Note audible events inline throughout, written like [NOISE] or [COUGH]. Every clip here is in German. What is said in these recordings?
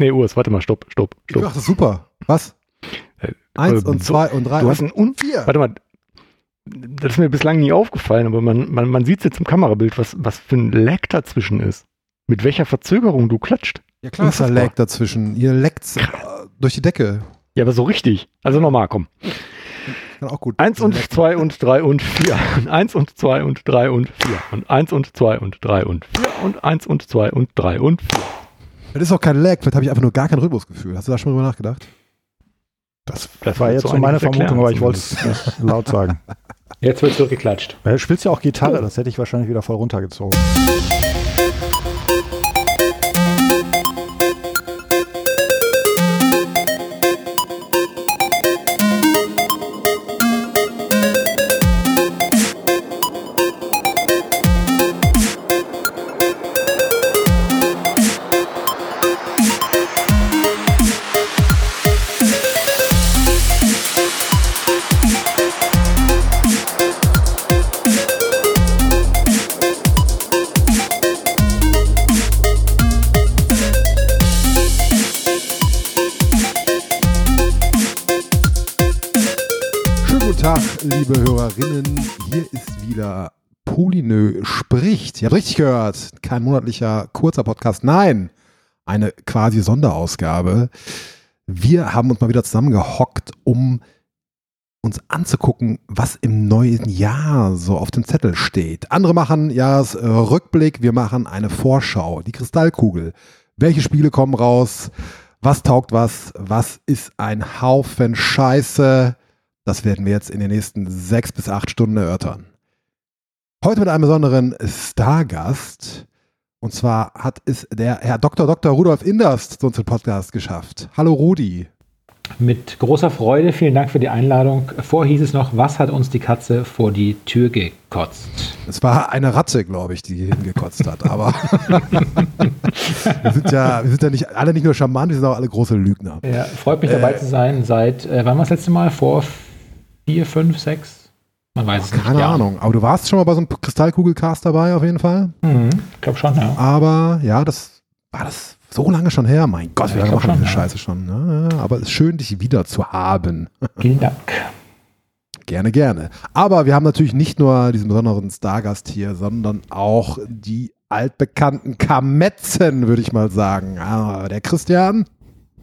nee, Urs, warte mal, stopp, stopp, stopp. Ach, das ist super. Was? Äh, Eins und so- zwei und drei Du und hast ein Un vier. Warte mal. Das ist mir bislang nie aufgefallen, aber man, man, man sieht jetzt im Kamerabild, was, was für ein Lag dazwischen ist. Mit welcher Verzögerung du klatscht. Ja klar, ist Unfassbar. Lag dazwischen. Ihr leckt äh, durch die Decke. Ja, aber so richtig. Also nochmal, komm. Auch gut. Eins und zwei und drei und vier. Und eins und zwei und drei und vier. Und eins und zwei und drei und vier. Und eins und zwei und drei und vier. Das ist auch kein Lag, vielleicht habe ich einfach nur gar kein Rhythmusgefühl. Hast du da schon mal drüber nachgedacht? Das, Das war jetzt so so meine Vermutung, erklären aber ich wollte es nicht laut sagen. Jetzt wird zurückgeklatscht. Weil du spielst ja auch Gitarre, das hätte ich wahrscheinlich wieder voll runtergezogen. Hörerinnen. Hier ist wieder Polinö spricht. Ihr habt richtig gehört. Kein monatlicher kurzer Podcast. Nein, eine quasi Sonderausgabe. Wir haben uns mal wieder zusammengehockt, um uns anzugucken, was im neuen Jahr so auf dem Zettel steht. Andere machen Jahresrückblick, wir machen eine Vorschau, die Kristallkugel. Welche Spiele kommen raus? Was taugt was? Was ist ein Haufen Scheiße? Das werden wir jetzt in den nächsten sechs bis acht Stunden erörtern. Heute mit einem besonderen Stargast. Und zwar hat es der Herr Dr. Dr. Rudolf Inderst zu unserem Podcast geschafft. Hallo Rudi. Mit großer Freude, vielen Dank für die Einladung. Vorher hieß es noch, was hat uns die Katze vor die Tür gekotzt? Es war eine Ratte, glaube ich, die hingekotzt hat. Aber [LAUGHS] wir, sind ja, wir sind ja nicht alle nicht nur charmant, wir sind auch alle große Lügner. Ja, freut mich dabei Äh, zu sein. Seit, äh, wann war das letzte Mal? Vor vier, fünf, sechs? Man weiß es nicht. Keine ja. Ahnung. Aber du warst schon mal bei so einem Kristallkugelcast dabei, auf jeden Fall. Mhm, ich glaube schon, ja. Aber ja, das war das so lange schon her. Mein Gott, Ja, wie ich lange machen wir schon, diese ja. Scheiße schon. Ne? Ja, Aber es ist schön, dich wieder zu haben. Vielen Dank. Gerne, gerne. Aber wir haben natürlich nicht nur diesen besonderen Stargast hier, sondern auch die altbekannten Kametzen, würde ich mal sagen. Ah, der Christian,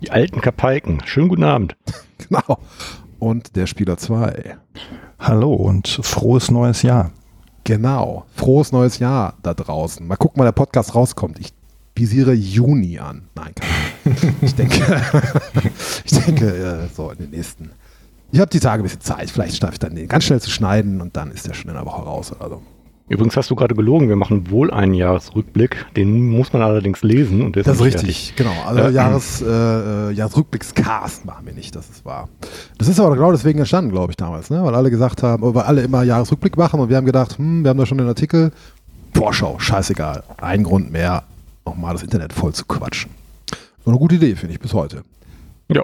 Die alten Kapaiken. Schönen guten Abend. [LAUGHS] genau. Und der Spieler 2. Hallo und frohes neues Jahr. Genau. Frohes neues Jahr da draußen. Mal gucken, wann der Podcast rauskommt. Ich visiere Juni an. Nein, keine Ahnung. Ich denke, [LAUGHS] ich denke, äh, so in den nächsten. Ich habe die Tage ein bisschen Zeit. Vielleicht schaffe ich dann den ganz schnell zu schneiden und dann ist der schon in einer Woche raus oder so. Übrigens hast du gerade gelogen. Wir machen wohl einen Jahresrückblick. Den muss man allerdings lesen. Und Das ist richtig, genau. Also Äh, Jahres, äh, Jahresrückblickscast machen wir nicht, das ist wahr. Das ist aber genau deswegen entstanden, glaube ich, damals, ne? weil alle gesagt haben, weil alle immer Jahresrückblick machen und wir haben gedacht, hm, wir haben da schon den Artikel, Vorschau, scheißegal, ein Grund mehr, nochmal das Internet voll zu quatschen. So eine gute Idee, finde ich, bis heute. Ja.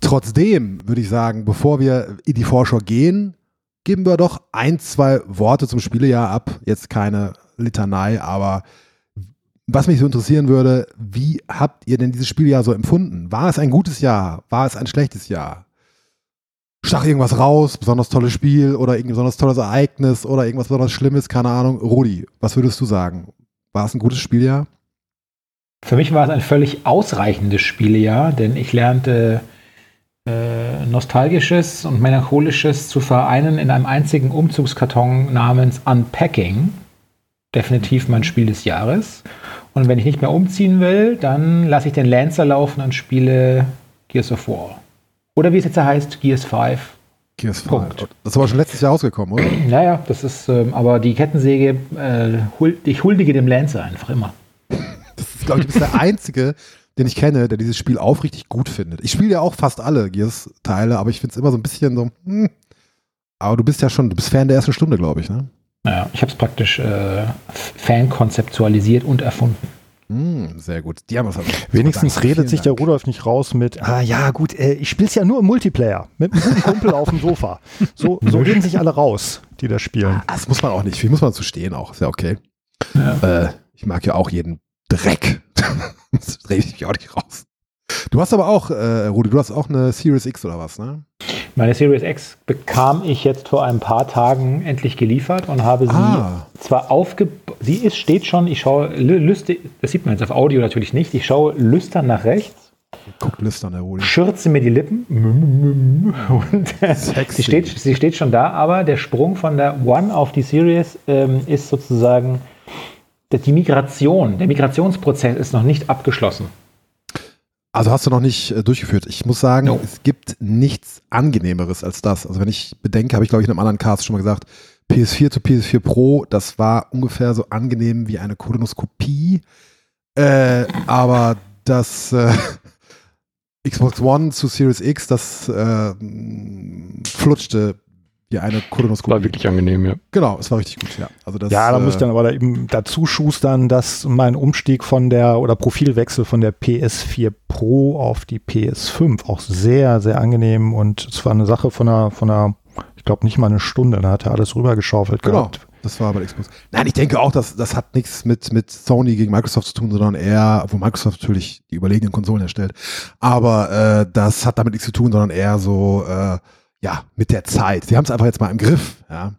Trotzdem würde ich sagen, bevor wir in die Vorschau gehen, geben wir doch ein, zwei Worte zum Spielejahr ab. Jetzt keine Litanei, aber was mich so interessieren würde, wie habt ihr denn dieses Spieljahr so empfunden? War es ein gutes Jahr? War es ein schlechtes Jahr? Stach irgendwas raus, besonders tolles Spiel oder irgendein besonders tolles Ereignis oder irgendwas besonders Schlimmes, keine Ahnung. Rudi, was würdest du sagen? War es ein gutes Spieljahr? Für mich war es ein völlig ausreichendes Spielejahr, denn ich lernte äh, Nostalgisches und Melancholisches zu vereinen in einem einzigen Umzugskarton namens Unpacking. Definitiv mein Spiel des Jahres. Und wenn ich nicht mehr umziehen will, dann lasse ich den Lancer laufen und spiele Gears of War. Oder wie es jetzt heißt, Gears 5. Gears Punkt. 5. Das ist aber schon letztes Jahr rausgekommen, oder? [CLEARS THROAT] Naja, das ist, ähm, aber die Kettensäge, äh, hul ich huldige dem Lancer einfach immer. Das ist, glaube ich, bist der Einzige, den ich kenne, der dieses Spiel aufrichtig gut findet. Ich spiele ja auch fast alle Gears-Teile, aber ich finde es immer so ein bisschen so, hm. Aber du bist ja schon, du bist Fan der ersten Stunde, glaube ich, ne? Naja, ich habe es praktisch äh, fankonzeptualisiert und erfunden. Hm, sehr gut. Die haben es aber- Wenigstens Vielen redet sich der Dank. Rudolf nicht raus mit, ah ja gut, äh, ich spiele es ja nur im Multiplayer, mit einem guten Kumpel auf dem Sofa. So, [LAUGHS] so reden sich alle raus, die das spielen. Ah, Das muss man auch nicht. Wie muss man zu stehen auch? Ist ja okay. Äh, ich mag ja auch jeden Dreck. [LAUGHS] das rede ich mich auch nicht raus. Du hast aber auch, äh, Rudi, du hast auch eine Series X oder was, ne? Meine Series X bekam ich jetzt vor ein paar Tagen endlich geliefert und habe sie Ah. zwar aufgebaut, sie ist, steht schon, ich schaue lü- lüstig, das sieht man jetzt auf Audio natürlich nicht, ich schaue lüstern nach rechts, Guckt lüstern, der Rudi. schürze mir die Lippen [LAUGHS] und äh, sie, steht, sie steht schon da, aber der Sprung von der One auf die Series ähm, ist sozusagen die Migration, der Migrationsprozess ist noch nicht abgeschlossen. Also hast du noch nicht äh, durchgeführt. Ich muss sagen, No. es gibt nichts angenehmeres als das. Also wenn ich bedenke, habe ich glaube ich in einem anderen Cast schon mal gesagt, PS4 zu PS4 Pro, das war ungefähr so angenehm wie eine Kolonoskopie. Äh, aber das äh, [LAUGHS] Xbox One zu Series X, das äh, flutschte wie eine Kolonoskopie. War wirklich angenehm, ja. Genau, es war richtig gut, ja. Also das, Ja, da muss ich äh, dann aber da eben dazu schustern, dass mein Umstieg von der oder Profilwechsel von der PS4 Pro auf die PS5 auch sehr, sehr angenehm und es war eine Sache von einer, von einer, ich glaube nicht mal eine Stunde, da hat er alles rübergeschaufelt Genau. gehabt. Das war bei Xbox. Nein, ich denke auch, dass das hat nichts mit, mit Sony gegen Microsoft zu tun, sondern eher, obwohl Microsoft natürlich die überlegenen Konsolen erstellt, aber äh, das hat damit nichts zu tun, sondern eher so, äh, ja, mit der Zeit. Sie haben es einfach jetzt mal im Griff, ja.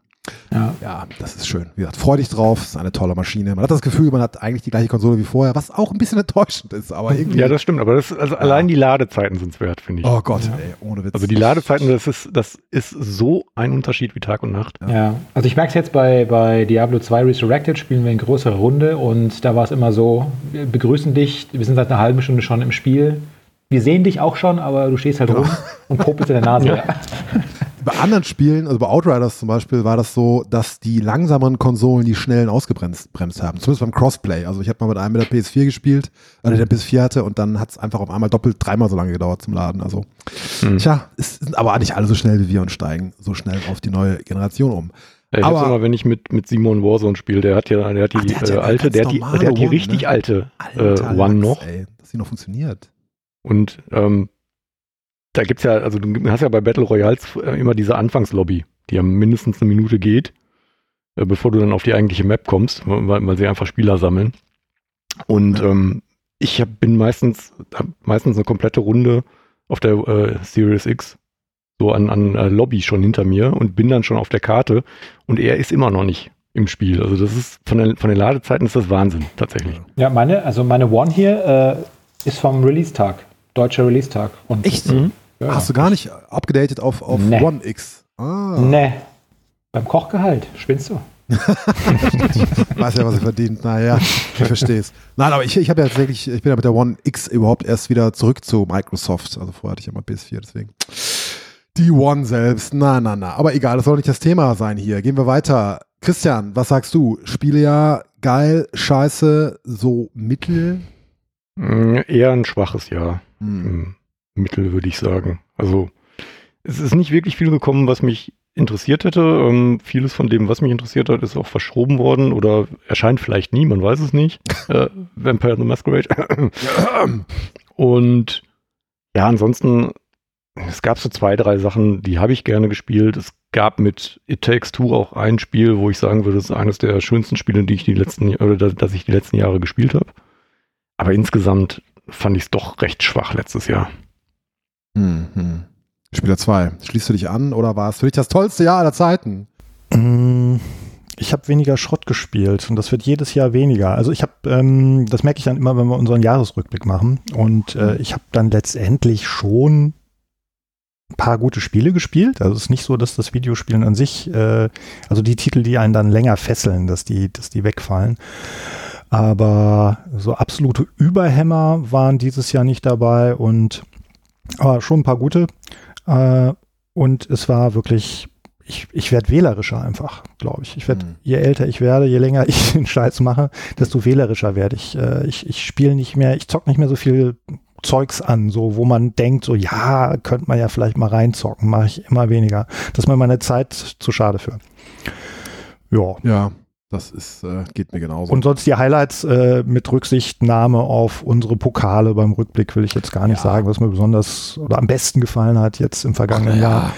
Ja. Ja, das ist schön. Wie gesagt, freu dich drauf, ist eine tolle Maschine. Man hat das Gefühl, man hat eigentlich die gleiche Konsole wie vorher, was auch ein bisschen enttäuschend ist, aber irgendwie. Ja, das stimmt, aber das, also allein die Ladezeiten sind es wert, finde ich. oh Gott, ey, ohne Witz. Also die Ladezeiten, das ist, das ist so ein Unterschied wie Tag und Nacht. Ja, also ich merke es jetzt bei, bei Diablo 2 Resurrected, spielen wir in größere Runde und da war es immer so, wir begrüßen dich, wir sind seit einer halben Stunde schon im Spiel. Wir sehen dich auch schon, aber du stehst halt rum und popelst in der Nase. [LAUGHS] Bei anderen Spielen, also bei Outriders zum Beispiel, war das so, dass die langsameren Konsolen die schnellen ausgebremst bremst haben. Zumindest beim Crossplay. Also ich habe mal mit einem mit der PS4 gespielt, oder der PS4 hatte und dann hat es einfach auf einmal doppelt dreimal so lange gedauert zum Laden. Also, Hm. tja, es sind aber nicht alle so schnell wie wir und steigen so schnell auf die neue Generation um. Ja, ich Aber- hab's immer, wenn ich mit, mit Simon Warzone spiele, der hat ja, der hat die, Ach, der hat ja äh, alte, der hat die, der hat die One, richtig ne? alte Alter äh, One Lachs, noch. Ey, dass die noch funktioniert. Und ähm, da gibt's ja, also du hast ja bei Battle Royals äh, immer diese Anfangslobby, die ja mindestens eine Minute geht, äh, bevor du dann auf die eigentliche Map kommst, weil, weil sie einfach Spieler sammeln. Und Ja. ähm, ich hab, bin meistens, hab meistens eine komplette Runde auf der äh, Series X so an, an äh, Lobby schon hinter mir und bin dann schon auf der Karte und er ist immer noch nicht im Spiel. Also das ist von, der, von den Ladezeiten ist das Wahnsinn tatsächlich. Ja, meine, also meine One hier äh, ist vom Release-Tag, deutscher Release-Tag. Und Echt? Ja. Hast du gar nicht abgedatet auf, auf Nee. One X? Ah, Ne, beim Kochgehalt, spinnst du? [LAUGHS] weiß ja, was er verdient. Naja, ich verstehe es. Nein, aber ich, ich habe ja tatsächlich, ich bin ja mit der One X überhaupt erst wieder zurück zu Microsoft. Also vorher hatte ich ja mal PS4, deswegen. Die One selbst, na, na, na. Aber egal, das soll nicht das Thema sein hier. Gehen wir weiter. Christian, was sagst du? Spielejahr geil, scheiße, so mittel? Mm, Eher ein schwaches Jahr. Hm. im Mittel, würde ich sagen. Also es ist nicht wirklich viel gekommen, was mich interessiert hätte. Ähm, vieles von dem, was mich interessiert hat, ist auch verschoben worden oder erscheint vielleicht nie, man weiß es nicht. [LAUGHS] äh, Vampire the Masquerade. Und ja, ansonsten, es gab so zwei, drei Sachen, die habe ich gerne gespielt. Es gab mit It Takes Two auch ein Spiel, wo ich sagen würde, es ist eines der schönsten Spiele, die ich die letzten, oder das, das ich die letzten Jahre gespielt habe. Aber insgesamt fand ich es doch recht schwach letztes Jahr. Hm, hm. Spieler 2, schließt du dich an oder war es für dich das tollste Jahr aller Zeiten? Mm, Ich habe weniger Schrott gespielt und das wird jedes Jahr weniger. Also ich habe, ähm, das merke ich dann immer, wenn wir unseren Jahresrückblick machen. Und äh, ich habe dann letztendlich schon ein paar gute Spiele gespielt. Also es ist nicht so, dass das Videospielen an sich, äh, also die Titel, die einen dann länger fesseln, dass die, dass die wegfallen. Aber so absolute Überhämmer waren dieses Jahr nicht dabei und aber schon ein paar gute. Äh, und es war wirklich ich, ich werde wählerischer einfach, glaube ich. Ich werde, Hm. je älter ich werde, je länger [LAUGHS] ich den Scheiß mache, desto wählerischer werde ich. Äh, ich ich spiele nicht mehr, ich zock nicht mehr so viel Zeugs an, so wo man denkt, so ja, könnte man ja vielleicht mal reinzocken, mache ich immer weniger. Das ist mir meine Zeit zu schade für. Ja. Ja, das ist, äh, geht mir genauso. Und sonst die Highlights äh, mit Rücksichtnahme auf unsere Pokale beim Rückblick will ich jetzt gar nicht Ja. sagen, was mir besonders oder am besten gefallen hat jetzt im vergangenen Jahr.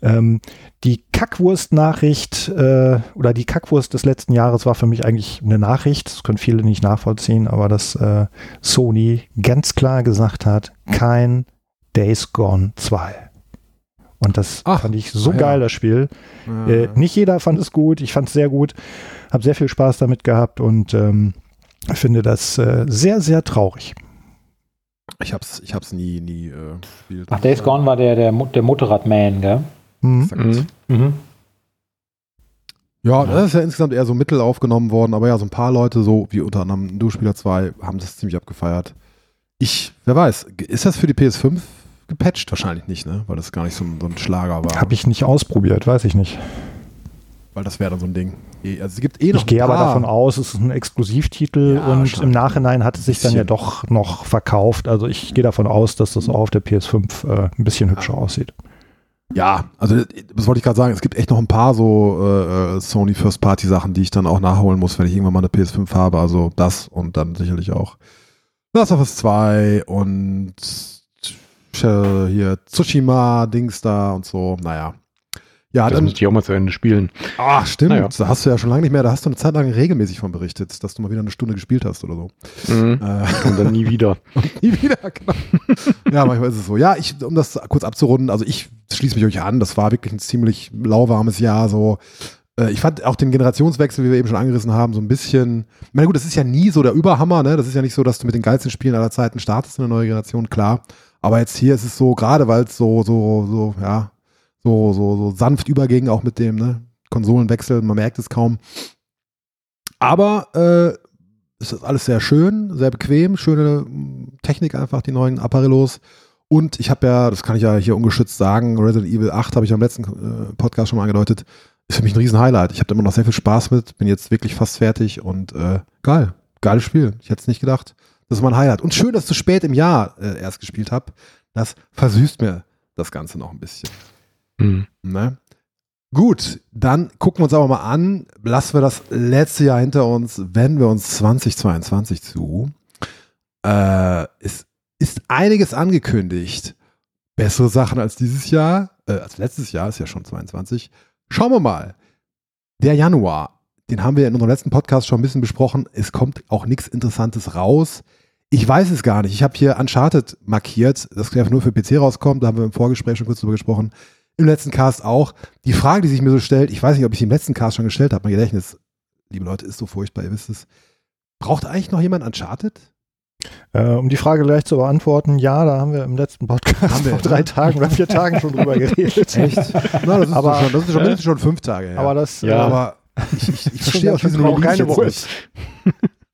Ähm, die Kackwurst-Nachricht äh, oder die Kackwurst des letzten Jahres war für mich eigentlich eine Nachricht. Das können viele nicht nachvollziehen, aber dass äh, Sony ganz klar gesagt hat, kein Days Gone 2. Und das Ach, fand ich so ja. geil, das Spiel. Äh, nicht jeder fand es gut. Ich fand es sehr gut. Habe sehr viel Spaß damit gehabt und ähm, finde das äh, sehr, sehr traurig. ich hab's, ich hab's nie, nie äh, gespielt. Ach, Days Gone war der, der, der Motorradman, gell? Mhm. Mhm. Mhm. Ja, das ist ja insgesamt eher so mittel aufgenommen worden, aber ja, so ein paar Leute, so wie unter anderem Du-Spieler 2, haben das ziemlich abgefeiert. Ich, wer weiß, ist das für die PS5 gepatcht? Wahrscheinlich nicht, ne? Weil das gar nicht so ein, so ein Schlager war. Habe ich nicht ausprobiert, weiß ich nicht. Weil das wäre dann so ein Ding. Eh, Also es gibt eh noch Ich gehe aber davon aus, es ist ein Exklusivtitel Ja, und im Nachhinein hat es sich dann ja doch noch verkauft. Also ich gehe davon aus, dass das auch auf der PS5 äh, ein bisschen hübscher aussieht. Ja, also das wollte ich gerade sagen. Es gibt echt noch ein paar so äh, äh, Sony First Party Sachen, die ich dann auch nachholen muss, wenn ich irgendwann mal eine PS5 habe. Also das und dann sicherlich auch Last of Us 2 und hier Tsushima Dings da und so. Naja. Ja, Das dann, müsste ich auch mal zu Ende spielen. ach stimmt, Naja. da hast du ja schon lange nicht mehr, da hast du eine Zeit lang regelmäßig von berichtet, dass du mal wieder eine Stunde gespielt hast oder so. Mhm. Äh, Und dann nie wieder. [LAUGHS] Nie wieder, genau. ja, manchmal ist es so. Ja, ich, um das kurz abzurunden, also ich schließe mich euch an, das war wirklich ein ziemlich lauwarmes Jahr, so. Äh, Ich fand auch den Generationswechsel, wie wir eben schon angerissen haben, so ein bisschen. Ich meine, gut, das ist ja nie so der Überhammer, ne? Das ist ja nicht so, dass du mit den geilsten Spielen aller Zeiten startest in der neue Generation, klar. Aber jetzt hier ist es so, gerade weil es so, so, so, ja, so, so, so sanft überging, auch mit dem, ne? Konsolenwechsel, man merkt es kaum. Aber äh, es ist alles sehr schön, sehr bequem, schöne mm, Technik einfach, die neuen Apparillos. Und ich habe ja, das kann ich ja hier ungeschützt sagen, Resident Evil 8 habe ich am letzten äh, Podcast schon mal angedeutet, ist für mich ein Riesen-Highlight. Ich habe immer noch sehr viel Spaß mit, bin jetzt wirklich fast fertig und äh, geil, geiles Spiel. Ich hätte es nicht gedacht. Das ist mein Highlight. Und schön, dass zu spät im Jahr äh, erst gespielt habe. Das versüßt mir das Ganze noch ein bisschen. Mhm. Ne? Gut, dann gucken wir uns aber mal an. Lassen wir das letzte Jahr hinter uns, wenden wir uns 2022 zu. Äh, es ist einiges angekündigt. Bessere Sachen als dieses Jahr, äh, als letztes Jahr, ist ja schon 22. Schauen wir mal. Der Januar, den haben wir in unserem letzten Podcast schon ein bisschen besprochen. Es kommt auch nichts Interessantes raus. Ich weiß es gar nicht. Ich habe hier Uncharted markiert, das einfach nur für PC rauskommt. Da haben wir im Vorgespräch schon kurz drüber gesprochen. Im letzten Cast auch. Die Frage, die sich mir so stellt, ich weiß nicht, ob ich sie im letzten Cast schon gestellt habe. Mein Gedächtnis, liebe Leute, ist so furchtbar, ihr wisst es. Braucht eigentlich noch jemand Uncharted? Äh, um die Frage gleich zu beantworten, ja, da haben wir im letzten Podcast Haben wir, vor drei ne? Tagen oder vier Tagen schon drüber [LAUGHS] geredet. Echt? Na, das ist Aber- schon, das ist schon, mindestens schon fünf Tage her. Aber das, Ja. äh, aber ich, ich, ich verstehe auch diesen auch keine jetzt nicht.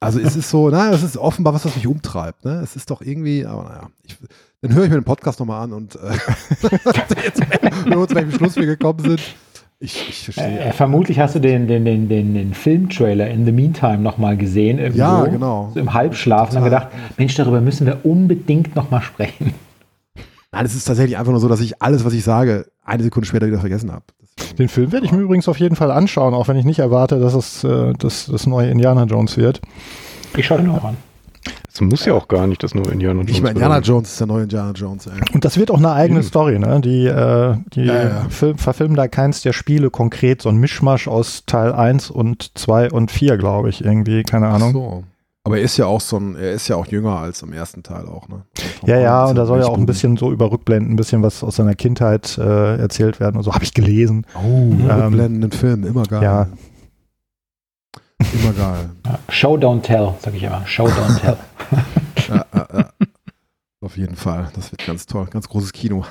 Also es ist so, na, es ist offenbar was, was mich umtreibt. Ne? Es ist doch irgendwie, aber naja, ich, dann höre ich mir den Podcast nochmal an und äh, [LAUGHS] jetzt, [LAUGHS] wenn wir uns welchem Schluss wir gekommen sind. Ich, ich verstehe. Äh, vermutlich hast du den, den, den, den, den Filmtrailer in the meantime nochmal gesehen. Irgendwo, Ja, genau. So im Halbschlaf und dann gedacht, Mensch, darüber müssen wir unbedingt nochmal sprechen. Nein, es ist tatsächlich einfach nur so, dass ich alles, was ich sage, eine Sekunde später wieder vergessen habe. Den Film werde ich mir übrigens auf jeden Fall anschauen, auch wenn ich nicht erwarte, dass es äh, das, das neue Indiana Jones wird. Ich schaue den auch an. Es muss ja auch gar nicht das nur Indiana Jones Nicht mal Indiana. Jones ist der neue Indiana Jones, ey. Und das wird auch eine eigene Eben. Story, ne? Die, äh, die Ja, ja. Film, verfilmen da keins der Spiele konkret, so ein Mischmasch aus Teil 1 und 2 und 4, glaube ich, irgendwie, keine Ach Ahnung. so. Aber er ist ja auch so ein, er ist ja auch jünger als im ersten Teil auch, ne? Ja, ja, und da soll ja auch ein bisschen so über Rückblenden, ein bisschen was aus seiner Kindheit äh, erzählt werden und so, habe ich gelesen. Oh, rückblendenden Ähm, Film, immer geil. ja. [LAUGHS] Immer geil. Show, don't tell, sag ich immer. Show, don't tell. [LAUGHS] ja, ja, ja. Auf jeden Fall. Das wird ganz toll. Ganz großes Kino.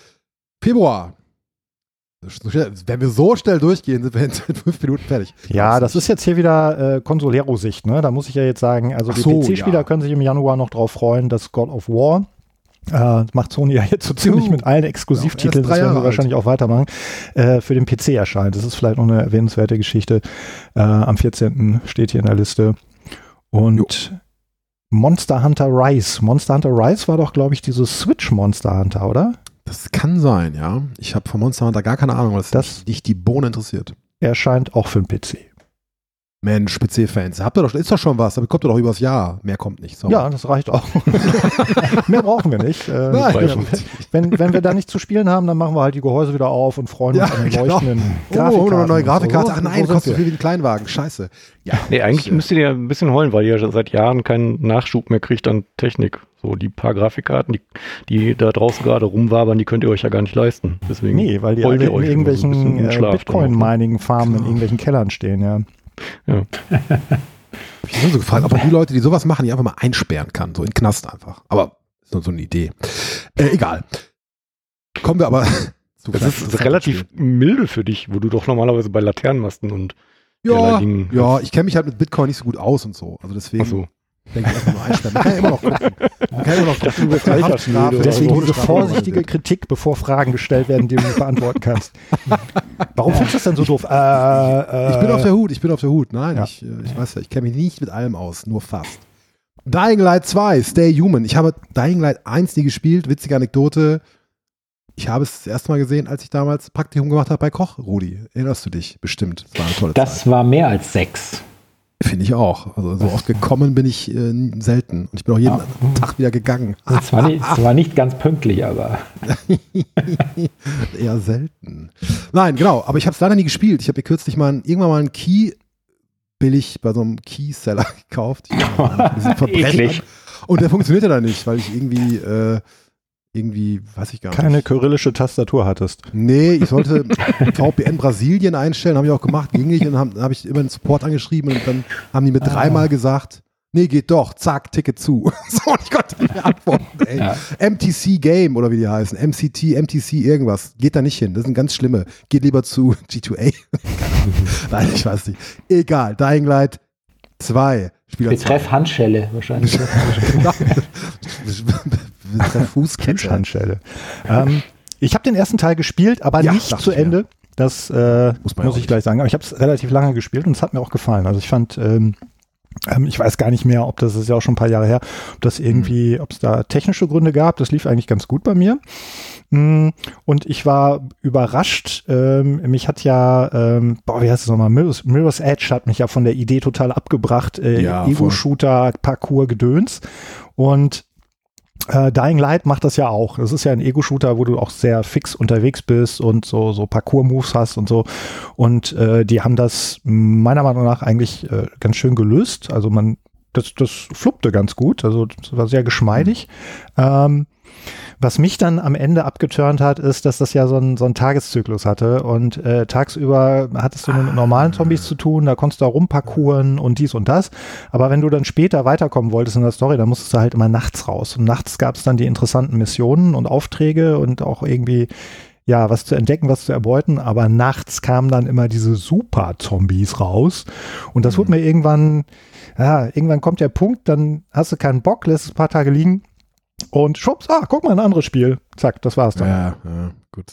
[LAUGHS] Februar. Wenn wir so schnell durchgehen, sind wir in [LAUGHS] fünf Minuten fertig. Ja, das ist jetzt hier wieder äh, Consolero-Sicht, ne? Da muss ich ja jetzt sagen, also die so, PC-Spieler ja. können sich im Januar noch drauf freuen, dass God of War äh, macht Sony ja jetzt so ziemlich Juhu. mit allen Ja, Exklusivtiteln, erst das werden wir wahrscheinlich auch weitermachen, äh, für den PC erscheint. Das ist vielleicht noch eine erwähnenswerte Geschichte. Äh, am 14. steht hier in der Liste. Und Monster Hunter Rise. Monster Hunter Rise war doch, glaube ich, dieses Switch Monster Hunter, oder? Das kann sein, ja. Ich habe von Monster Hunter gar keine Ahnung, weil es Das- dich die Bohne interessiert. Erscheint auch für den PC. Mensch, PC-Fans, habt ihr doch, ist doch schon was, aber kommt doch übers Jahr. Mehr kommt nicht. Sorry. Ja, das reicht auch. [LAUGHS] Mehr brauchen wir nicht. Äh, Nein, wenn, wenn, wenn wir da nichts zu spielen haben, dann machen wir halt die Gehäuse wieder auf und freuen uns Ja, an den genau. leuchtenden Oh, Grafikkarten. eine neue so. Grafikkarte. Ach So nein, sind kostet so viel wie ein Kleinwagen. Scheiße. Ja, Nee, eigentlich ich, müsstet ihr ein bisschen heulen, weil ihr seit Jahren keinen Nachschub mehr kriegt an Technik. So die paar Grafikkarten, die, die da draußen gerade rumwabern, die könnt ihr euch ja gar nicht leisten. Deswegen Nee, weil die alle ihr in so irgendwelchen im äh? Bitcoin-Mining-Farmen in Genau. irgendwelchen Kellern stehen, ja. [LAUGHS] Ich habe so gefragt, ob man die Leute, die sowas machen, die einfach mal einsperren kann, so in den Knast einfach. Aber ist nur so eine Idee. Äh, egal. Kommen wir aber [LAUGHS] zu Das vielleicht ist relativ milde für dich, wo du doch normalerweise bei Laternenmasten und Ja, ja, ich kenne mich halt mit Bitcoin nicht so gut aus und so. Also deswegen Ach so. Denke ich einfach nur einsperren. Man kann ja immer noch gucken. Man kann immer noch gucken. du bist Haftstrafe Deswegen so. diese vorsichtige. Kritik, bevor Fragen gestellt werden, die du nicht beantworten kannst. Warum findest du das denn so doof? Äh, äh, Ich bin auf der Hut, ich bin auf der Hut. Nein, Ja. ich, äh, ich weiß ja, ich kenne mich nicht mit allem aus, nur fast. Dying Light 2, Stay Human. Ich habe Dying Light 1 nie gespielt. Witzige Anekdote. Ich habe es das erste Mal gesehen, als ich damals Praktikum gemacht habe bei Koch, Rudi. Erinnerst du dich? Bestimmt. Das war eine tolle Das war mehr als sechs. Finde ich auch. Also so oft gekommen bin ich äh, selten. Und ich bin auch jeden Ja. Tag wieder gegangen. Zwar nicht, zwar nicht ganz pünktlich, aber [LAUGHS] Eher selten. Nein, genau. Aber ich habe es leider nie gespielt. Ich habe mir kürzlich mal irgendwann mal einen Key billig bei so einem Keyseller [LAUGHS] gekauft. Ich war. [LAUGHS] Eklig. Und der funktionierte da nicht, weil ich irgendwie, äh, irgendwie, weiß ich gar keine nicht. kyrillische Tastatur hattest. Nee, ich sollte [LAUGHS] VPN Brasilien einstellen, habe ich auch gemacht, ging nicht. Und dann habe hab ich immer den Support angeschrieben und dann haben die mir dreimal gesagt, nee, geht doch, zack, Ticket zu. [LAUGHS] so, und ich konnte nicht mehr antworten, ey. Ja. MTC Game oder wie die heißen, MCT, MTC irgendwas, geht da nicht hin, das sind ganz schlimme. Geht lieber zu G2A. [LAUGHS] Nein, ich weiß nicht. Egal, Dying Light 2. Spieler betreff Handschelle wahrscheinlich. [LAUGHS] Betreff Fußkette. Plüschhandschelle. ähm, ich habe den ersten Teil gespielt, aber Ja, nicht zu. Ende. Das äh, Muss muss ich gleich sagen. Aber ich habe es relativ lange gespielt und es hat mir auch gefallen. Also ich fand, ähm, ähm, ich weiß gar nicht mehr, ob das ist ja auch schon ein paar Jahre her, ob das irgendwie, ob es da technische Gründe gab. Das lief eigentlich ganz gut bei mir. Mm, Und ich war überrascht. Ähm, mich hat ja, ähm, boah, wie heißt es nochmal? Mirror's, Mirror's Edge hat mich ja von der Idee total abgebracht. Äh, Ja. Ego-Shooter, Parkour-Gedöns. Und äh, Dying Light macht das ja auch. Das ist ja ein Ego-Shooter, wo du auch sehr fix unterwegs bist und so, so Parcours-Moves hast und so. Und äh, die haben das meiner Meinung nach eigentlich äh, ganz schön gelöst. Also man, das, das fluppte ganz gut. Also das war sehr geschmeidig. Ähm, was mich dann am Ende abgeturnt hat, ist, dass das ja so einen so einen Tageszyklus hatte. Und äh, tagsüber hattest du nur mit normalen Zombies zu tun, da konntest du da rumparkouren und dies und das. Aber wenn du dann später weiterkommen wolltest in der Story, dann musstest du halt immer nachts raus. Und nachts gab es dann die interessanten Missionen und Aufträge und auch irgendwie ja, was zu entdecken, was zu erbeuten, aber nachts kamen dann immer diese Super-Zombies raus. Und das wurde mir irgendwann, ja, irgendwann kommt der Punkt, dann hast du keinen Bock, lässt es ein paar Tage liegen und schwupps, ah, guck mal, ein anderes Spiel. Zack, das war's dann. Ja, ja, gut.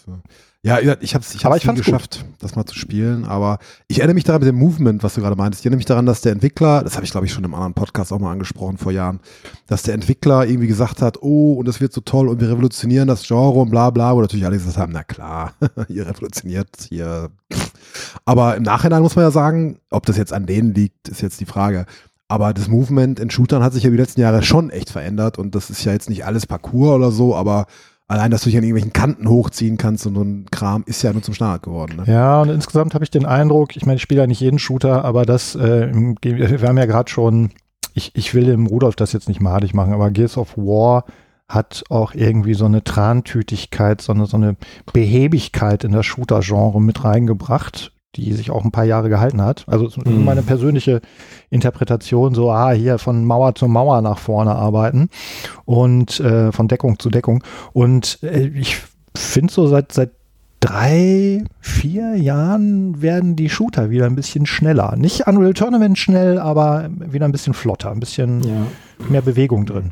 Ja, ich habe es ich Aber hab's ich nie geschafft, das mal zu spielen. Aber ich erinnere mich daran mit dem Movement, was du gerade meintest. Ich erinnere mich daran, dass der Entwickler, das habe ich glaube ich schon im anderen Podcast auch mal angesprochen vor Jahren, dass der Entwickler irgendwie gesagt hat, oh, und das wird so toll und wir revolutionieren das Genre und bla bla, wo natürlich alle gesagt haben, na klar, [LAUGHS] ihr revolutioniert hier. Aber im Nachhinein muss man ja sagen, ob das jetzt an denen liegt, ist jetzt die Frage. Aber das Movement in Shootern hat sich ja die letzten Jahre schon echt verändert und das ist ja jetzt nicht alles Parcours oder so, aber allein, dass du dich an irgendwelchen Kanten hochziehen kannst und so ein Kram ist ja nur zum Standard geworden. Ne? Ja, und insgesamt habe ich den Eindruck, ich meine, ich spiele ja nicht jeden Shooter, aber das, äh, wir haben ja gerade schon, ich, ich will dem Rudolf das jetzt nicht madig machen, aber Gears of War hat auch irgendwie so eine Trantütigkeit, so eine, so eine Behebigkeit in das Shooter-Genre mit reingebracht, die sich auch ein paar Jahre gehalten hat. Also so Mhm. meine persönliche Interpretation, so, ah, hier von Mauer zu Mauer nach vorne arbeiten und äh, von Deckung zu Deckung. Und äh, ich finde so seit, seit drei, vier Jahren werden die Shooter wieder ein bisschen schneller. Nicht Unreal Tournament schnell, aber wieder ein bisschen flotter, ein bisschen Ja. mehr Bewegung drin.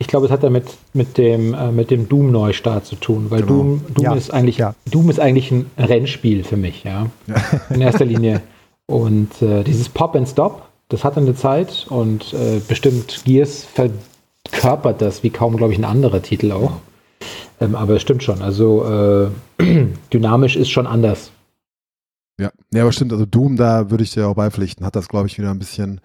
Ich glaube, es hat damit mit dem, äh, mit dem Doom-Neustart zu tun, weil Genau. Doom, Doom, Ja, ist eigentlich, ja. Doom ist eigentlich ein Rennspiel für mich, ja. [LAUGHS] In erster Linie. Und äh, dieses Pop and Stop, das hat eine Zeit und äh, bestimmt Gears verkörpert das wie kaum, glaube ich, ein anderer Titel auch. Ähm, aber es stimmt schon. Also äh, [CLEARS THROAT] dynamisch ist schon anders. Ja, ja, aber stimmt, also Doom, da würde ich dir auch beipflichten, hat das, glaube ich, wieder ein bisschen,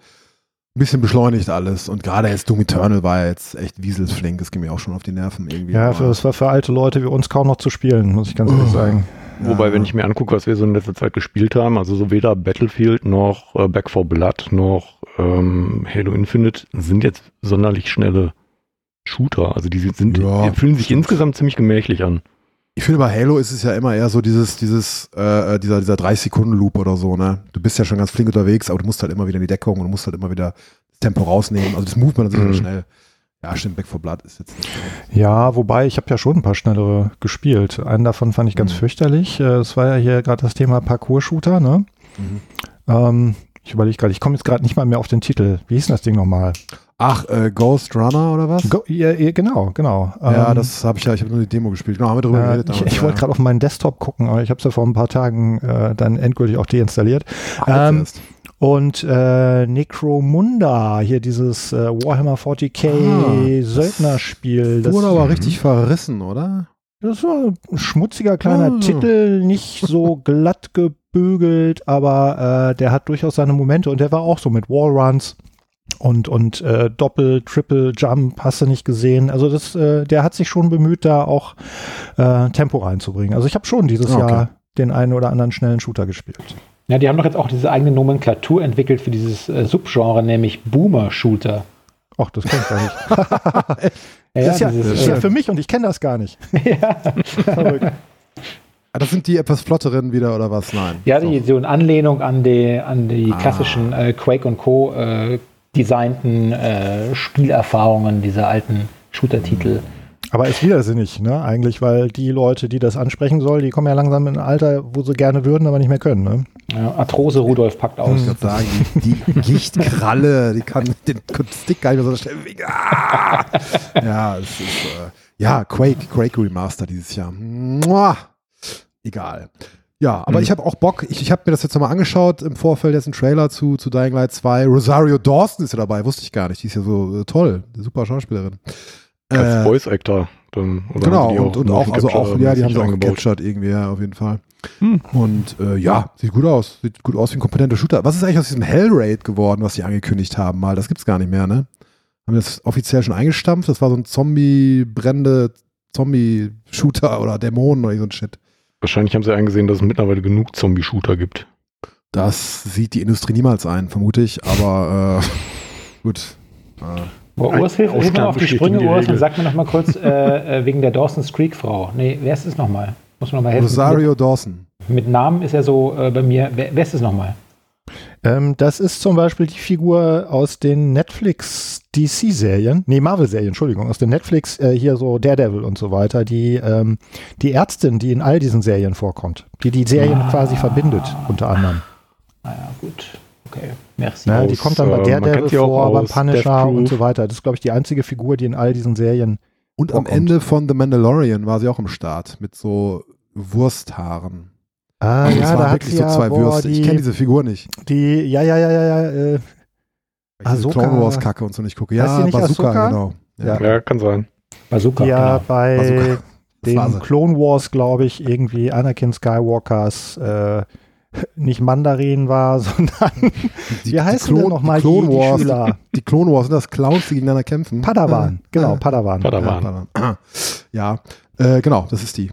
ein bisschen beschleunigt alles. Und gerade jetzt Doom Eternal war jetzt echt wieselsflink, das ging mir auch schon auf die Nerven irgendwie. Ja, für, das war für alte Leute wie uns kaum noch zu spielen, muss ich ganz ehrlich Oh. sagen. ja, Wobei, wenn ich mir angucke, was wir so in letzter Zeit gespielt haben, also so weder Battlefield noch äh, Back 4 Blood noch ähm, Halo Infinite sind jetzt sonderlich schnelle Shooter. Also die sind, Ja, die fühlen sich insgesamt ziemlich gemächlich an. Ich finde, bei Halo ist es ja immer eher so dieses, dieses, äh, dieser, dieser 30-Sekunden-Loop oder so, ne? Du bist ja schon ganz flink unterwegs, aber du musst halt immer wieder in die Deckung und du musst halt immer wieder das Tempo rausnehmen. Also das Movement ist Mhm. schnell. Ja, stimmt, Back for Blood ist jetzt. Ja, wobei ich habe ja schon ein paar schnellere gespielt. Einen davon fand ich ganz Mhm. fürchterlich. Äh, Es war ja hier gerade das Thema Parcours-Shooter, ne? Mhm. Ähm, ich überlege gerade, ich komme jetzt gerade nicht mal mehr auf den Titel. Wie hieß denn das Ding nochmal? Ach, äh, Ghost Runner oder was? Go, ja, ja, genau, genau. ja, Ähm, das habe ich ja, ich habe nur die Demo gespielt. Genau, haben wir drüber Ja, geredet. ich damals, ich wollte gerade auf meinen Desktop gucken, aber ich habe es ja vor ein paar Tagen äh, dann endgültig auch deinstalliert. Jetzt ähm. Und äh, Necromunda, hier dieses äh, Warhammer 40k Ah, Söldnerspiel. Das, Wurde aber richtig verrissen, oder? das war ein schmutziger kleiner Ah. Titel, nicht so [LAUGHS] glatt gebügelt, aber äh, der hat durchaus seine Momente und der war auch so mit Wallruns und, und äh, Doppel, Triple Jump, hast du nicht gesehen. Also das, äh, der hat sich schon bemüht, da auch äh, Tempo reinzubringen. Also ich habe schon dieses Ah, okay. Jahr den einen oder anderen schnellen Shooter gespielt. Ja, die haben doch jetzt auch diese eigene Nomenklatur entwickelt für dieses äh, Subgenre, nämlich Boomer-Shooter. Ach, das kommt gar nicht. [LAUGHS] Ja, das ist ja, dieses, das ist ja äh, für mich und ich kenne das gar nicht. [LAUGHS] ja. Verrückt. Ah, das sind die etwas flotteren wieder oder was? Nein. ja, die, so in Anlehnung an die, an die Ah. klassischen äh, Quake und Co. Äh, designten äh, Spielerfahrungen dieser alten Shooter-Titel. Aber ist widersinnig, ne? Eigentlich, weil die Leute, die das ansprechen soll, die kommen ja langsam in ein Alter, wo sie gerne würden, aber nicht mehr können, ne? Ja, Arthrose Rudolf packt aus. Ich sagen, die, die Gichtkralle, die kann den Stick gar nicht mehr so schnell bewegen. Ah! Ja, es ist, äh, ja, Quake, Quake Remaster dieses Jahr. Mua! Egal. Ja, aber Mhm. ich habe auch Bock. Ich, ich habe mir das jetzt nochmal angeschaut im Vorfeld jetzt ein Trailer zu, zu Dying Light 2. Rosario Dawson ist ja dabei, wusste ich gar nicht. Die ist ja so äh, toll, super Schauspielerin. Als Äh, Voice Actor. Dann, oder Genau, und, und Motion auch, also auch, ja, die haben sie auch gecaptured irgendwie, ja, auf jeden Fall. Hm. Und äh, ja, sieht gut aus. Sieht gut aus wie ein kompetenter Shooter. Was ist eigentlich aus diesem Hellraid geworden, was sie angekündigt haben mal? Das gibt's gar nicht mehr, ne? Haben wir das offiziell schon eingestampft? Das war so ein Zombie, brennende Zombie-Shooter oder Dämonen oder so ein Shit. Wahrscheinlich haben sie eingesehen, dass es mittlerweile genug Zombie-Shooter gibt. Das sieht die Industrie niemals ein, vermute ich, aber äh, gut. Äh, Boah, Urs, hilf, hilf mir auf die Sprünge, die Urs, und sag mir noch mal kurz äh, äh, wegen der Dawson's Creek Frau. Nee, wer ist es nochmal? Muss mir noch mal helfen. Rosario Dawson. Mit, mit Namen ist er so äh, bei mir. Wer, wer ist es nochmal? Ähm, das ist zum Beispiel die Figur aus den Netflix DC-Serien, nee, Marvel-Serien, Entschuldigung, aus den Netflix äh, hier so Daredevil und so weiter, die, ähm, die Ärztin, die in all diesen Serien vorkommt, die die Serien Ah. quasi verbindet, unter anderem. Naja, gut. Okay, merci. Ne, Aus, die kommt dann bei äh, man Daredevil vor, beim Punisher und so weiter. Das ist, glaube ich, die einzige Figur, die in all diesen Serien Und am Vorkommt. Ende von The Mandalorian war sie auch im Start mit so Wursthaaren. Ah, Also ja, es da waren hat wirklich sie so ja, zwei boah, Würste. Die, ich kenne diese Figur nicht. die, ja, ja, ja, ja, ja, äh, Ahsoka. Clone Wars Kacke und so nicht gucke. Heißt Ja, die nicht Bazooka, Ahsoka? genau. Ja. Ja, kann sein. Bazooka. die ja genau. bei Bazooka. [LAUGHS] Den. Clone Wars, glaube ich, irgendwie Anakin Skywalkers äh, nicht Mandarin war, [LAUGHS] sondern Die, wie heißen denn nochmal die, Clone die Wars, Schüler? Die Clone Wars sind das Clowns, die gegeneinander kämpfen. Padawan, genau. Padawan. Padawan. Ja, Padawan. [CLEARS THROAT] ja äh, genau, das ist die.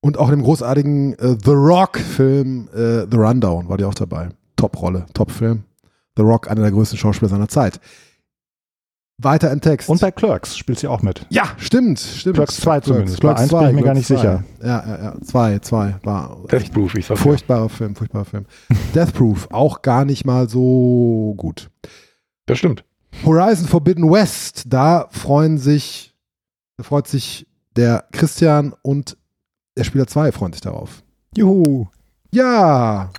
Und auch in dem großartigen äh, The Rock-Film äh, The Rundown war die auch dabei. Top-Rolle, Top-Film. The Rock, einer der größten Schauspieler seiner Zeit. Weiter im Text. Und bei Clerks spielt sie auch mit. ja, stimmt, stimmt. Clerks 2 zumindest. Clerks Bei eins bin ich mir gar nicht 2. sicher. Ja, ja, ja. Zwei, zwei. War echt Death Proof, ich sag ja. furchtbarer Film, furchtbarer Film. Death Proof, auch gar nicht mal so gut. Das stimmt. Horizon Forbidden West, da freuen sich, da freut sich der Christian und der Spieler 2 freuen sich darauf. Juhu. Ja.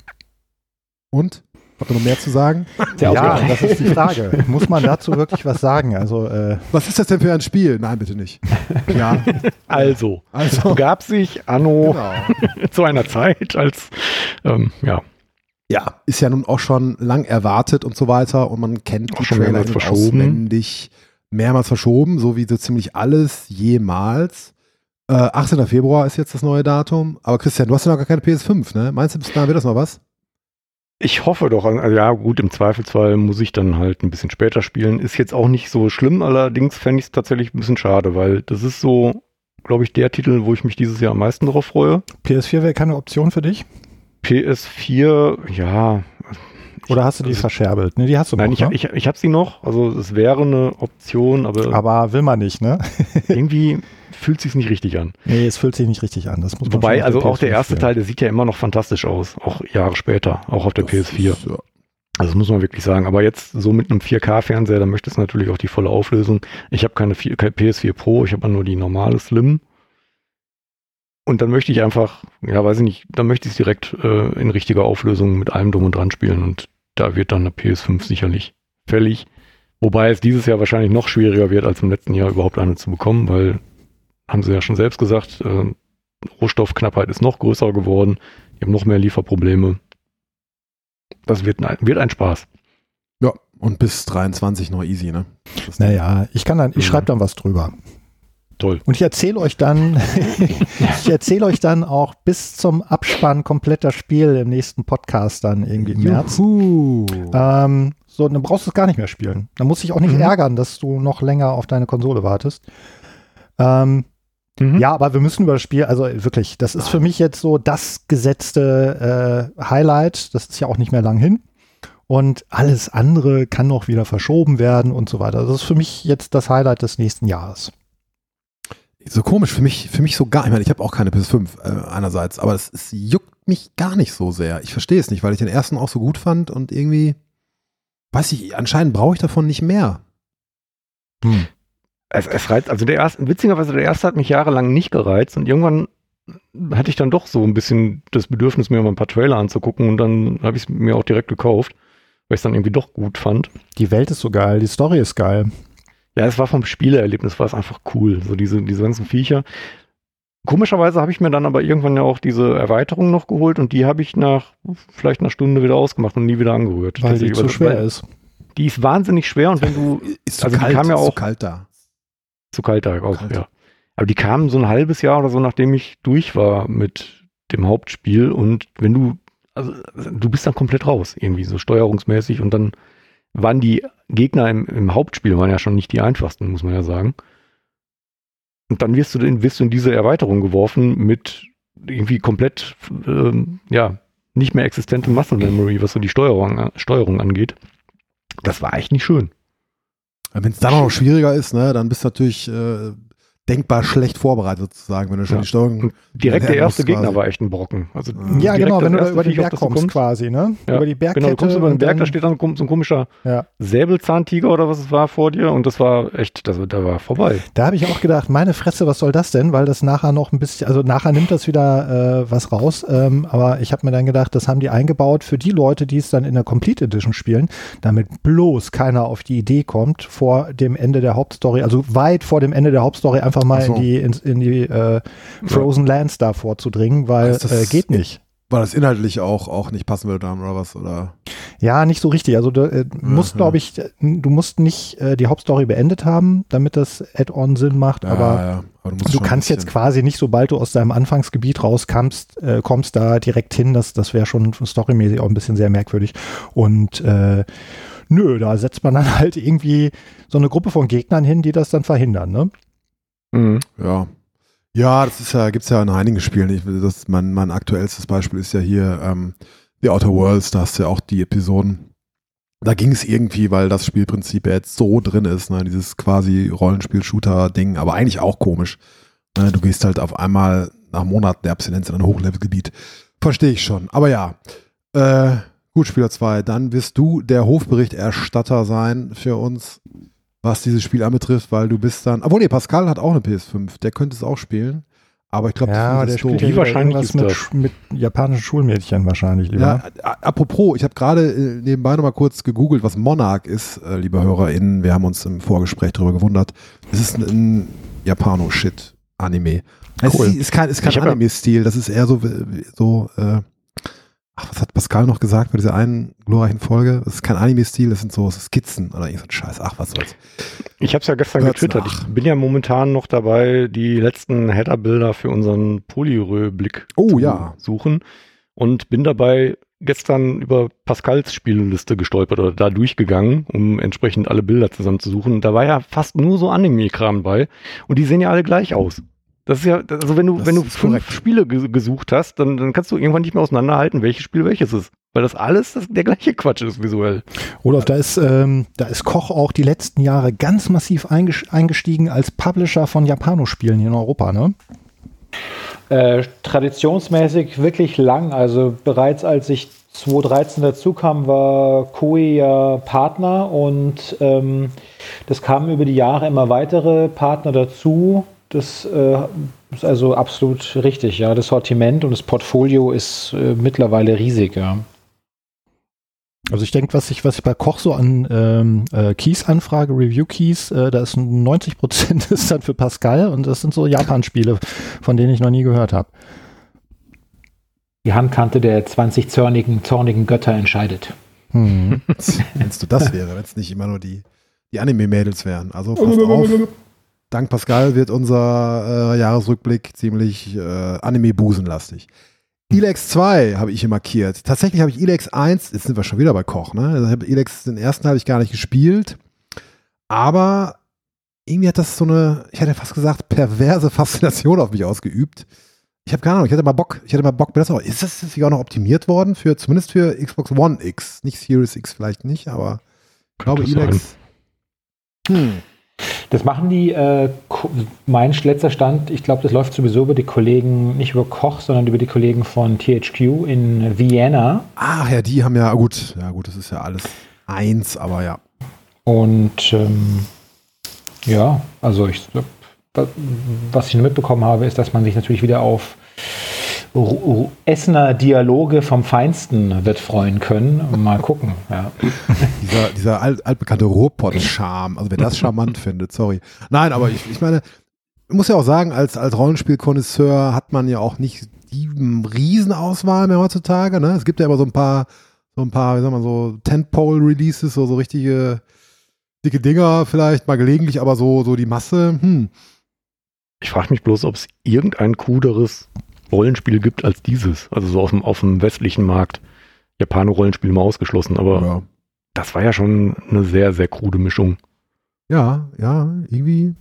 Und? Habt ihr noch mehr zu sagen? [LAUGHS] Ja, ausgereift. das ist die Frage. [LAUGHS] Muss man dazu wirklich was sagen? Also, äh, Was ist das denn für ein Spiel? Nein, bitte nicht. Ja, [LAUGHS] Also, also. gab sich Anno Genau. zu einer Zeit als, ähm, ja, Ja, ist ja nun auch schon lang erwartet und so weiter und man kennt Auch die schon Trailer verschoben. auswendig. Mehrmals verschoben, so wie so ziemlich alles jemals. Äh, 18. Februar ist jetzt das neue Datum. Aber Christian, du hast ja noch gar keine PS5, ne? Meinst du, bis dahin wird das noch was? Ich hoffe doch. Also ja, gut, im Zweifelsfall muss ich dann halt ein bisschen später spielen. Ist jetzt auch nicht so schlimm, allerdings fände ich es tatsächlich ein bisschen schade, weil das ist so, glaube ich, der Titel, wo ich mich dieses Jahr am meisten darauf freue. PS4 wäre keine Option für dich? PS4, ja. Oder hast du die also, verscherbelt? Ne, die hast du Nein, noch, ich, ne? ich, ich habe sie noch. Also es wäre eine Option, aber, Aber will man nicht, ne? [LAUGHS] irgendwie fühlt sich nicht richtig an. Nee, es fühlt sich nicht richtig an. Das muss man Wobei, also auch der PS5 erste spielen. Teil, der sieht ja immer noch fantastisch aus, auch Jahre später, auch auf der PS4. ist, ja. Also das muss man wirklich sagen. Aber jetzt so mit einem 4K-Fernseher, da möchtest du natürlich auch die volle Auflösung. Ich habe keine, 4, keine PS4 Pro, ich habe nur die normale Slim. Und dann möchte ich einfach, ja, weiß ich nicht, dann möchte ich es direkt äh, in richtiger Auflösung mit allem drum und dran spielen. Und da wird dann eine PS5 sicherlich fällig. Wobei es dieses Jahr wahrscheinlich noch schwieriger wird, als im letzten Jahr überhaupt eine zu bekommen, weil, haben sie ja schon selbst gesagt, äh, Rohstoffknappheit ist noch größer geworden. Die haben noch mehr Lieferprobleme. Das wird ein, wird ein Spaß. ja, und bis 23 noch easy, ne? Naja, ich kann dann, ich Mhm. schreibe dann was drüber. Toll. Und ich erzähle euch dann, [LAUGHS] [LAUGHS] ich erzähle euch dann auch bis zum Abspann kompletter Spiel im nächsten Podcast dann irgendwie im März. Ähm, so, dann brauchst du es gar nicht mehr spielen. Dann muss ich auch nicht Mhm. ärgern, dass du noch länger auf deine Konsole wartest. Ähm, Mhm. Ja, aber wir müssen über das Spiel, also wirklich, das ist für mich jetzt so das gesetzte äh, Highlight. Das ist ja auch nicht mehr lang hin. Und alles andere kann noch wieder verschoben werden und so weiter. Das ist für mich jetzt das Highlight des nächsten Jahres. So komisch, für mich, für mich so gar, ich meine, ich habe auch keine PS5 äh, einerseits, aber es, es juckt mich gar nicht so sehr. Ich verstehe es nicht, weil ich den ersten auch so gut fand und irgendwie, weiß ich, anscheinend brauche ich davon nicht mehr. Es, es reizt, also der erste, witzigerweise, der erste hat mich jahrelang nicht gereizt und irgendwann hatte ich dann doch so ein bisschen das Bedürfnis, mir mal ein paar Trailer anzugucken und dann habe ich es mir auch direkt gekauft, weil ich es dann irgendwie doch gut fand. Die Welt ist so geil, die Story ist geil. Ja, es war vom Spielerlebnis, war es einfach cool, so diese, diese ganzen Viecher. Komischerweise habe ich mir dann aber irgendwann ja auch diese Erweiterung noch geholt und die habe ich nach vielleicht einer Stunde wieder ausgemacht und nie wieder angerührt. Weil die zu schwer ist. Die ist wahnsinnig schwer und wenn du [LAUGHS] Ist zu Also die kalt, kam ja auch- zu kalt da. Zu kalt da auch, Kalt. ja. Aber die kamen so ein halbes Jahr oder so, nachdem ich durch war mit dem Hauptspiel. Und wenn du, also du bist dann komplett raus, irgendwie so steuerungsmäßig. Und dann waren die Gegner im, im Hauptspiel waren ja schon nicht die einfachsten, muss man ja sagen. Und dann wirst du, in, wirst du in diese Erweiterung geworfen mit irgendwie komplett, ähm, ja, nicht mehr existentem Muscle Memory, was so die Steuerung, Steuerung angeht. Das war echt nicht schön. Wenn es dann auch noch schwieriger ist, ne, dann bist du natürlich äh, denkbar schlecht vorbereitet sozusagen, wenn du schon Ja. die Steuerung. Direkt der erste Gegner quasi. war echt ein Brocken. Also Ja, genau, wenn du über den Berg kommst kommst. quasi, ne? Ja, Über die Bergkette. Genau, du kommst über den Berg, da steht dann so ein komischer Ja. Säbelzahntiger oder was es war vor dir und das war echt, das, da war vorbei. Da habe ich auch gedacht, meine Fresse, was soll das denn? Weil das nachher noch ein bisschen, also nachher nimmt das wieder äh, was raus. Ähm, aber ich habe mir dann gedacht, das haben die eingebaut für die Leute, die es dann in der Complete Edition spielen, damit bloß keiner auf die Idee kommt, vor dem Ende der Hauptstory, also weit vor dem Ende der Hauptstory einfach mal Ach so. in die, in, in die äh, Frozen Lands da vorzudringen, weil das- äh, geht nicht. Weil das inhaltlich auch, auch nicht passen würde oder was? Oder? Ja, nicht so richtig. Also du äh, musst, Mhm. glaube ich, äh, du musst nicht äh, die Hauptstory beendet haben, damit das Add-on Sinn macht, aber ja, aber du, Du kannst jetzt quasi nicht, sobald du aus deinem Anfangsgebiet rauskommst, äh, kommst da direkt hin. Das, das wäre schon storymäßig auch ein bisschen sehr merkwürdig. Und nö, da setzt man dann [LAUGHS] halt irgendwie so eine Gruppe von Gegnern hin, die das dann verhindern. Ne? Mhm. Ja. Ja, das ist ja, gibt's ja in einigen Spielen. Ich, das, mein, mein aktuellstes Beispiel ist ja hier ähm, The Outer Worlds, da hast du ja auch die Episoden. Da ging es irgendwie, weil das Spielprinzip jetzt so drin ist, ne, dieses quasi Rollenspiel-Shooter-Ding, aber eigentlich auch komisch. Ne, du gehst halt auf einmal nach Monaten der Abstinenz in ein Hochlevelgebiet. Verstehe ich schon. Aber ja. Äh, gut, Spieler 2, dann wirst du der Hofberichterstatter sein für uns, was dieses Spiel anbetrifft, weil du bist dann. Obwohl, nee, Pascal hat auch eine PS5, der könnte es auch spielen. Aber ich glaube, Ja, der spielt ja wieder wahrscheinlich ist mit, das? Mit japanischen Schulmädchen wahrscheinlich lieber. Ja, a- apropos, ich habe gerade äh, nebenbei noch mal kurz gegoogelt, was Monarch ist, äh, liebe HörerInnen. Wir haben uns im Vorgespräch darüber gewundert. Es ist ein, ein Japano-Shit-Anime. Es Cool. ist, ist kein, ist kein Anime-Stil, das ist eher so, so äh, ach, was hat Pascal noch gesagt bei dieser einen glorreichen Folge? Es ist kein Anime-Stil, das sind so Skizzen oder irgend so ein Scheiß. Ach, was soll's. Ich habe es ja gestern Hört's getwittert. nach. Ich bin ja momentan noch dabei, die letzten Header-Bilder für unseren Polyrö-Blick Oh, zu ja. suchen. und bin dabei gestern über Pascals Spielliste gestolpert oder da durchgegangen, um entsprechend alle Bilder zusammenzusuchen. Und da war ja fast nur so Anime-Kram bei. Und die sehen ja alle gleich aus. Das ist ja, also wenn du, Das wenn du fünf korrekt. Spiele ge gesucht hast, dann, dann kannst du irgendwann nicht mehr auseinanderhalten, welches Spiel welches ist. Weil das alles das, der gleiche Quatsch ist visuell. Rudolf, da ist, ähm, da ist Koch auch die letzten Jahre ganz massiv einges- eingestiegen als Publisher von Japanospielen hier in Europa, ne? Äh, traditionsmäßig wirklich lang. Also bereits als ich 2013 dazu kam, war Koei ja Partner und ähm, das kamen über die Jahre immer weitere Partner dazu. Das äh, ist also absolut richtig, ja. Das Sortiment und das Portfolio ist äh, mittlerweile riesig, ja. Also ich denke, was ich, was ich bei Koch so an ähm, äh, Keys anfrage, Review-Keys, äh, da ist 90 Prozent [LAUGHS] ist dann für Pascal und das sind so Japan-Spiele, von denen ich noch nie gehört habe. Die Handkante der 20 zornigen, zornigen Götter entscheidet. Hm. [LAUGHS] wenn es du das wäre, wenn es nicht immer nur die, die Anime-Mädels wären. Also [LAUGHS] passt auf. Dank Pascal wird unser äh, Jahresrückblick ziemlich äh, Anime-busenlastig. Elex 2 habe ich hier markiert. Tatsächlich habe ich Elex 1, jetzt sind wir schon wieder bei Koch, ne? Also ich habe Elex, den ersten habe ich gar nicht gespielt. Aber irgendwie hat das so eine, ich hätte fast gesagt, perverse Faszination auf mich ausgeübt. Ich habe keine Ahnung, ich hatte mal Bock, ich hatte mal Bock, das auch, ist das jetzt auch noch optimiert worden für, zumindest für Xbox One X, nicht Series X vielleicht nicht, aber ich glaube Elex. Hm. Das machen die, äh, mein letzter Stand, ich glaube, das läuft sowieso über die Kollegen, nicht über Koch, sondern über die Kollegen von THQ in Vienna. Ach ja, die haben ja, gut, ja gut, das ist ja alles eins, aber ja. Und ähm, ja, also ich, was ich mitbekommen habe, ist, dass man sich natürlich wieder auf Essener Dialoge vom Feinsten wird freuen können. Mal gucken. Ja. [LAUGHS] Dieser, dieser alt, altbekannte Ruhrpott-Charme, also wer das charmant findet, sorry. Nein, aber ich, ich meine, ich muss ja auch sagen, als, als Rollenspiel-Konnoisseur hat man ja auch nicht die Riesenauswahl mehr heutzutage. Ne? Es gibt ja immer so ein paar, so ein paar, wie sagen wir so, Tentpole-Releases, so, so richtige dicke Dinger vielleicht mal gelegentlich, aber so, so die Masse, hm. Ich frage mich bloß, ob es irgendein cooleres Rollenspiel gibt als dieses. Also so auf dem, auf dem westlichen Markt. Japano-Rollenspiel mal ausgeschlossen, aber Ja. das war ja schon eine sehr, sehr krude Mischung. Ja, ja, irgendwie.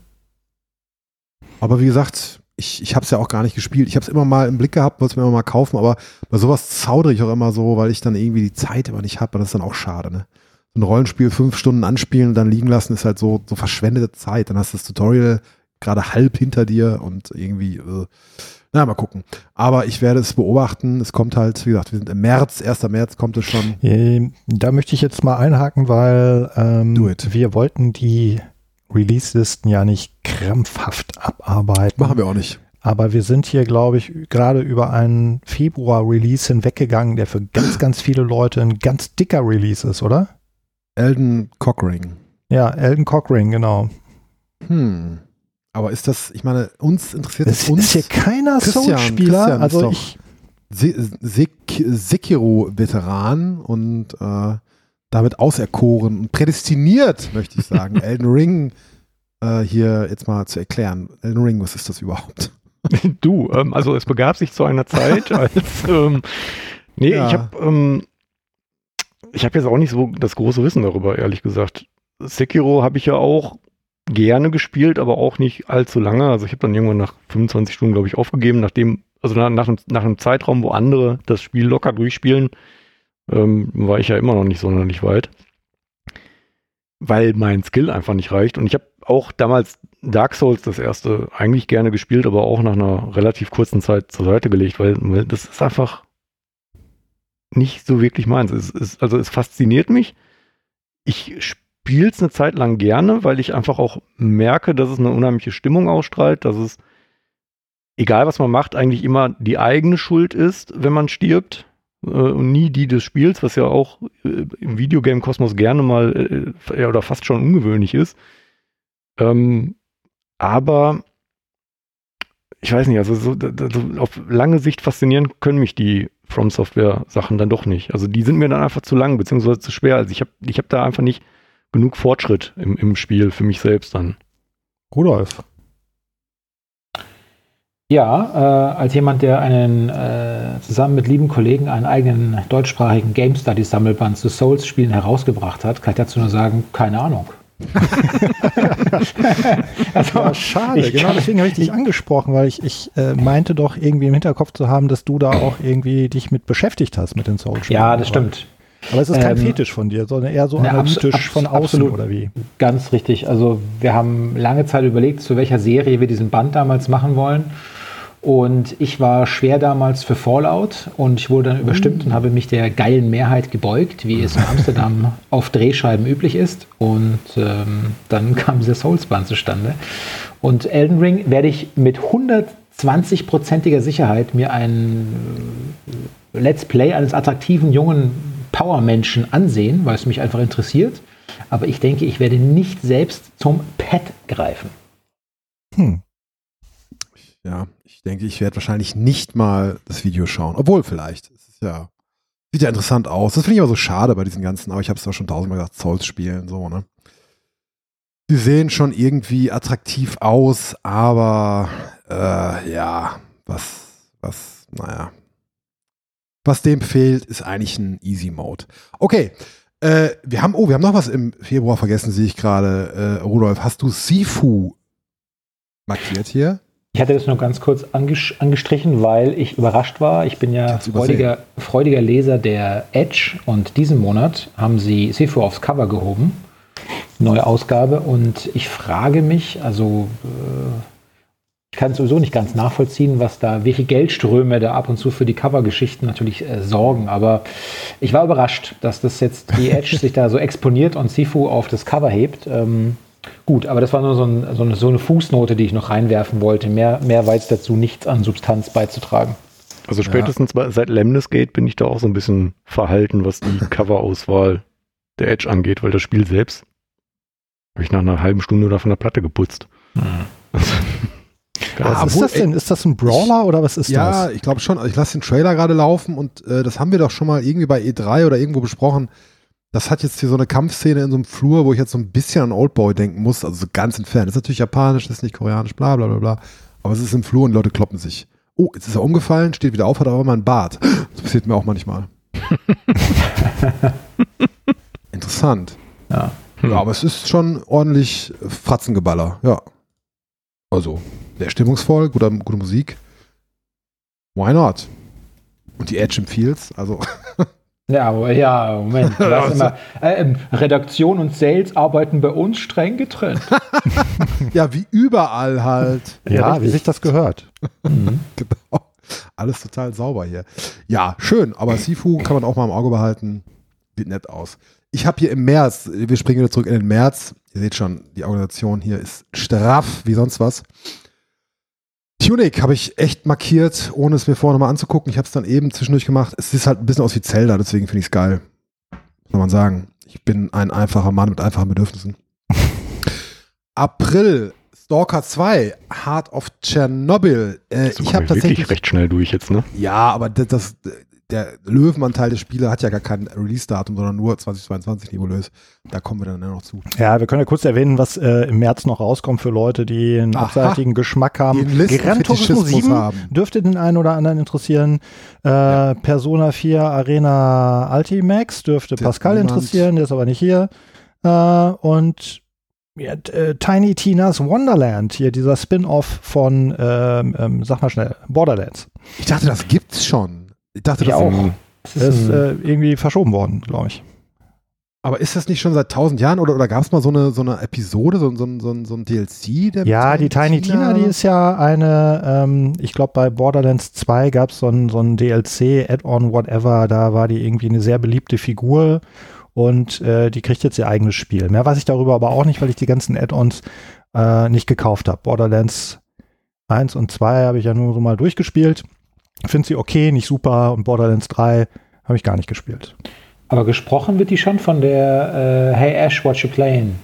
Aber wie gesagt, ich, ich habe es ja auch gar nicht gespielt. Ich habe es immer mal im Blick gehabt, wollte es mir immer mal kaufen, aber bei sowas zaudere ich auch immer so, weil ich dann irgendwie die Zeit immer nicht habe und das ist dann auch schade, ne? So ein Rollenspiel fünf Stunden anspielen und dann liegen lassen ist halt so, so verschwendete Zeit. Dann hast du das Tutorial gerade halb hinter dir und irgendwie, äh, na, mal gucken. Aber ich werde es beobachten. Es kommt halt, wie gesagt, wir sind im März, 1. März kommt es schon. Ähm, Da möchte ich jetzt mal einhaken, weil ähm, wir wollten die Release-Listen ja nicht krampfhaft abarbeiten. Machen wir auch nicht. Aber wir sind hier, glaube ich, gerade über einen Februar-Release hinweggegangen, der für ganz, ganz viele Leute ein ganz dicker Release ist, oder? Elden Cockring. Ja, Elden Cockring, genau. Hm. Aber ist das, ich meine, uns interessiert Es es uns. ist hier keiner ist Also doch- ich, Se- Sek- Sekiro-Veteran und äh, damit auserkoren und prädestiniert, möchte ich sagen, [LAUGHS] Elden Ring äh, hier jetzt mal zu erklären. Elden Ring, was ist das überhaupt? [LAUGHS] Du, ähm, also es begab sich zu einer Zeit, [LAUGHS] als ähm, nee, Ja. ich habe ähm, ich habe jetzt auch nicht so das große Wissen darüber, ehrlich gesagt. Sekiro habe ich ja auch gerne gespielt, aber auch nicht allzu lange. Also ich habe dann irgendwann nach 25 Stunden, glaube ich, aufgegeben, nachdem, also nach, nach, einem- nach einem Zeitraum, wo andere das Spiel locker durchspielen, ähm, war ich ja immer noch nicht sonderlich weit. Weil mein Skill einfach nicht reicht. Und ich habe auch damals Dark Souls das erste eigentlich gerne gespielt, aber auch nach einer relativ kurzen Zeit zur Seite gelegt, weil, weil das ist einfach nicht so wirklich meins. Es ist, also es fasziniert mich. Ich spiele es eine Zeit lang gerne, weil ich einfach auch merke, dass es eine unheimliche Stimmung ausstrahlt, dass es, egal was man macht, eigentlich immer die eigene Schuld ist, wenn man stirbt. äh, Und nie die des Spiels, was ja auch äh, im Videogame-Kosmos gerne mal äh, ja, oder fast schon ungewöhnlich ist. Ähm, aber ich weiß nicht, also so, so auf lange Sicht faszinieren können mich die From Software Sachen dann doch nicht. Also die sind mir dann einfach zu lang beziehungsweise zu schwer. Also ich habe ich hab da einfach nicht genug Fortschritt im, im Spiel für mich selbst dann. Rudolf. Ja, äh, als jemand, der einen äh, zusammen mit lieben Kollegen einen eigenen deutschsprachigen Game Studies Sammelband zu Souls-Spielen herausgebracht hat, kann ich dazu nur sagen, keine Ahnung. [LAUGHS] also, ja, schade, ich genau deswegen habe ich dich angesprochen, weil ich, ich äh, meinte doch irgendwie im Hinterkopf zu haben, dass du da auch irgendwie dich mit beschäftigt hast mit den Souls-Spielen. Ja, das stimmt. Aber es ist kein ähm, Fetisch von dir, sondern eher so ne, analytisch abs von außen absolut, oder wie? Ganz richtig. Also wir haben lange Zeit überlegt, zu welcher Serie wir diesen Band damals machen wollen. Und ich war schwer damals für Fallout und ich wurde dann überstimmt mm. und habe mich der geilen Mehrheit gebeugt, wie es in Amsterdam [LAUGHS] auf Drehscheiben üblich ist. Und ähm, dann [LAUGHS] kam dieser Souls-Band zustande. Und Elden Ring werde ich mit 120-prozentiger Sicherheit mir ein Let's Play eines attraktiven jungen Power-Menschen ansehen, weil es mich einfach interessiert. Aber ich denke, ich werde nicht selbst zum Pad greifen. Hm. Ja, ich denke, ich werde wahrscheinlich nicht mal das Video schauen. Obwohl vielleicht. Es ist ja, sieht ja interessant aus. Das finde ich aber so schade bei diesen ganzen, aber ich habe es auch schon tausendmal gesagt, Souls-Spielen, so, ne? Die sehen schon irgendwie attraktiv aus, aber äh, ja, was, was, naja. Was dem fehlt, ist eigentlich ein Easy Mode. Okay, äh, wir haben, oh, wir haben noch was im Februar vergessen, sehe ich gerade. Äh, Rudolf, hast du Sifu markiert hier? Ich hatte das nur ganz kurz angestrichen, weil ich überrascht war. Ich bin ja freudiger, freudiger, Leser der Edge und diesen Monat haben sie Sifu aufs Cover gehoben. Neue Ausgabe. Und ich frage mich, also äh, ich kann es sowieso nicht ganz nachvollziehen, was da, welche Geldströme da ab und zu für die Covergeschichten natürlich äh, sorgen. Aber ich war überrascht, dass das jetzt die Edge [LAUGHS] sich da so exponiert und Sifu auf das Cover hebt. Ähm, Gut, aber das war nur so, ein, so, eine, so, eine, Fußnote, die ich noch reinwerfen wollte. Mehr, mehr war jetzt dazu nichts an Substanz beizutragen. Also spätestens ja. seit Lemnis geht bin ich da auch so ein bisschen verhalten, was die [LAUGHS] Coverauswahl der Edge angeht, weil das Spiel selbst habe ich nach einer halben Stunde oder von der Platte geputzt. Hm. Was ah, ist das denn? Ist das ein Brawler oder was ist ja, das? Ja, ich glaube schon. Also ich lasse den Trailer gerade laufen und äh, das haben wir doch schon mal irgendwie bei E3 oder irgendwo besprochen das hat jetzt hier so eine Kampfszene in so einem Flur, wo ich jetzt so ein bisschen an Oldboy denken muss, also so ganz entfernt. Das ist natürlich japanisch, das ist nicht koreanisch, bla bla bla bla. Aber es ist im Flur und Leute kloppen sich. Oh, jetzt ist er umgefallen, steht wieder auf, hat aber immer ein Bart. Das passiert mir auch manchmal. [LAUGHS] Interessant. Ja. Ja, aber es ist schon ordentlich Fratzengeballer, ja. Also, sehr stimmungsvoll, gute, gute Musik. Why not? Und die Edge im Fields, also [LAUGHS] Ja, aber ja, Moment. Du weißt immer, äh, ähm, Redaktion und Sales arbeiten bei uns streng getrennt. [LAUGHS] ja, wie überall halt. Ja, ja wie sich das gehört. Mhm. [LAUGHS] genau. Alles total sauber hier. Ja, schön, aber Sifu kann man auch mal im Auge behalten. Sieht nett aus. Ich habe hier im März, wir springen wieder zurück in den März. Ihr seht schon, die Organisation hier ist straff wie sonst was. Tunic habe ich echt markiert, ohne es mir vorher nochmal anzugucken. Ich habe es dann eben zwischendurch gemacht. Es ist halt ein bisschen aus wie Zelda, deswegen finde ich es geil. Soll man sagen. Ich bin ein einfacher Mann mit einfachen Bedürfnissen. [LAUGHS] April, Stalker 2, Heart of Chernobyl. Äh, ich habe tatsächlich recht schnell durch jetzt, ne? Ja, aber das, das der Löwenanteil des Spiele hat ja gar kein Release-Datum, sondern nur 2022 nebulös. Da kommen wir dann noch zu. Ja, wir können ja kurz erwähnen, was äh, im März noch rauskommt für Leute, die einen Aha, abseitigen Geschmack haben. Gran Turismo 7 haben. dürfte den einen oder anderen interessieren. Äh, ja. Persona 4 Arena Ultimax dürfte der Pascal niemand. interessieren, der ist aber nicht hier. Äh, und ja, äh, Tiny Tina's Wonderland, hier dieser Spin-off von, ähm, ähm, sag mal schnell, Borderlands. Ich dachte, das gibt's schon. Ich dachte, ich das auch. Ist, ist äh, irgendwie verschoben worden, glaube ich. Aber ist das nicht schon seit tausend Jahren oder, oder gab es mal so eine, so eine Episode, so, so, so, so ein DLC? Der ja, die Tiny Tina, die ist ja eine, ähm, ich glaube bei Borderlands 2 gab es so ein, so ein DLC, Add-on, whatever, da war die irgendwie eine sehr beliebte Figur und äh, die kriegt jetzt ihr eigenes Spiel. Mehr weiß ich darüber aber auch nicht, weil ich die ganzen Add-ons äh, nicht gekauft habe. Borderlands 1 und 2 habe ich ja nur so mal durchgespielt finde sie okay, nicht super und Borderlands 3 habe ich gar nicht gespielt. Aber gesprochen wird die schon von der äh, Hey Ash, what you playing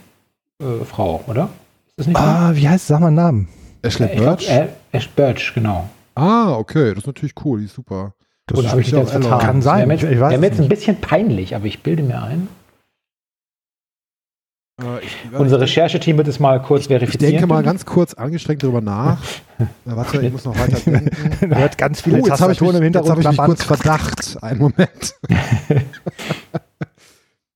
äh, Frau, oder? Ist das nicht ah, wie heißt, sag mal einen Namen. Ashley äh, Birch? Glaub, Ash Birch, genau. Ah, okay, das ist natürlich cool, die ist super. Das Oder habe ich jetzt vertan? Kann sein. Der mir jetzt ein bisschen peinlich, aber ich bilde mir ein. Äh, ich, Unser Rechercheteam wird es mal kurz verifizieren. Ich denke mal ganz kurz angestrengt darüber nach. [LAUGHS] äh, warte, ich muss noch weiter [LAUGHS] denken. Hört ganz viele oh, jetzt habe ich mich, im Hintergrund jetzt ich mich kurz Verdacht. Einen Moment. [LAUGHS]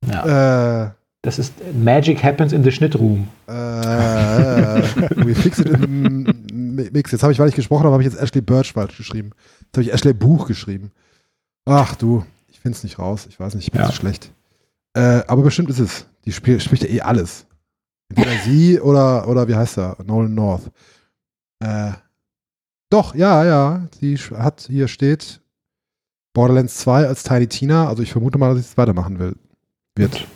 ja. äh, das ist Magic Happens in the Schnittroom. Äh, we fix it in the mix. Jetzt habe ich, weil ich gesprochen habe, habe ich jetzt Ashley Birch falsch geschrieben. Jetzt habe ich Ashley Buch geschrieben. Ach du, ich finde es nicht raus. Ich weiß nicht, ich bin ja. so schlecht. Äh, aber bestimmt ist es. Die spiel, spricht ja eh alles. Entweder sie [LAUGHS] oder, oder wie heißt er? Nolan North. Äh, doch, ja, ja. Sie hat, hier steht Borderlands 2 als Tiny Tina. Also ich vermute mal, dass sie es weitermachen will. Wird.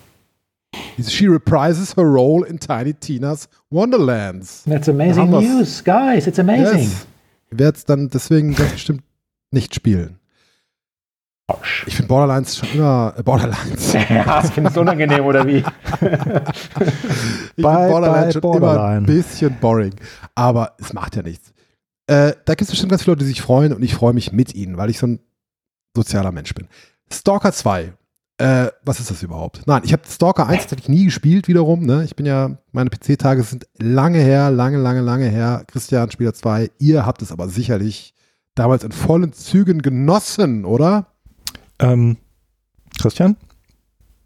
She reprises her role in Tiny Tina's Wonderlands. That's amazing news, guys. It's amazing. Yes. Ich werde es dann deswegen ganz [LAUGHS] bestimmt nicht spielen. Ich finde Borderlands schon immer äh, Borderlands. [LAUGHS] ja, das finde ich unangenehm, oder wie? ich finde Borderlands schon immer ein bisschen boring. Aber es macht ja nichts. Äh, da gibt es bestimmt ganz viele Leute, die sich freuen und ich freue mich mit ihnen, weil ich so ein sozialer Mensch bin. Stalker 2 äh, was ist das überhaupt? Nein, ich habe Stalker 1 tatsächlich nie gespielt wiederum. Ne? Ich bin ja, meine PC-Tage sind lange her, lange, lange, lange her. Christian, Spieler 2, ihr habt es aber sicherlich damals in vollen Zügen genossen, oder? Ähm, Christian?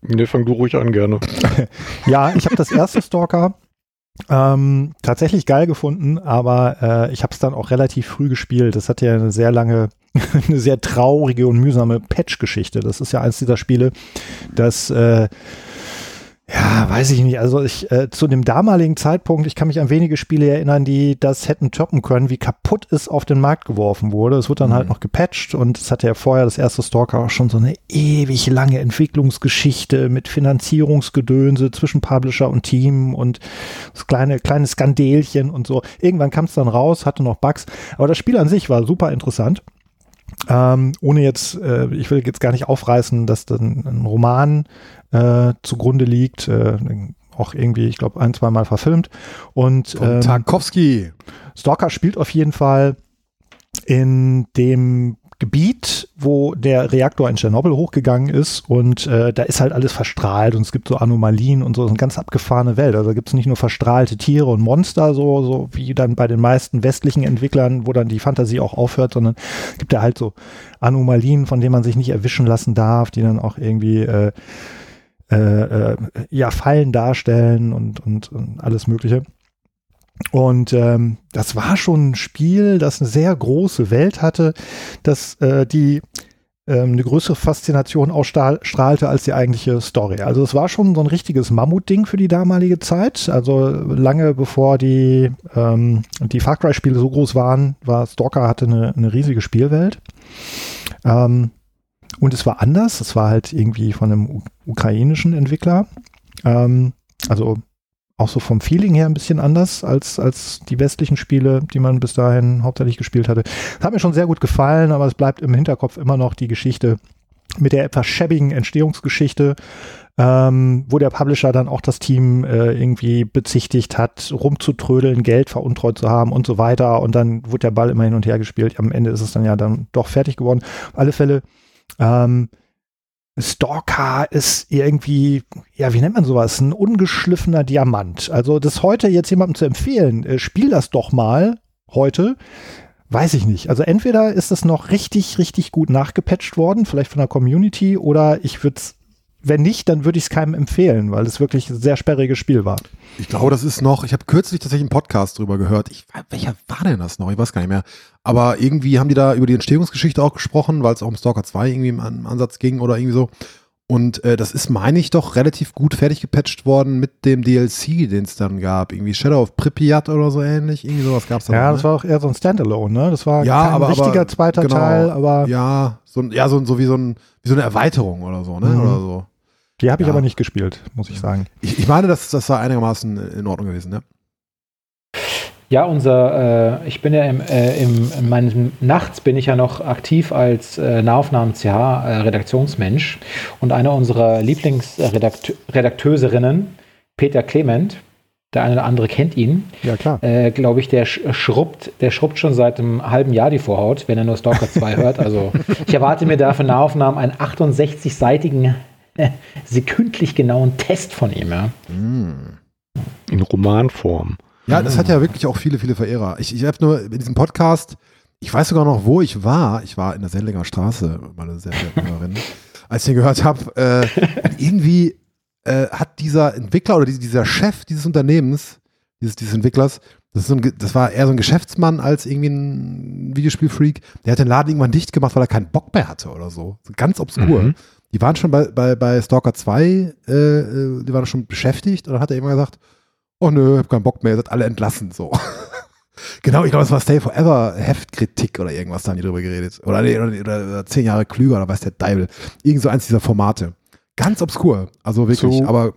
Ne, fang du ruhig an, gerne. [LAUGHS] ja, ich habe das erste Stalker ähm, tatsächlich geil gefunden, aber äh, ich habe es dann auch relativ früh gespielt. Das hat ja eine sehr lange, [LAUGHS] eine sehr traurige und mühsame Patch-Geschichte. Das ist ja eins dieser Spiele, das äh, ja, weiß ich nicht. Also ich äh, zu dem damaligen Zeitpunkt, ich kann mich an wenige Spiele erinnern, die das hätten toppen können, wie kaputt es auf den Markt geworfen wurde. Es wurde dann halt mhm. halt noch gepatcht und es hatte ja vorher das erste Stalker auch schon so eine ewig lange Entwicklungsgeschichte mit Finanzierungsgedönse zwischen Publisher und Team und das kleine kleine Skandelchen und so. Irgendwann kam es dann raus, hatte noch Bugs, aber das Spiel an sich war super interessant. Ähm, ohne jetzt, äh, ich will jetzt gar nicht aufreißen, dass dann ein Roman äh, zugrunde liegt, äh, auch irgendwie, ich glaube, ein, zwei Mal verfilmt. Und ähm, Tarkovsky. Stalker spielt auf jeden Fall in dem Gebiet, wo der Reaktor in Tschernobyl hochgegangen ist und äh, da ist halt alles verstrahlt und es gibt so Anomalien und so, so eine ganz abgefahrene Welt. Also da gibt es nicht nur verstrahlte Tiere und Monster, so, so wie dann bei den meisten westlichen Entwicklern, wo dann die Fantasie auch aufhört, sondern es gibt da halt so Anomalien, von denen man sich nicht erwischen lassen darf, die dann auch irgendwie äh, äh, äh, ja Fallen darstellen und, und, und alles Mögliche. Und ähm, das war schon ein Spiel, das eine sehr große Welt hatte, das äh, die ähm, eine größere Faszination ausstrahlte als die eigentliche Story. Also es war schon so ein richtiges Mammutding für die damalige Zeit. Also lange bevor die, ähm, die Far Cry-Spiele so groß waren, war Stalker hatte eine, eine riesige Spielwelt. Ähm, und es war anders. Es war halt irgendwie von einem ukrainischen Entwickler. Ähm, also auch so vom Feeling her ein bisschen anders als, als die westlichen Spiele, die man bis dahin hauptsächlich gespielt hatte. Das hat mir schon sehr gut gefallen, aber es bleibt im Hinterkopf immer noch die Geschichte mit der etwas schäbigen Entstehungsgeschichte, ähm, wo der Publisher dann auch das Team äh, irgendwie bezichtigt hat, rumzutrödeln, Geld veruntreut zu haben und so weiter. Und dann wurde der Ball immer hin und her gespielt. Am Ende ist es dann ja dann doch fertig geworden. Auf alle Fälle ähm, Stalker ist irgendwie, ja, wie nennt man sowas? Ein ungeschliffener Diamant. Also das heute jetzt jemandem zu empfehlen, äh, spiel das doch mal heute, weiß ich nicht. Also entweder ist es noch richtig, richtig gut nachgepatcht worden, vielleicht von der Community, oder ich würde es wenn nicht, dann würde ich es keinem empfehlen, weil es wirklich ein sehr sperriges Spiel war. Ich glaube, das ist noch, ich habe kürzlich tatsächlich einen Podcast drüber gehört. Ich, welcher war denn das noch? Ich weiß gar nicht mehr. Aber irgendwie haben die da über die Entstehungsgeschichte auch gesprochen, weil es auch um Stalker 2 irgendwie im Ansatz ging oder irgendwie so. Und äh, das ist, meine ich, doch relativ gut fertig gepatcht worden mit dem DLC, den es dann gab. Irgendwie Shadow of Pripyat oder so ähnlich. Irgendwie sowas gab es dann. Ja, noch, das ne? war auch eher so ein Standalone, ne? Das war ja, kein aber, richtiger aber, zweiter genau, Teil, aber. Ja, so, ja, so, so, wie, so ein, wie so eine Erweiterung oder so, ne? Mhm. Oder so. Die habe ich ja. aber nicht gespielt, muss ich sagen. Ich, ich meine, das, das war einigermaßen in Ordnung gewesen, ne? Ja, unser, äh, ich bin ja im, äh, im, in meinem, nachts bin ich ja noch aktiv als äh, Nahaufnahmen-CH-Redaktionsmensch und eine unserer Lieblingsredakteuserinnen, Peter Clement, der eine oder andere kennt ihn. Ja, klar. Äh, Glaube ich, der schrubbt, der schrubbt schon seit einem halben Jahr die Vorhaut, wenn er nur Stalker 2 hört. Also ich erwarte mir da für Nahaufnahmen einen 68-seitigen [LAUGHS] sekündlich genauen Test von ihm. Ja. In Romanform. Ja, das hat ja wirklich auch viele, viele Verehrer. Ich, ich habe nur in diesem Podcast, ich weiß sogar noch, wo ich war. Ich war in der Sendlinger Straße, meine sehr verehrten Hörerin, [LAUGHS] als ich den gehört habe. Äh, irgendwie äh, hat dieser Entwickler oder dieser Chef dieses Unternehmens, dieses, dieses Entwicklers, das, ist so ein, das war eher so ein Geschäftsmann als irgendwie ein Videospielfreak. Der hat den Laden irgendwann dicht gemacht, weil er keinen Bock mehr hatte oder so. Ganz obskur. Mhm. Die waren schon bei, bei, bei Stalker 2, äh, äh, die waren schon beschäftigt und dann hat er irgendwann gesagt, oh nö, hab keinen Bock mehr, ihr seid alle entlassen, so. [LAUGHS] genau, ich glaube, das war Stay Forever Heftkritik oder irgendwas, da haben die drüber geredet. Oder, nee, oder, oder, zehn Jahre klüger, oder weiß der Deibel. Irgend so eins dieser Formate. Ganz obskur, also wirklich, So- aber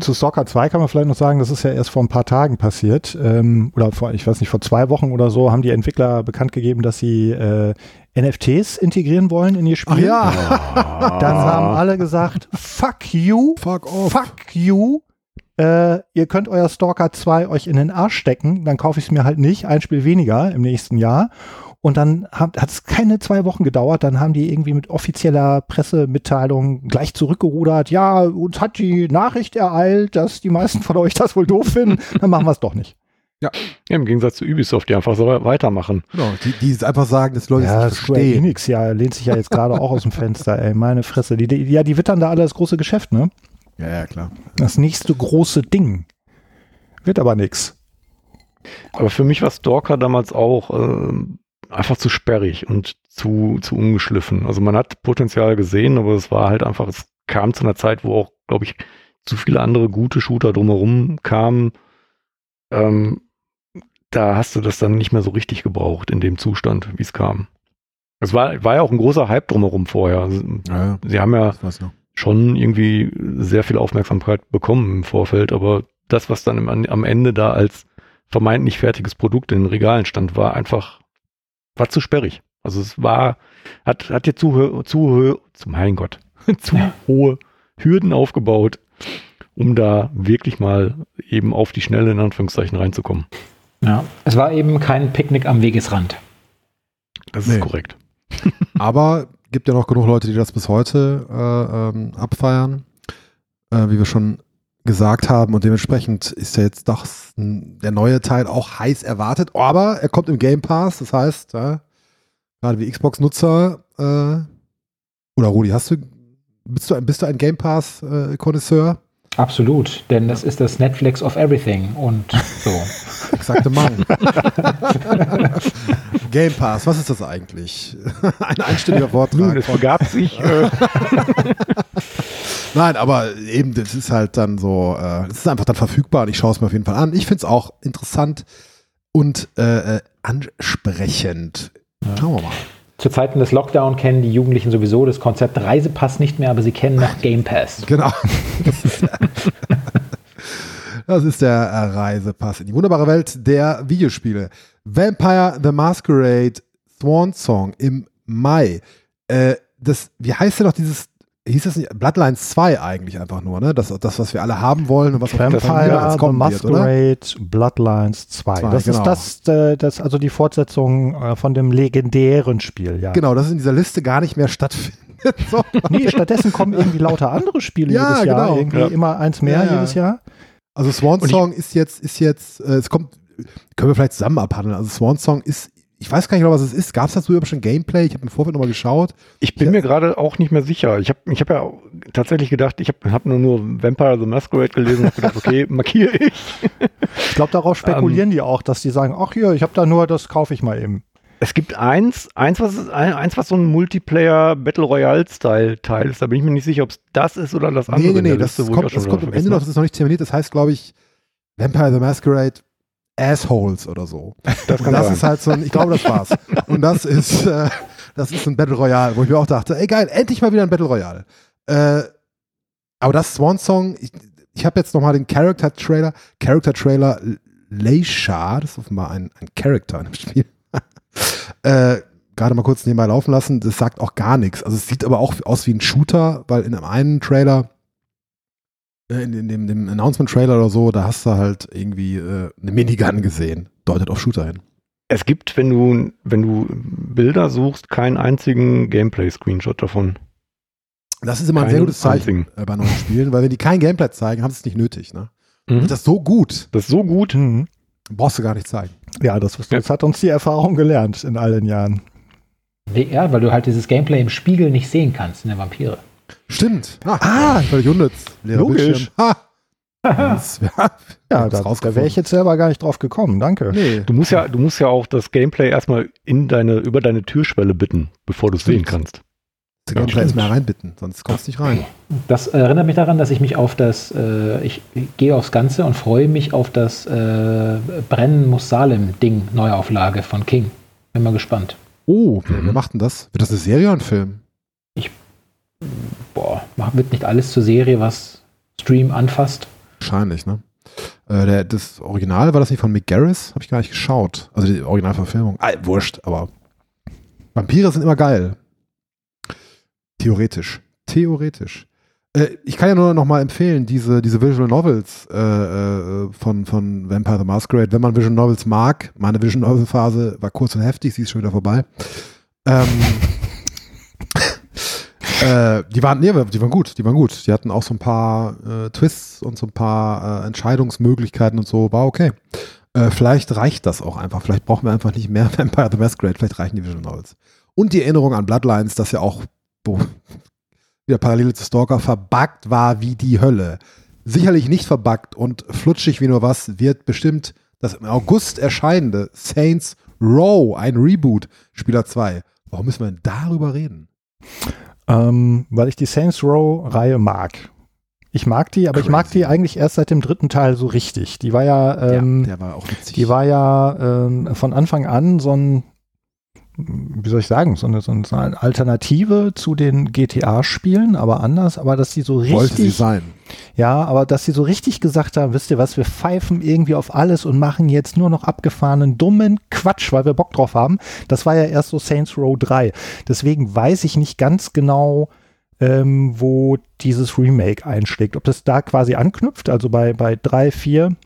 zu Stalker 2 kann man vielleicht noch sagen, das ist ja erst vor ein paar Tagen passiert. Ähm, oder vor, ich weiß nicht, vor zwei Wochen oder so haben die Entwickler bekannt gegeben, dass sie äh, NFTs integrieren wollen in ihr Spiel. ach ja, [LAUGHS] Dann haben alle gesagt, fuck you, fuck off. fuck you. Äh, ihr könnt euer Stalker 2 euch in den Arsch stecken, dann kaufe ich es mir halt nicht, ein Spiel weniger im nächsten Jahr. Und dann hat es keine zwei Wochen gedauert, dann haben die irgendwie mit offizieller Pressemitteilung gleich zurückgerudert. Ja, uns hat die Nachricht ereilt, dass die meisten von euch das wohl doof finden, [LAUGHS] dann machen wir es doch nicht. Ja, Im Gegensatz zu Ubisoft, die einfach so weitermachen. Genau, die, die einfach sagen, dass Leute Ja, es nicht Square verstehen. Enix ja, lehnt sich ja jetzt gerade auch aus dem Fenster, ey, meine Fresse. Die, die, ja, die wittern da alle das große Geschäft, ne? Ja, ja, klar. Das nächste große Ding. Wird aber nix. Aber für mich war Stalker damals auch ähm, einfach zu sperrig und zu, zu ungeschliffen. Also man hat Potenzial gesehen, aber es war halt einfach, es kam zu einer Zeit, wo auch, glaube ich, zu viele andere gute Shooter drumherum kamen. Ähm, da hast du das dann nicht mehr so richtig gebraucht in dem Zustand, wie es kam. Es war, war ja auch ein großer Hype drumherum vorher. Also, Ja, ja, Sie haben ja schon irgendwie sehr viel Aufmerksamkeit bekommen im Vorfeld, aber das, was dann im, am Ende da als vermeintlich fertiges Produkt in den Regalen stand, war einfach, war zu sperrig. Also es war, hat, hat dir zu, zu, zu mein Gott, [LAUGHS] zu hohe Hürden aufgebaut, um da wirklich mal eben auf die Schnelle in Anführungszeichen reinzukommen. Ja. Es war eben kein Picknick am Wegesrand. Das Nee. ist korrekt. [LAUGHS] Aber gibt ja noch genug Leute, die das bis heute äh, ähm, abfeiern, äh, wie wir schon gesagt haben. Und dementsprechend ist ja jetzt doch der neue Teil auch heiß erwartet. Aber er kommt im Game Pass. Das heißt, ja, gerade wie Xbox-Nutzer äh, oder Rudi, hast du bist du ein, bist du ein Game Pass-Konnoisseur? Absolut, denn das ist das Netflix of Everything und so. [LAUGHS] Exakte Mann. [LAUGHS] Game Pass, was ist das eigentlich? [LAUGHS] Ein einstündiger Vortrag. Nun, es begab sich, äh, Nein, aber eben, das ist halt dann so, äh, es ist einfach dann verfügbar und ich schaue es mir auf jeden Fall an. Ich finde es auch interessant und äh, äh, ansprechend. Schauen wir mal. Zu Zeiten des Lockdown kennen die Jugendlichen sowieso das Konzept Reisepass nicht mehr, aber sie kennen noch Game Pass. Genau. Das ist, der äh, Reisepass in die wunderbare Welt der Videospiele. Vampire the Masquerade Swan Song im Mai. Äh, das, wie heißt denn noch dieses, hieß das nicht, Bloodlines 2 eigentlich einfach nur, ne? Das, das was wir alle haben wollen und was auf Vampire, jetzt The kommen wird, oder? Masquerade, Bloodlines 2. Zwei, das genau. ist das, äh, das, also die Fortsetzung äh, von dem legendären Spiel, ja. Genau, das ist in dieser Liste gar nicht mehr stattfindet. [LAUGHS] So. Nee, stattdessen kommen irgendwie lauter andere Spiele Ja, jedes Jahr. genau. Irgendwie Ja. immer eins mehr Ja, jedes Jahr. Also Swan Song ist jetzt, ist jetzt, äh, es kommt, können wir vielleicht zusammen abhandeln. Also Swan Song ist, ich weiß gar nicht genau, was es ist. Gab es dazu überhaupt schon Gameplay? Ich habe im Vorfeld nochmal geschaut. Ich bin Ja. mir gerade auch nicht mehr sicher. Ich habe ich hab ja tatsächlich gedacht, ich habe hab nur, nur Vampire the Masquerade gelesen und habe gedacht, okay, [LAUGHS] markiere ich. Ich glaube, darauf spekulieren Ähm. die auch, dass die sagen, ach hier, ich habe da nur, das kaufe ich mal eben. Es gibt eins, eins, was, eins, was so ein Multiplayer Battle Royale Style Teil ist. Da bin ich mir nicht sicher, ob es das ist oder das andere. Nee, nee, nee, das Liste, ich kommt, das kommt am Ende noch, das ist noch nicht terminiert. Das heißt, glaube ich, Vampire the Masquerade Assholes oder so. Das Und das sein. ist halt so ein, ich glaube, das war's. Und das ist, äh, das ist ein Battle Royale, wo ich mir auch dachte, ey geil, endlich mal wieder ein Battle Royale. Äh, aber das Swan Song, ich, ich habe jetzt nochmal den Character Trailer, Character Trailer Leisha, das ist offenbar ein, ein Character in dem Spiel, [LAUGHS] äh, gerade mal kurz nebenbei laufen lassen. Das sagt auch gar nichts. Also es sieht aber auch aus wie ein Shooter, weil in einem einen Trailer, in, in dem, dem Announcement-Trailer oder so, da hast du halt irgendwie äh, eine Minigun gesehen. Deutet auf Shooter hin. Es gibt, wenn du, wenn du Bilder suchst, keinen einzigen Gameplay-Screenshot davon. Das ist immer ein Keine sehr gutes Zeichen einzigen. äh, bei neuen Spielen, weil wenn die kein Gameplay zeigen, haben sie es nicht nötig. Ne? Mhm. Das ist so gut, Das ist so gut. Mhm. brauchst du gar nicht zeigen. Ja, das, das hat uns die Erfahrung gelernt in all den Jahren. VR, weil du halt dieses Gameplay im Spiegel nicht sehen kannst in der Vampire. Stimmt. Ah, Ah, völlig unnütz. Logisch. Bildschirm. Ha. Das, [LAUGHS] ja, Ja, da, da wäre ich jetzt selber gar nicht drauf gekommen. Danke. Nee. Du musst ja, du musst ja auch das Gameplay erstmal in deine, über deine Türschwelle bitten, bevor du es sehen kannst. Das Gameplay ist mehr reinbitten, sonst kommst du nicht rein. Das erinnert mich daran, dass ich mich auf das, äh, ich gehe aufs Ganze und freue mich auf das äh, Brennen muss Salem-Ding, Neuauflage von King. Bin mal gespannt. Oh, wer, Mhm. wer macht denn das? Wird das eine Serie oder ein Film? Boah, wird nicht alles zur Serie, was Stream anfasst. Wahrscheinlich, ne? Äh, der, das Original, war das nicht von Mick Garris? Habe ich gar nicht geschaut. Also die Originalverfilmung. Ah, wurscht, aber Vampire sind immer geil. Theoretisch. Theoretisch. Äh, ich kann ja nur noch mal empfehlen, diese, diese Visual Novels äh, äh, von, von Vampire the Masquerade, wenn man Visual Novels mag. Meine Visual Novel Phase war kurz und heftig, sie ist schon wieder vorbei. Ähm, äh, die waren, nee, die waren gut, die waren gut. Die hatten auch so ein paar äh, Twists und so ein paar äh, Entscheidungsmöglichkeiten und so, war okay. Äh, vielleicht reicht das auch einfach. Vielleicht brauchen wir einfach nicht mehr [LAUGHS] Vampire the Masquerade, vielleicht reichen die Visual Novels. Und die Erinnerung an Bloodlines, dass ja auch [LAUGHS] wo, wieder parallel zu Stalker verbuggt war wie die Hölle. Sicherlich nicht verbuggt und flutschig wie nur was, wird bestimmt das im August erscheinende Saints Row, ein Reboot, Spieler 2. Warum müssen wir denn darüber reden? Ähm, weil ich die Saints Row-Reihe mag. Ich mag die, aber ich mag Crazy. die eigentlich erst seit dem dritten Teil so richtig. Die war ja, ähm, der war die war ja ähm, von Anfang an so ein, wie soll ich sagen, so eine, so eine Alternative zu den GTA-Spielen, aber anders, aber dass die so wollte sie richtig, sein. ja, aber dass sie so richtig gesagt haben, wisst ihr was, wir pfeifen irgendwie auf alles und machen jetzt nur noch abgefahrenen, dummen Quatsch, weil wir Bock drauf haben. Das war ja erst so Saints Row 3. Deswegen weiß ich nicht ganz genau, ähm, wo dieses Remake einschlägt. Ob das da quasi anknüpft, also bei, bei 3, 4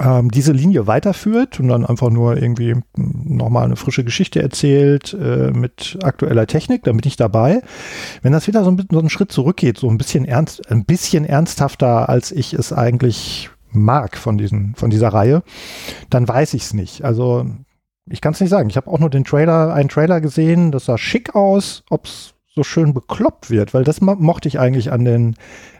ähm, diese Linie weiterführt und dann einfach nur irgendwie nochmal eine frische Geschichte erzählt äh, mit aktueller Technik, dann bin ich dabei. Wenn das wieder so ein, so einen Schritt zurückgeht, so ein bisschen ernst, ein bisschen ernsthafter, als ich es eigentlich mag von diesen, von dieser Reihe, dann weiß ich es nicht. Also ich kann es nicht sagen. Ich habe auch nur den Trailer, einen Trailer gesehen, das sah schick aus, ob es so schön bekloppt wird, weil das mo mochte ich eigentlich an den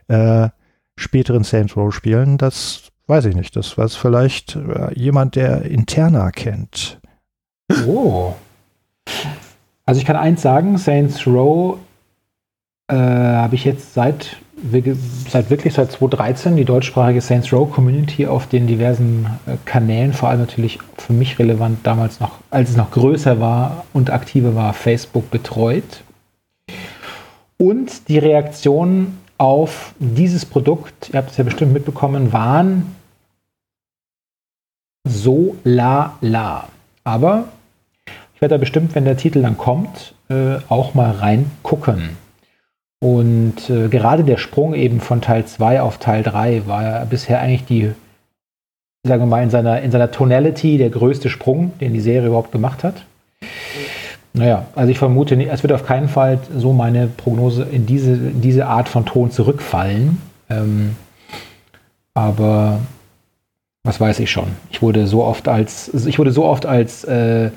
äh, späteren Saints Row Spielen. Das weiß ich nicht. Das weiß vielleicht äh, jemand, der Interna kennt. Oh. Also ich kann eins sagen, Saints Row äh, habe ich jetzt seit, seit wirklich seit 2013 die deutschsprachige Saints Row Community auf den diversen äh, Kanälen, vor allem natürlich für mich relevant damals noch, als es noch größer war und aktiver war, Facebook betreut. Und die Reaktionen auf dieses Produkt, ihr habt es ja bestimmt mitbekommen, waren so la la. Aber ich werde da bestimmt, wenn der Titel dann kommt, äh, auch mal reingucken. Und äh, gerade der Sprung eben von Teil 2 auf Teil 3 war ja bisher eigentlich die, sagen wir mal, in seiner, in seiner Tonality der größte Sprung, den die Serie überhaupt gemacht hat. Naja, also ich vermute, es wird auf keinen Fall so meine Prognose in diese, diese Art von Ton zurückfallen. Ähm, aber was weiß ich schon. Ich wurde so oft als, ich wurde so oft als äh,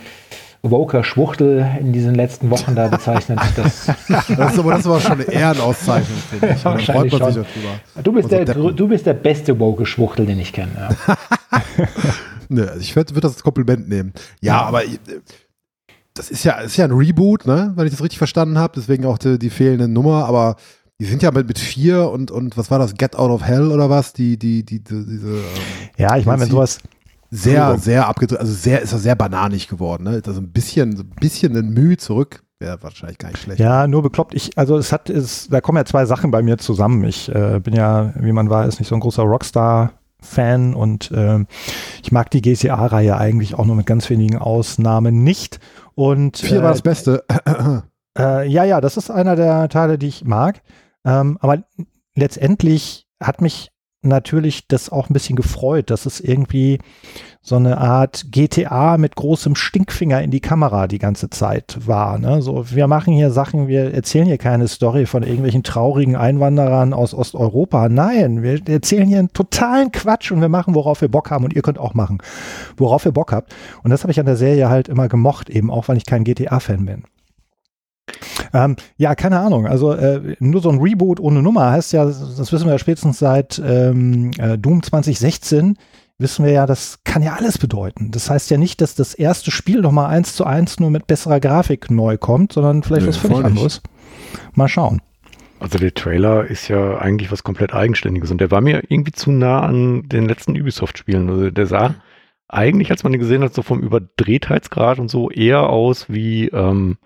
Woker Schwuchtel in diesen letzten Wochen da bezeichnet, [LAUGHS] dass Das ist aber, das aber schon eine Ehrenauszeichnung, finde ich. Dann freut man sich schon. darüber. du bist, der, Deppen. du bist der beste Woke Schwuchtel, den ich kenne. Ja. [LAUGHS] Also ich würde würd das als Kompliment nehmen. Ja, aber äh, das ist ja, ist ja ein Reboot, ne? Wenn ich das richtig verstanden habe. Deswegen auch die, die fehlende Nummer. Aber die sind ja mit, mit vier und, und was war das? Get Out of Hell oder was? Die, die, die, die diese ähm, Ja, ich meine, wenn sowas, sehr, sehr abgedreht, also sehr, ist er sehr bananig geworden, ne? Also ein bisschen, so ein bisschen ein Mühe zurück. Wäre wahrscheinlich gar nicht schlecht. ja, nur bekloppt. Ich, also es hat, es, da kommen ja zwei Sachen bei mir zusammen. Ich äh, bin ja, wie man weiß, nicht so ein großer Rockstar-Fan und ähm, ich mag die GCA-Reihe eigentlich auch nur mit ganz wenigen Ausnahmen nicht. Und Vier war das Beste. Äh, ja, ja, das ist einer der Teile, die ich mag. Ähm, aber letztendlich hat mich natürlich das auch ein bisschen gefreut, dass es irgendwie so eine Art GTA mit großem Stinkfinger in die Kamera die ganze Zeit war. Ne? So, wir machen hier Sachen, wir erzählen hier keine Story von irgendwelchen traurigen Einwanderern aus Osteuropa. Nein, wir erzählen hier einen totalen Quatsch und wir machen, worauf wir Bock haben und ihr könnt auch machen, worauf ihr Bock habt. Und das habe ich an der Serie halt immer gemocht, eben auch, weil ich kein GTA-Fan bin. Ähm, ja, keine Ahnung. Also äh, nur so ein Reboot ohne Nummer heißt ja, das wissen wir ja spätestens seit ähm, äh, Doom 2016, wissen wir ja, das kann ja alles bedeuten. Das heißt ja nicht, dass das erste Spiel nochmal eins zu eins nur mit besserer Grafik neu kommt, sondern vielleicht was völlig anderes. Mal schauen. Also der Trailer ist ja eigentlich was komplett Eigenständiges und der war mir irgendwie zu nah an den letzten Ubisoft-Spielen. Also der sah eigentlich, als man den gesehen hat, so vom Überdrehtheitsgrad und so eher aus wie ähm,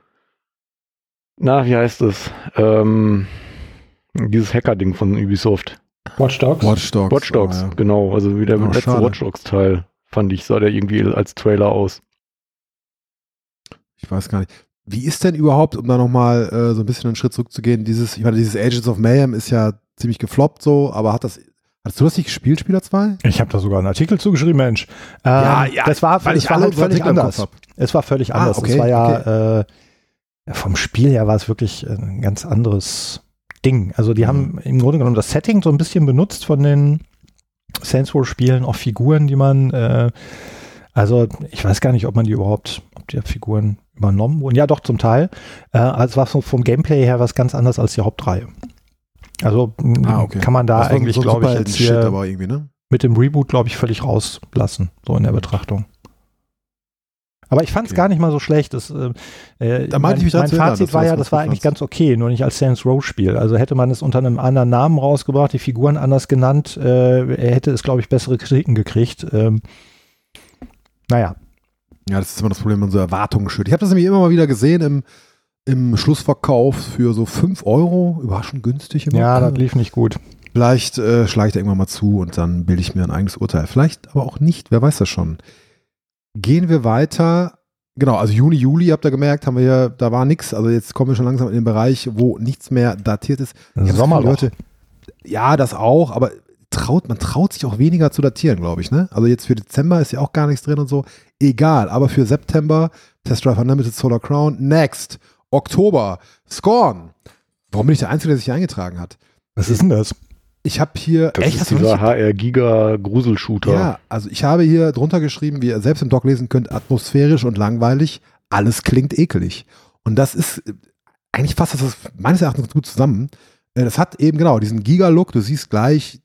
na, wie heißt es? Ähm, dieses Hacker-Ding von Ubisoft. Watch Dogs? Watch Dogs, Watch Dogs oh, ja. genau. Also wie der oh, letzte schade. Watch Dogs-Teil, fand ich, sah der irgendwie als Trailer aus. Ich weiß gar nicht. Wie ist denn überhaupt, um da nochmal äh, so ein bisschen einen Schritt zurückzugehen, dieses, ich meine, dieses Agents of Mayhem ist ja ziemlich gefloppt so, aber hat das, Hast du das nicht gespielt, Spieler 2? Ich habe da sogar einen Artikel zugeschrieben, Mensch. Ähm, ja, ja, das war, weil ich war halt völlig anders. Es war völlig anders. Ah, okay, es war ja, okay. äh, vom Spiel her war es wirklich ein ganz anderes Ding. Also die mhm. haben im Grunde genommen das Setting so ein bisschen benutzt von den Saints Row Spielen, auch Figuren, die man, äh, also ich weiß gar nicht, ob man die überhaupt, ob die Figuren übernommen wurden. Ja, doch zum Teil. Äh, also war so vom Gameplay her was ganz anders als die Hauptreihe. Also ah, okay. kann man da eigentlich, so glaube ich, jetzt hier ne? mit dem Reboot, glaube ich, völlig rauslassen, so in der Betrachtung. Aber ich fand es okay. gar nicht mal so schlecht. Das, äh, äh da mein, ich mein Fazit war ja, das war eigentlich ganz okay, nur nicht als Saints Row Spiel. Also hätte man es unter einem anderen Namen rausgebracht, die Figuren anders genannt, äh, er hätte es, glaube ich, bessere Kritiken gekriegt. Ähm, naja. Ja, das ist immer das Problem, wenn man so Erwartungen schürt. Ich habe das nämlich immer mal wieder gesehen im, im Schlussverkauf für so 5 Euro. Überraschend günstig. Immer. Ja, das lief nicht gut. Vielleicht äh, schlage ich da irgendwann mal zu und dann bilde ich mir ein eigenes Urteil. Vielleicht aber auch nicht, wer weiß das schon. Gehen wir weiter. Genau, also Juni, Juli, habt ihr gemerkt, haben wir ja, da war nichts. Also jetzt kommen wir schon langsam in den Bereich, wo nichts mehr datiert ist. Sommerloch. ja, das auch, aber traut, man traut sich auch weniger zu datieren, glaube ich. Ne? Also jetzt für Dezember ist ja auch gar nichts drin und so. Egal, aber für September, Test Drive Unlimited Solar Crown, Next, Oktober, Scorn. Warum bin ich der Einzige, der sich eingetragen hat? Was ist denn das? Ich habe hier das echt ist dieser HR Giga Gruselshooter. Ja, also ich habe hier drunter geschrieben, wie ihr selbst im Doc lesen könnt, atmosphärisch und langweilig. Alles klingt ekelig. Und das ist äh, eigentlich fasst das meines Erachtens gut zusammen. Äh, das hat eben genau diesen Giga-Look. Du siehst gleich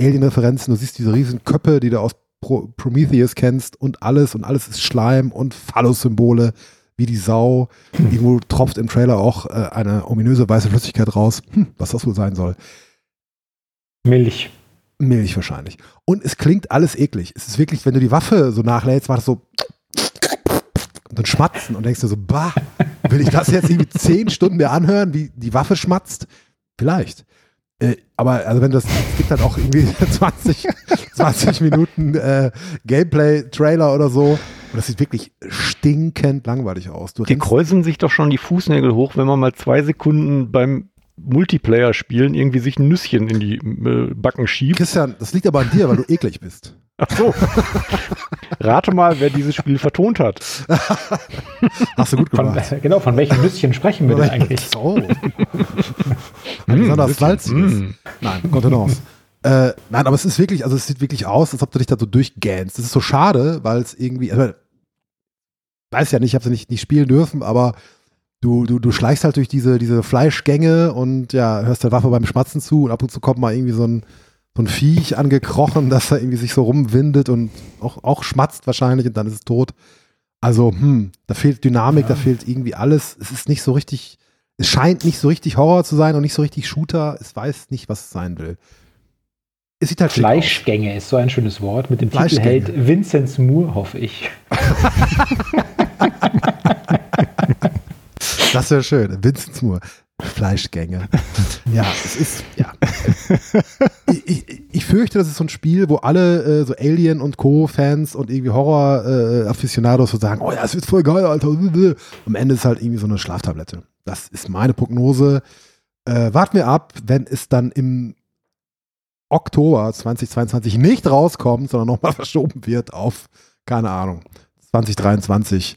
Alien-Referenzen, du siehst diese riesen Köpfe, die du aus Pro Prometheus kennst und alles und alles ist Schleim und Phallus-Symbole wie die Sau. Irgendwo tropft im Trailer auch äh, eine ominöse weiße Flüssigkeit raus. Hm, was das wohl sein soll. Milch. Milch wahrscheinlich. Und es klingt alles eklig. Es ist wirklich, wenn du die Waffe so nachlädst, war das so und dann schmatzen und denkst dir so, bah, will ich das jetzt irgendwie zehn Stunden mehr anhören, wie die Waffe schmatzt? Vielleicht. Äh, aber also wenn das, es gibt dann auch irgendwie [LAUGHS] 20, 20 Minuten äh, Gameplay-Trailer oder so. Und das sieht wirklich stinkend langweilig aus. Du die kräuseln sich doch schon die Fußnägel hoch, wenn man mal zwei Sekunden beim Multiplayer-Spielen irgendwie sich ein Nüsschen in die äh, Backen schiebt. Christian, das liegt aber an dir, weil du eklig bist. Ach so. Rate mal, wer dieses Spiel vertont hat. Hast du gut gemacht. Von, genau, von welchen Nüsschen sprechen wir denn eigentlich? [LAUGHS] So. Besonders salzig mm. Nein, Kontenance. Äh, nein, aber es ist wirklich, also es sieht wirklich aus, als ob du dich da so durchgähnst. Das ist so schade, weil es irgendwie, also, weiß ja nicht, ich habe es ja nicht, nicht spielen dürfen, aber du, du, du schleichst halt durch diese, diese Fleischgänge und ja, hörst der Waffe beim Schmatzen zu und ab und zu kommt mal irgendwie so ein, so ein Viech angekrochen, [LAUGHS] dass er irgendwie sich so rumwindet und auch, auch schmatzt wahrscheinlich und dann ist es tot. Also, hm, da fehlt Dynamik, ja. da fehlt irgendwie alles. Es ist nicht so richtig, es scheint nicht so richtig Horror zu sein und nicht so richtig Shooter. Es weiß nicht, was es sein will. Es sieht halt Fleischgänge ist so ein schönes Wort. Mit dem Titel hält Vincent Moore, hoffe ich. [LAUGHS] [LAUGHS] Das wäre schön. Vincent Moore. Fleischgänge. Ja, es ist, ja. [LAUGHS] Ich, ich, ich, fürchte, das ist so ein Spiel, wo alle äh, so Alien und Co-Fans und irgendwie Horror-Afficionados äh, so sagen, oh ja, es wird voll geil, Alter. Am Ende ist halt irgendwie so eine Schlaftablette. Das ist meine Prognose. Äh, warten wir ab, wenn es dann im Oktober 2022 nicht rauskommt, sondern nochmal [LAUGHS] verschoben wird auf, keine Ahnung, 2023.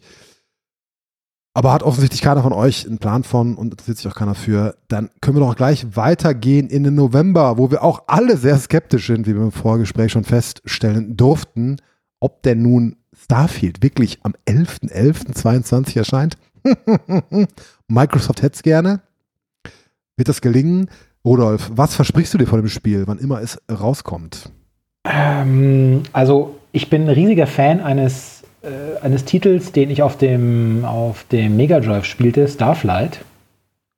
Aber hat offensichtlich keiner von euch einen Plan von und interessiert sich auch keiner für. Dann können wir doch gleich weitergehen in den November, wo wir auch alle sehr skeptisch sind, wie wir im Vorgespräch schon feststellen durften, ob denn nun Starfield wirklich am 11.11.22 erscheint. [LAUGHS] Microsoft hätte es gerne. Wird das gelingen? Rudolf, was versprichst du dir von dem Spiel, wann immer es rauskommt? Ähm, also, ich bin ein riesiger Fan eines, äh, eines Titels, den ich auf dem, auf dem Mega Drive spielte, Starflight.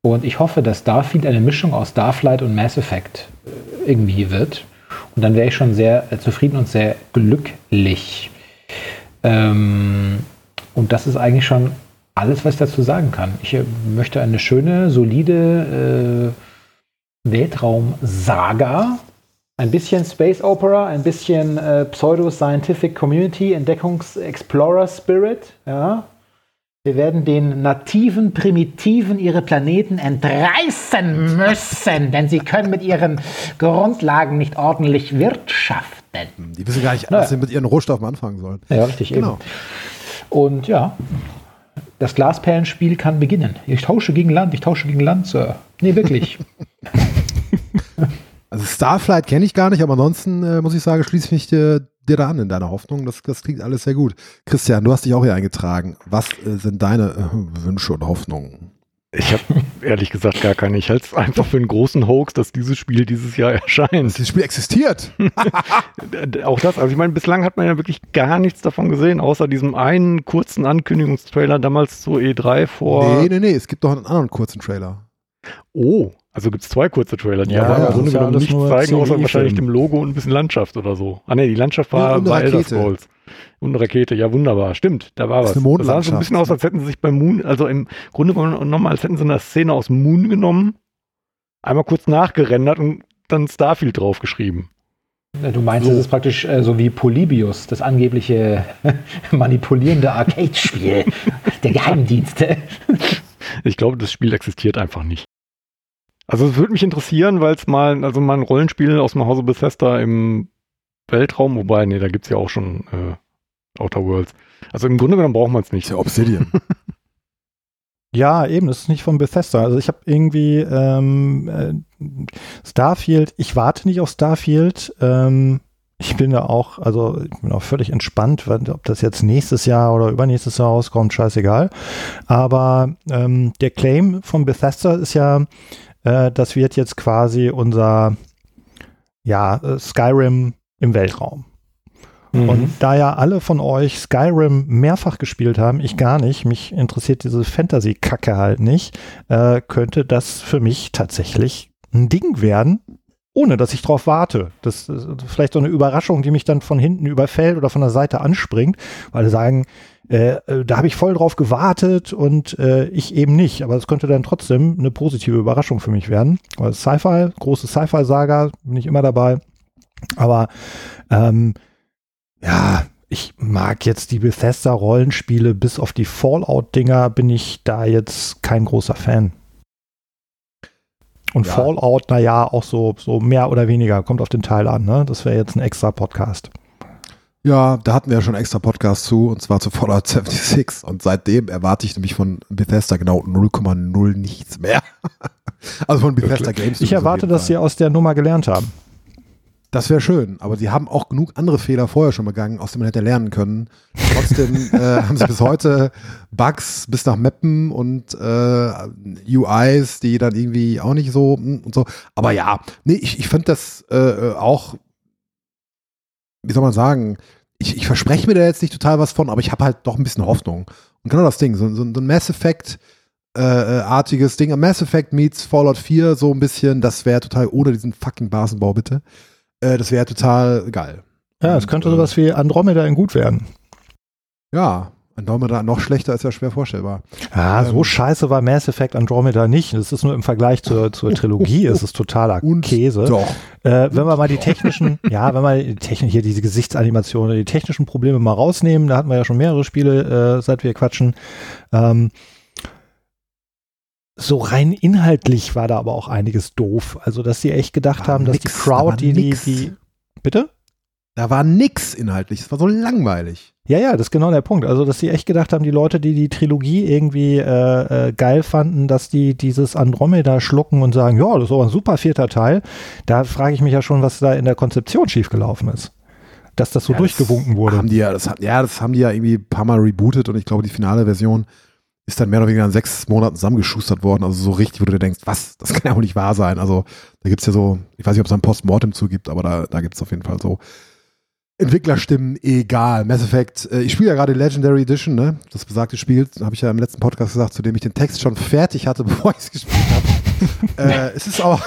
Und ich hoffe, dass Starfield eine Mischung aus Starflight und Mass Effect äh, irgendwie wird. Und dann wäre ich schon sehr äh, zufrieden und sehr glücklich. Ähm, und das ist eigentlich schon alles, was ich dazu sagen kann. Ich möchte eine schöne, solide äh, Weltraum-Saga, ein bisschen Space Opera, ein bisschen äh, Pseudo-Scientific Community, Entdeckungs-Explorer-Spirit. Ja. Wir werden den nativen Primitiven ihre Planeten entreißen müssen, denn sie können mit ihren Grundlagen nicht ordentlich wirtschaften. Die wissen gar nicht, was sie mit ihren Rohstoffen anfangen sollen. Ja, richtig. Genau. Eben. Und ja, das Glasperlenspiel kann beginnen. Ich tausche gegen Land, ich tausche gegen Land, Sir. Nee, wirklich. [LAUGHS] also Starflight kenne ich gar nicht, aber ansonsten äh, muss ich sagen, schließe ich mich dir, dir, da an in deiner Hoffnung. Das, das klingt alles sehr gut. Christian, du hast dich auch hier eingetragen. Was äh, sind deine äh, Wünsche und Hoffnungen? Ich habe ehrlich gesagt gar keine. Ich halte es einfach für einen großen Hoax, dass dieses Spiel dieses Jahr [LAUGHS] erscheint. Dass dieses Spiel existiert. [LAUGHS] Auch das. Also ich meine, bislang hat man ja wirklich gar nichts davon gesehen, außer diesem einen kurzen Ankündigungstrailer damals zur E3 vor. Nee, nee, nee. Es gibt doch einen anderen kurzen Trailer. Oh, also gibt es zwei kurze Trailer, die ja, aber im Grunde genommen nichts zeigen, außer wahrscheinlich dem Logo und ein bisschen Landschaft oder so. Ah ne, die Landschaft war und bei Elder Scrolls. Und eine Rakete, ja wunderbar, stimmt, da war das was. Das sah so ein bisschen aus, als hätten sie sich beim Moon, also im Grunde genommen, als hätten sie eine Szene aus Moon genommen, einmal kurz nachgerendert und dann Starfield draufgeschrieben. Du meinst, so. das ist praktisch äh, so wie Polybius, das angebliche [LAUGHS] manipulierende Arcade-Spiel [LAUGHS] der Geheimdienste. Ich glaube, das Spiel existiert einfach nicht. Also es würde mich interessieren, weil es mal, also mal ein Rollenspiel aus dem Hause Bethesda im Weltraum, wobei, nee, da gibt es ja auch schon äh, Outer Worlds. Also im Grunde genommen braucht man es nicht. Ja Obsidian. [LAUGHS] ja, eben, das ist nicht von Bethesda. Also ich habe irgendwie ähm, äh, Starfield, ich warte nicht auf Starfield. Ähm, ich bin da auch, also ich bin auch völlig entspannt, ob das jetzt nächstes Jahr oder übernächstes Jahr rauskommt, scheißegal. Aber ähm, der Claim von Bethesda ist ja, äh, das wird jetzt quasi unser ja, äh, Skyrim im Weltraum. Mhm. Und da ja alle von euch Skyrim mehrfach gespielt haben, ich gar nicht, mich interessiert diese Fantasy-Kacke halt nicht, äh, könnte das für mich tatsächlich ein Ding werden, ohne dass ich drauf warte. Das ist vielleicht so eine Überraschung, die mich dann von hinten überfällt oder von der Seite anspringt, weil sie sagen, äh, äh, da habe ich voll drauf gewartet und äh, ich eben nicht. Aber es könnte dann trotzdem eine positive Überraschung für mich werden. Weil Sci-Fi, große Sci-Fi-Saga, bin ich immer dabei. Aber ähm, ja, ich mag jetzt die Bethesda-Rollenspiele, bis auf die Fallout-Dinger bin ich da jetzt kein großer Fan. Und ja. Fallout, naja, auch so, so mehr oder weniger, kommt auf den Teil an, ne? Das wäre jetzt ein extra Podcast. Ja, da hatten wir ja schon extra Podcast zu, und zwar zu Fallout 76. Und seitdem erwarte ich nämlich von Bethesda genau 0,0 nichts mehr. [LAUGHS] also von Bethesda Games. Ich erwarte, dass sie aus der Nummer gelernt haben. Das wäre schön, aber sie haben auch genug andere Fehler vorher schon begangen, aus denen man hätte lernen können. Trotzdem [LAUGHS] äh, haben sie bis heute Bugs bis nach Mappen und äh, UIs, die dann irgendwie auch nicht so hm, und so. Aber ja, nee, ich, ich finde das äh, auch wie soll man sagen, ich, ich verspreche mir da jetzt nicht total was von, aber ich habe halt doch ein bisschen Hoffnung. Und genau das Ding, so, so, so ein Mass Effect äh, äh artiges Ding, Mass Effect meets Fallout 4 so ein bisschen, das wäre total ohne diesen fucking Basenbau bitte. Äh, das wäre total geil. Ja, es könnte Und, sowas wie Andromeda in gut werden. Ja, Andromeda noch schlechter ist ja schwer vorstellbar. Ja, so ähm, scheiße war Mass Effect Andromeda nicht. Das ist nur im Vergleich zur, zur [LAUGHS] Trilogie ist es totaler und Käse. Doch. Äh, wenn wir mal die technischen, ja, wenn wir die Technik, hier diese Gesichtsanimationen, die technischen Probleme mal rausnehmen, da hatten wir ja schon mehrere Spiele, äh, seit wir quatschen. Ähm, so rein inhaltlich war da aber auch einiges doof. Also, dass sie echt gedacht War haben, dass nix, die Crowd, die, die, die, bitte? Da war nix inhaltlich. Es war so langweilig. Ja, ja, das ist genau der Punkt. Also, dass sie echt gedacht haben, die Leute, die die Trilogie irgendwie äh, äh, geil fanden, dass die dieses Andromeda schlucken und sagen, ja, das ist aber ein super vierter Teil. Da frage ich mich ja schon, was da in der Konzeption schiefgelaufen ist. Dass das so Ja, durchgewunken das wurde. Haben die ja, das, hat- ja, das haben die ja irgendwie ein paar Mal rebootet und ich glaube, die finale Version ist dann mehr oder weniger in sechs Monaten zusammengeschustert worden. Also so richtig, wo du dir denkst, was, das kann ja wohl nicht wahr sein. Also da gibt es ja so, ich weiß nicht, ob es ein Postmortem zugibt, aber da, da gibt es auf jeden Fall so Entwicklerstimmen, egal. Mass Effect, äh, ich spiele ja gerade Legendary Edition, ne? Das besagte Spiel, habe ich ja im letzten Podcast gesagt, zu dem ich den Text schon fertig hatte, [LAUGHS] bevor ich es gespielt habe. äh, es ist auch,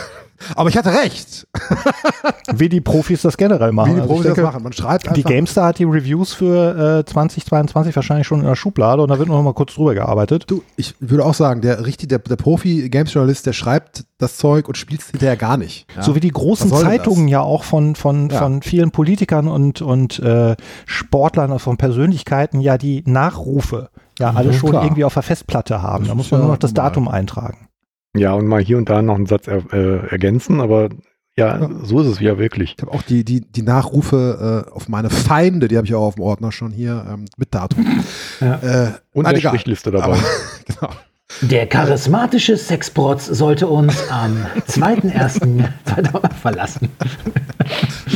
aber ich hatte recht, [LAUGHS] Wie die Profis das generell machen. wie die Also Profis das denke, machen. Man schreibt einfach Die GameStar hat die Reviews für äh, 2022 wahrscheinlich schon in der Schublade und da wird noch mal kurz drüber gearbeitet. Du, ich würde auch sagen, der richtig, der, der Profi-Games-Journalist, der schreibt das Zeug und spielt es hinterher gar nicht. Ja? So wie die großen Zeitungen ja auch von, von, Ja. von vielen Politikern und, und äh, Sportlern, also von Persönlichkeiten ja die Nachrufe ja alle Mhm, schon klar. irgendwie auf der Festplatte haben. Das Da muss man nur noch das normal. Datum eintragen. Ja, und mal hier und da noch einen Satz er, äh, ergänzen, aber ja, Ja. so ist es ja wirklich. Ich habe auch die, die, die Nachrufe äh, auf meine Feinde, die habe ich auch auf dem Ordner schon hier ähm, mit Datum. Ja. Äh, Und nein, der. Strichliste dabei. Aber, [LAUGHS] genau. Der charismatische Sexprotz sollte uns am 2.1. [LAUGHS] verlassen.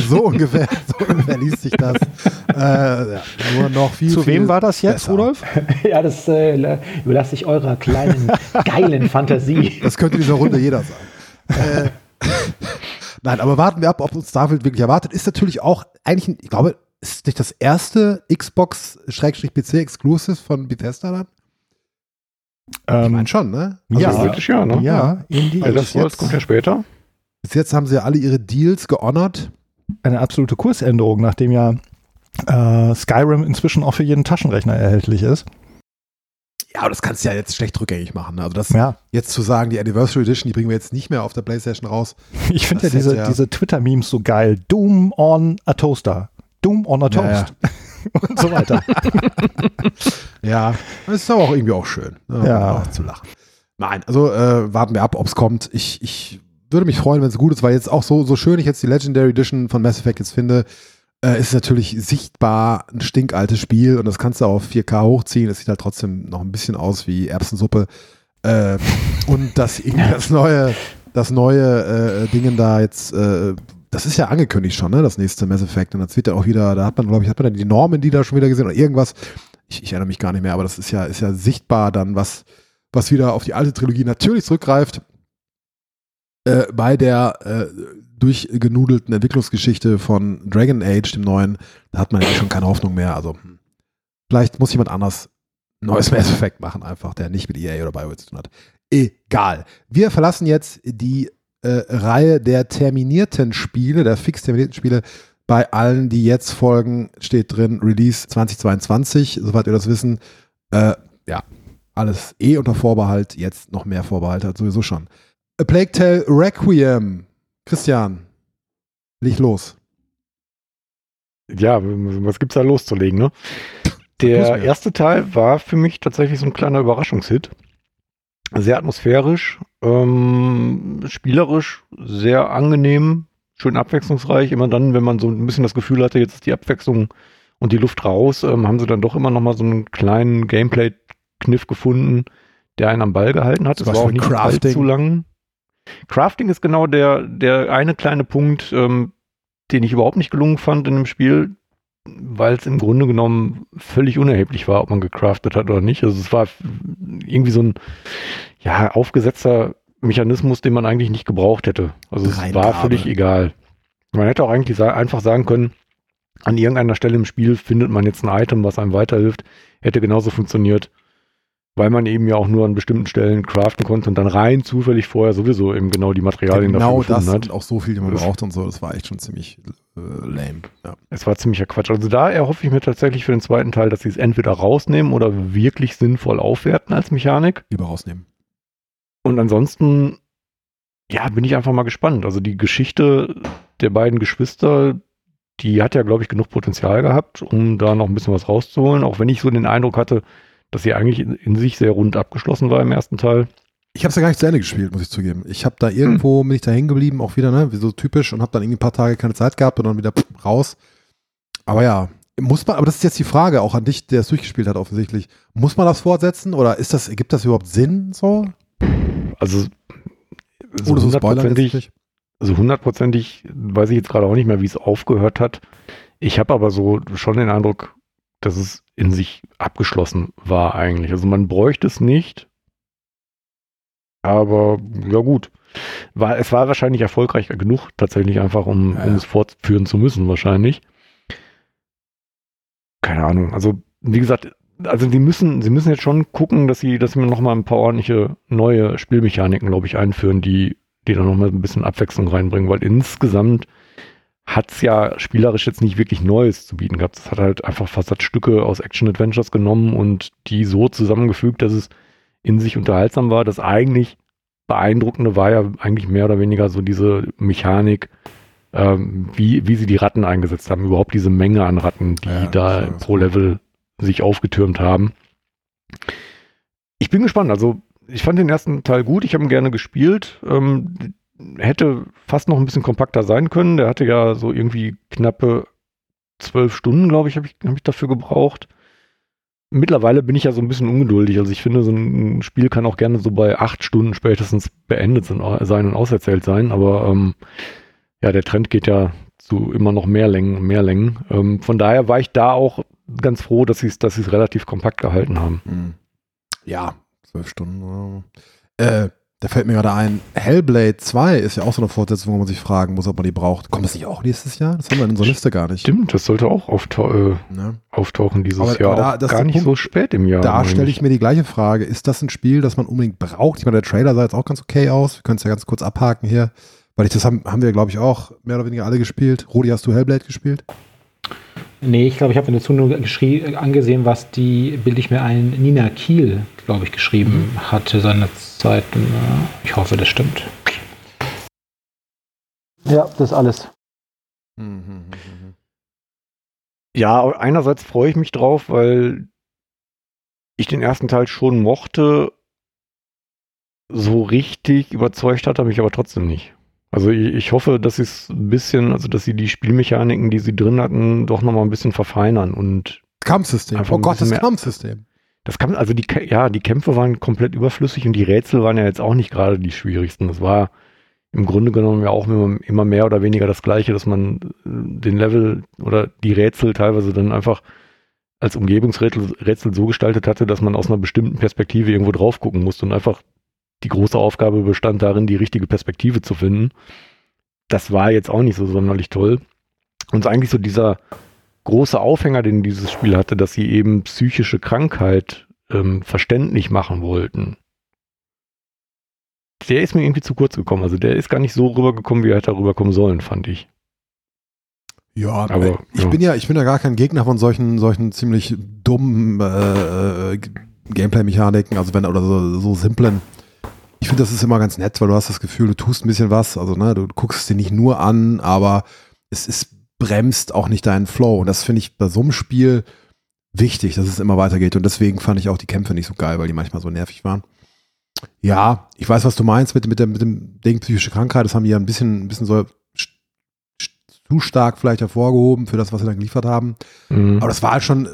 So ungefähr, so ungefähr liest sich das. Äh, ja, nur noch viel, Zu viel wem war das jetzt, besser. Rudolf? [LAUGHS] Ja, das äh, überlasse ich eurer kleinen, [LAUGHS] geilen Fantasie. Das könnte in dieser Runde jeder sein. äh, Nein, aber warten wir ab, ob uns Starfield wirklich erwartet. Ist natürlich auch eigentlich, ein, ich glaube, ist nicht das erste Xbox-PC-Exclusive von Bethesda dann? Ich Ähm, meine schon, ne? ja. Also wirklich ja, ne? ja, in die, Also Scrolls jetzt- kommt ja später. Bis jetzt haben sie ja alle ihre Deals gehonored. eine absolute Kursänderung, nachdem ja äh, Skyrim inzwischen auch für jeden Taschenrechner erhältlich ist. Ja, aber das kannst du ja jetzt schlecht rückgängig machen. Also das Ja, jetzt zu sagen, die Anniversary Edition, die bringen wir jetzt nicht mehr auf der Playstation raus. ich finde ja Das diese, ja- diese Twitter-Memes so geil. Doom on a Toaster. Doom on a Ja, ja. [LAUGHS] [LAUGHS] Und so weiter. [LAUGHS] Ja, das ist aber auch irgendwie auch schön. Ne? Ja. Auch zu lachen. Nein, also äh, warten wir ab, ob es kommt. Ich, ich würde mich freuen, wenn es gut ist, weil jetzt auch so, so schön ich jetzt die Legendary Edition von Mass Effect jetzt finde, äh, ist natürlich sichtbar ein stinkaltes Spiel und das kannst du auf 4K hochziehen. Es sieht halt trotzdem noch ein bisschen aus wie Erbsensuppe. Äh, und das das neue, das neue äh, Dingen da jetzt, äh, das ist ja angekündigt schon, ne? Das nächste Mass Effect. Und das wird ja auch wieder, da hat man, glaube ich, hat man dann die Normen, die da schon wieder gesehen oder irgendwas. Ich, ich erinnere mich gar nicht mehr, aber das ist ja, ist ja sichtbar dann, was, was wieder auf die alte Trilogie natürlich zurückgreift. Äh, bei der äh, durchgenudelten Entwicklungsgeschichte von Dragon Age, dem neuen, da hat man ja schon keine Hoffnung mehr. Also, hm. vielleicht muss jemand anders neues Mass Effect machen, einfach, der nicht mit EA oder BioWare zu tun hat. Egal. Wir verlassen jetzt die äh, Reihe der terminierten Spiele, der fix terminierten Spiele. Bei allen, die jetzt folgen, steht drin Release 2022, soweit wir das wissen. Äh, ja, alles eh unter Vorbehalt, jetzt noch mehr Vorbehalt hat sowieso schon. A Plague Tale Requiem. Christian, leg los. Ja, was gibt's da loszulegen, ne? Der erste Teil war für mich tatsächlich so ein kleiner Überraschungshit. Sehr atmosphärisch, ähm, spielerisch, sehr angenehm, schön abwechslungsreich. Immer dann, wenn man so ein bisschen das Gefühl hatte, jetzt ist die Abwechslung und die Luft raus, ähm, haben sie dann doch immer noch mal so einen kleinen Gameplay-Kniff gefunden, der einen am Ball gehalten hat. Es war auch nicht Crafting. allzu lang. Crafting ist genau der, der eine kleine Punkt, ähm, den ich überhaupt nicht gelungen fand in dem Spiel, weil es im Grunde genommen völlig unerheblich war, ob man gecraftet hat oder nicht. Also es war irgendwie so ein ja, aufgesetzter Mechanismus, den man eigentlich nicht gebraucht hätte. Also es war völlig egal. Man hätte auch eigentlich einfach sagen können, an irgendeiner Stelle im Spiel findet man jetzt ein Item, was einem weiterhilft. Hätte genauso funktioniert, weil man eben ja auch nur an bestimmten Stellen craften konnte und dann rein zufällig vorher sowieso eben genau die Materialien genau dafür das gefunden hat. und auch so viel, die man Das- braucht und so. Das war echt schon ziemlich lame. Ja. Es war ziemlicher Quatsch. Also da erhoffe ich mir tatsächlich für den zweiten Teil, dass sie es entweder rausnehmen oder wirklich sinnvoll aufwerten als Mechanik. Lieber rausnehmen. Und ansonsten, ja, bin ich einfach mal gespannt. Also die Geschichte der beiden Geschwister, die hat ja, glaube ich, genug Potenzial gehabt, um da noch ein bisschen was rauszuholen. Auch wenn ich so den Eindruck hatte, dass sie eigentlich in, in sich sehr rund abgeschlossen war im ersten Teil. Ich habe es ja gar nicht zu Ende gespielt, muss ich zugeben. Ich habe da irgendwo, bin ich da hängen geblieben, auch wieder, ne, wie so typisch und habe dann irgendwie ein paar Tage keine Zeit gehabt und dann wieder raus. Aber ja, muss man, aber das ist jetzt die Frage auch an dich, der es durchgespielt hat offensichtlich. Muss man das fortsetzen oder ist das, gibt das überhaupt Sinn so? Also so Ohne so hundertprozentig, letztlich. so hundertprozentig weiß ich jetzt gerade auch nicht mehr, wie es aufgehört hat. Ich habe aber so schon den Eindruck, dass es in sich abgeschlossen war eigentlich. Also man bräuchte es nicht. Aber ja gut. War, es war wahrscheinlich erfolgreich genug, tatsächlich einfach, um, Ja, um es fortführen zu müssen, wahrscheinlich. Keine Ahnung. Also, wie gesagt, also sie müssen, sie müssen jetzt schon gucken, dass sie, dass sie noch mal ein paar ordentliche neue Spielmechaniken, glaube ich, einführen, die, die dann noch mal ein bisschen Abwechslung reinbringen, weil insgesamt hat es ja spielerisch jetzt nicht wirklich Neues zu bieten gehabt. Es hat halt einfach Versatzstücke aus Action-Adventures genommen und die so zusammengefügt, dass es in sich unterhaltsam war. Das eigentlich Beeindruckende war ja eigentlich mehr oder weniger so diese Mechanik, ähm, wie, wie sie die Ratten eingesetzt haben. Überhaupt diese Menge an Ratten, die Ja, da pro Level sich aufgetürmt haben. Ich bin gespannt. Also ich fand den ersten Teil gut. Ich habe ihn gerne gespielt. Ähm, hätte fast noch ein bisschen kompakter sein können. Der hatte ja so irgendwie knappe zwölf Stunden, glaube ich, habe ich, hab ich dafür gebraucht. Mittlerweile bin ich ja so ein bisschen ungeduldig. Also ich finde, so ein Spiel kann auch gerne so bei acht Stunden spätestens beendet sein und auserzählt sein. Aber ähm, ja, der Trend geht ja zu immer noch mehr Längen, mehr Längen. Ähm, von daher war ich da auch ganz froh, dass sie es dass sie's relativ kompakt gehalten haben. Hm. Ja, zwölf Stunden. Äh, da fällt mir gerade ein, Hellblade 2 ist ja auch so eine Fortsetzung, wo man sich fragen muss, ob man die braucht. Kommt das nicht auch nächstes Jahr? Das haben wir in unserer Liste gar nicht. Stimmt, das sollte auch auftau äh, Ne? auftauchen dieses Aber- Jahr. aber da- gar nicht Punkt. so spät im Jahr. Da stelle ich mir die gleiche Frage. Ist das ein Spiel, das man unbedingt braucht? Ich meine, der Trailer sah jetzt auch ganz okay aus. Wir können es ja ganz kurz abhaken hier. Weil ich das haben, haben wir, glaube ich, auch mehr oder weniger alle gespielt. Rudi, hast du Hellblade gespielt? Nee, ich glaube, ich habe mir dazu nur geschrie- angesehen, was die, bilde ich mir ein, Nina Kiel, glaube ich, geschrieben hatte seinerzeit. Ja, Ich hoffe, das stimmt. Ja, das ist alles. Ja, einerseits freue ich mich drauf, weil ich den ersten Teil schon mochte. So richtig überzeugt hat er mich aber trotzdem nicht. Also ich, ich hoffe, dass sie es ein bisschen, also dass sie die Spielmechaniken, die sie drin hatten, doch nochmal ein bisschen verfeinern. Und Kampfsystem. Oh Gott, das Kampfsystem. das kann, also die, ja, die Kämpfe waren komplett überflüssig und die Rätsel waren ja jetzt auch nicht gerade die schwierigsten. Das war im Grunde genommen ja auch immer, immer mehr oder weniger das Gleiche, dass man äh, den Level oder die Rätsel teilweise dann einfach als Umgebungsrätsel Rätsel so gestaltet hatte, dass man aus einer bestimmten Perspektive irgendwo drauf gucken musste und einfach die große Aufgabe bestand darin, die richtige Perspektive zu finden. Das war jetzt auch nicht so sonderlich toll. Und eigentlich so dieser große Aufhänger, den dieses Spiel hatte, dass sie eben psychische Krankheit ähm, verständlich machen wollten. Der ist mir irgendwie zu kurz gekommen. Also der ist gar nicht so rübergekommen, wie er hätte rüberkommen sollen, fand ich. Ja, Aber, äh, ich ja. bin ja, ich bin ja gar kein Gegner von solchen, solchen ziemlich dummen äh, äh, Gameplay-Mechaniken, also wenn oder so, so simplen. Ich finde, das ist immer ganz nett, weil du hast das Gefühl, du tust ein bisschen was, also ne, du guckst es dir nicht nur an, aber es ist bremst auch nicht deinen Flow und das finde ich bei so einem Spiel wichtig, dass es immer weitergeht und deswegen fand ich auch die Kämpfe nicht so geil, weil die manchmal so nervig waren. Ja, ich weiß, was du meinst mit, mit, dem, mit dem Ding psychische Krankheit, das haben die ja ein bisschen, ein bisschen so zu stark vielleicht hervorgehoben für das, was sie dann geliefert haben. Mhm. Aber das war halt schon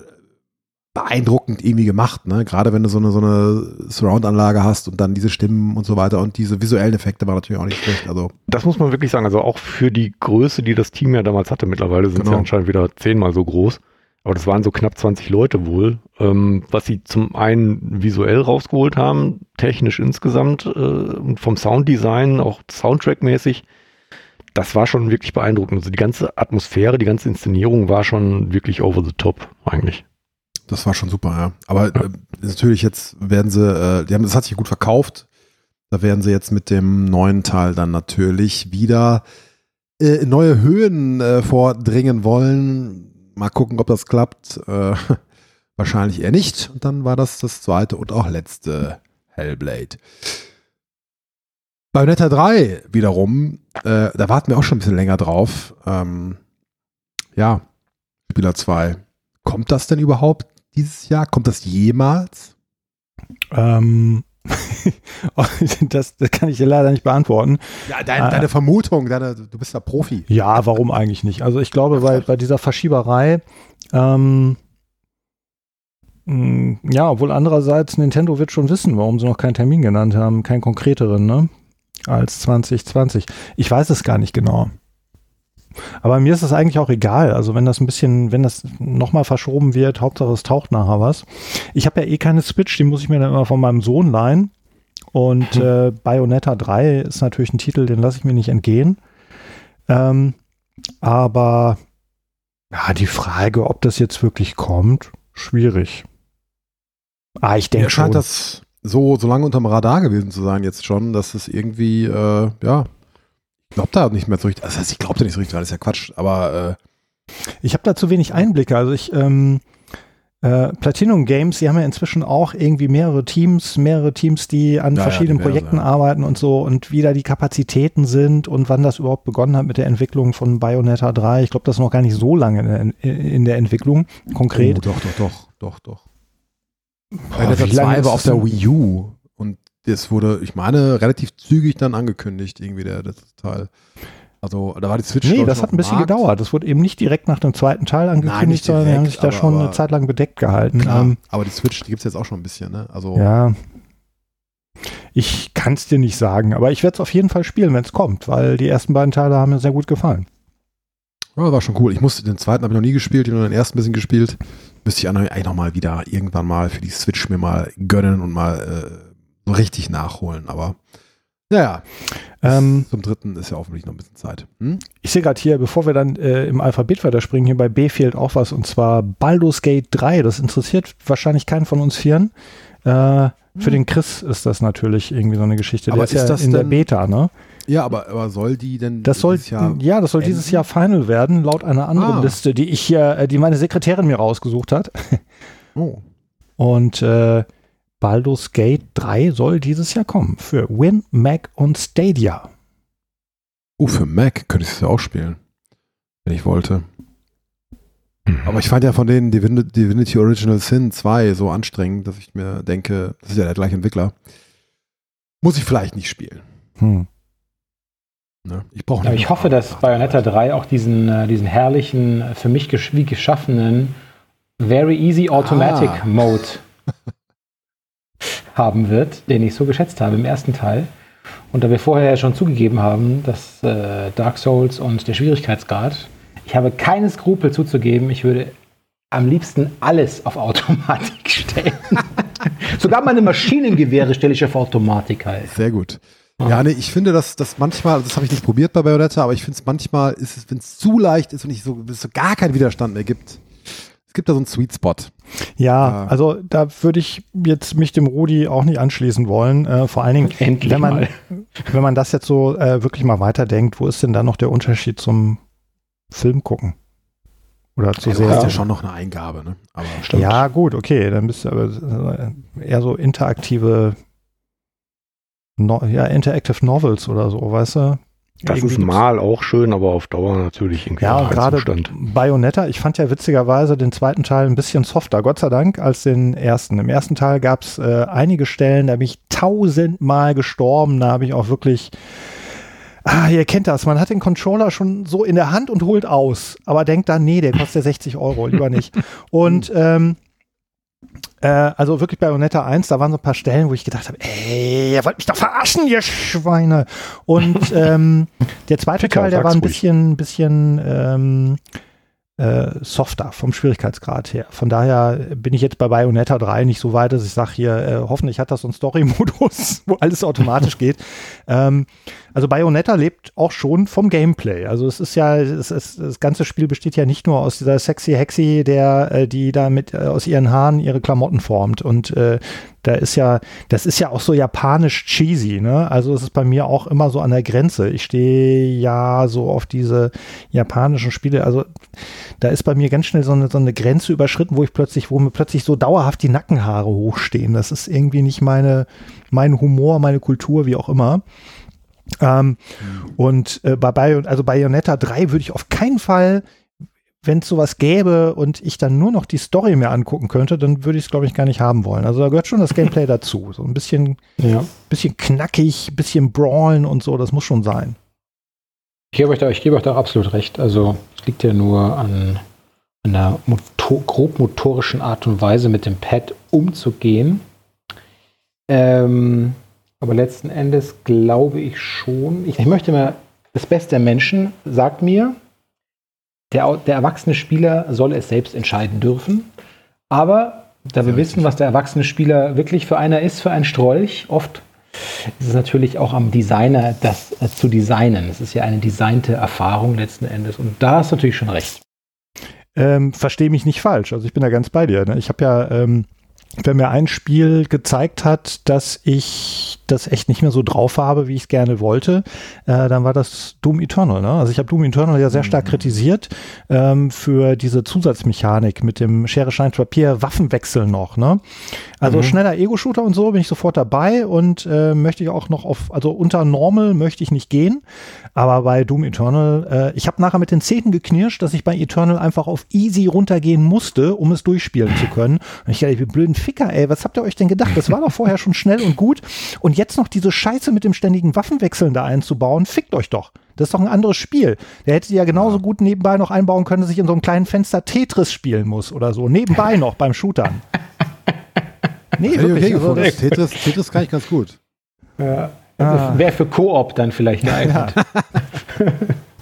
beeindruckend irgendwie gemacht, ne? Gerade wenn du so eine, so eine Surround-Anlage hast und dann diese Stimmen und so weiter und diese visuellen Effekte waren natürlich auch nicht schlecht. Also, Das muss man wirklich sagen. Also auch für die Größe, die das Team ja damals hatte, mittlerweile sind sie Genau. anscheinend wieder zehnmal so groß. Aber das waren so knapp 20 Leute wohl. Ähm, was sie zum einen visuell rausgeholt haben, technisch insgesamt äh, und vom Sounddesign, auch Soundtrack-mäßig, das war schon wirklich beeindruckend. Also die ganze Atmosphäre, die ganze Inszenierung war schon wirklich over the top eigentlich. Das war schon super, ja. Aber äh, natürlich jetzt werden sie, äh, die haben, das hat sich gut verkauft. Da werden sie jetzt mit dem neuen Teil dann natürlich wieder äh, in neue Höhen äh, vordringen wollen. Mal gucken, ob das klappt. Äh, [LAUGHS] wahrscheinlich eher nicht. Und dann war das das zweite und auch letzte Hellblade. Bayonetta 3 wiederum, äh, da warten wir auch schon ein bisschen länger drauf. Ähm, ja, Spieler 2. Kommt das denn überhaupt dieses Jahr? Kommt das jemals? Ähm, [LAUGHS] das, das kann ich dir leider nicht beantworten. Ja, dein, deine Vermutung, deine, du bist ja Profi. Ja, warum eigentlich nicht? Also ich glaube, bei, bei dieser Verschieberei, ähm, mh, ja, obwohl andererseits Nintendo wird schon wissen, warum sie noch keinen Termin genannt haben, keinen konkreteren, ne? Als 2020. Ich weiß es gar nicht genau. Aber mir ist es eigentlich auch egal. Also wenn das ein bisschen, wenn das nochmal verschoben wird, Hauptsache es taucht nachher was. Ich habe ja eh keine Switch, die muss ich mir dann immer von meinem Sohn leihen. Und Hm. äh, Bayonetta 3 ist natürlich ein Titel, den lasse ich mir nicht entgehen. Ähm, aber ja, die Frage, ob das jetzt wirklich kommt, schwierig. Ah, ich denke schon. scheint das so, so lange unterm Radar gewesen zu sein jetzt schon, dass es irgendwie, äh, ja, glaube da nicht mehr so richtig, heißt, ich glaube da nicht so richtig, dran, das ist ja Quatsch, aber äh, Ich habe da zu wenig Einblicke. Also ich, ähm, äh, Platinum Games, die haben ja inzwischen auch irgendwie mehrere Teams, mehrere Teams, die an Ja, ja, verschiedenen diverse, Projekten ja. arbeiten und so und wie da die Kapazitäten sind und wann das überhaupt begonnen hat mit der Entwicklung von Bayonetta 3. Ich glaube, das ist noch gar nicht so lange in der, in der Entwicklung konkret. Oh, doch, doch, doch, doch, doch. Boah, Bayonetta wie lange 2 ist war auf der? Wii U das wurde, ich meine, relativ zügig dann angekündigt, irgendwie der, das Teil. Also da war die Switch. Nee, das hat ein bisschen Markt. gedauert. Das wurde eben nicht direkt nach dem zweiten Teil angekündigt, nicht sondern die haben direkt, sich da aber- schon eine Zeit lang bedeckt gehalten. Klar, Ähm, aber die Switch, die gibt es jetzt auch schon ein bisschen, ne? Also Ja. Ich kann es dir nicht sagen, aber ich werde es auf jeden Fall spielen, wenn es kommt, weil die ersten beiden Teile haben mir sehr gut gefallen. Ja, war schon cool. Ich musste den zweiten habe ich noch nie gespielt, ich habe nur den ersten ein bisschen gespielt. Müsste ich eigentlich noch mal wieder irgendwann mal für die Switch mir mal gönnen und mal äh, richtig nachholen. Aber ja, ja. Ähm, Zum dritten ist ja hoffentlich noch ein bisschen Zeit. Hm? ich sehe gerade hier, bevor wir dann äh, im Alphabet weiterspringen, hier bei B fehlt auch was und zwar Baldur's Gate 3. Das interessiert wahrscheinlich keinen von uns Vieren. Äh, für den Chris ist das natürlich irgendwie so eine Geschichte. Der Aber ist, ist ja das in der denn- Beta, ne? Ja, aber, aber soll die denn Das soll, dieses Jahr ja, das soll dieses enden? Jahr Final werden, laut einer anderen Ah. Liste, die ich hier, äh, die meine Sekretärin mir rausgesucht hat. Oh. Und äh, Baldur's Gate 3 soll dieses Jahr kommen für Win, Mac und Stadia. oh, für Mac könnte ich es ja auch spielen, wenn ich wollte. Aber ich fand ja von den Divin Divinity Original Sin 2 so anstrengend, dass ich mir denke, das ist ja der gleiche Entwickler. Muss ich vielleicht nicht spielen. Hm. Ne? Ich brauche Aber ich hoffe, dass Bayonetta 3 auch diesen, äh, diesen herrlichen, äh, für mich gesch wie geschaffenen Very Easy Automatic Ah. Mode [LAUGHS] haben wird, den ich so geschätzt habe im ersten Teil. Und da wir vorher ja schon zugegeben haben, dass äh, Dark Souls und der Schwierigkeitsgrad, ich habe keine Skrupel zuzugeben, ich würde am liebsten alles auf Automatik [LAUGHS] stellen. Sogar meine Maschinengewehre stelle ich auf Automatik halt. Sehr gut. Ja, nee, ich finde, dass das manchmal, das habe ich nicht probiert bei Bayonetta, aber ich finde es manchmal, wenn es zu leicht ist und nicht so, so gar keinen Widerstand mehr gibt. Es gibt da so einen Sweet Spot. Ja, Ah. also da würde ich jetzt mich dem Rudi auch nicht anschließen wollen. Äh, vor allen Dingen, Endlich wenn man, mal. [LAUGHS] wenn man das jetzt so äh, wirklich mal weiterdenkt, wo ist denn da noch der Unterschied zum Film gucken? Oder zu Also, du hast ja schon noch eine Eingabe, ne? Aber Ja, gut, okay, dann bist du aber äh, eher so interaktive, no, ja, Interactive Novels oder so, weißt du? Das ist mal auch schön, aber auf Dauer natürlich irgendwie Ja, gerade Zustand. Bayonetta, ich fand ja witzigerweise den zweiten Teil ein bisschen softer, Gott sei Dank, als den ersten. Im ersten Teil gab es äh, einige Stellen, da bin ich tausendmal gestorben, da habe ich auch wirklich. Ah, ihr kennt das, man hat den Controller schon so in der Hand und holt aus, aber denkt dann, nee, der kostet ja 60 Euro, lieber nicht. [LAUGHS] Und ähm, äh, also wirklich bei Bayonetta 1, da waren so ein paar Stellen, wo ich gedacht habe, ey, ihr wollt mich doch verarschen, ihr Schweine. Und [LAUGHS] ähm, der zweite Ficker, Teil, der war ein ruhig. bisschen, bisschen ähm, äh, softer vom Schwierigkeitsgrad her. Von daher bin ich jetzt bei Bayonetta 3 nicht so weit, dass ich sage hier, äh, hoffentlich hat das so einen Story-Modus, [LAUGHS] wo alles automatisch geht. Ähm, also Bayonetta lebt auch schon vom Gameplay. Also es ist ja, es ist, das ganze Spiel besteht ja nicht nur aus dieser sexy Hexi, der, äh, die da mit äh, aus ihren Haaren ihre Klamotten formt. Und äh, da ist ja, das ist ja auch so japanisch cheesy, ne? Also es ist bei mir auch immer so an der Grenze. Ich stehe ja so auf diese japanischen Spiele. Also da ist bei mir ganz schnell so eine, so eine Grenze überschritten, wo ich plötzlich, wo mir plötzlich so dauerhaft die Nackenhaare hochstehen. Das ist irgendwie nicht meine, mein Humor, meine Kultur, wie auch immer. Ähm, Und äh, bei Bayon also Bayonetta 3 würde ich auf keinen Fall, wenn es sowas gäbe und ich dann nur noch die Story mir angucken könnte, dann würde ich es, glaube ich, gar nicht haben wollen. Also da gehört schon das Gameplay dazu. So ein bisschen, ja. bisschen knackig, bisschen brawlen und so, das muss schon sein. Ich gebe euch da, ich gebe euch da absolut recht. Also es liegt ja nur an einer motor grobmotorischen Art und Weise mit dem Pad umzugehen. Ähm, aber letzten Endes glaube ich schon, ich, ich möchte mal, das Beste der Menschen sagt mir, der, der erwachsene Spieler soll es selbst entscheiden dürfen. Aber da wir wissen, was der erwachsene Spieler wirklich für einer ist, für ein Strolch, oft ist es natürlich auch am Designer, das äh, zu designen. Es ist ja eine designte Erfahrung letzten Endes. Und da hast du natürlich schon recht. Ähm, Verstehe mich nicht falsch. Also ich bin da ganz bei dir. Ne? Ich habe ja ähm, wenn mir ein Spiel gezeigt hat, dass ich das echt nicht mehr so drauf habe, wie ich es gerne wollte, äh, dann war das Doom Eternal. Ne? Also ich habe Doom Eternal ja sehr stark mhm. kritisiert ähm, für diese Zusatzmechanik mit dem Schere, Stein, Papier, Waffenwechsel noch. Ne? Also mhm. schneller Ego-Shooter und so bin ich sofort dabei und äh, möchte ich auch noch auf, also unter Normal möchte ich nicht gehen, aber bei Doom Eternal, äh, ich habe nachher mit den Zähnen geknirscht, dass ich bei Eternal einfach auf Easy runtergehen musste, um es durchspielen zu können. Und ich dachte, ich bin blöden Ficker, ey, was habt ihr euch denn gedacht? Das war doch vorher schon schnell und gut. Und jetzt noch diese Scheiße mit dem ständigen Waffenwechseln da einzubauen, fickt euch doch. Das ist doch ein anderes Spiel. Der hätte ja genauso gut nebenbei noch einbauen können, dass ich in so einem kleinen Fenster Tetris spielen muss oder so. Nebenbei noch beim Shootern. [LAUGHS] Nee, wirklich. Okay, also Tetris, Tetris kann ich ganz gut. Ja. Ah. Wäre für Koop dann vielleicht [LAUGHS] geeignet. Ja.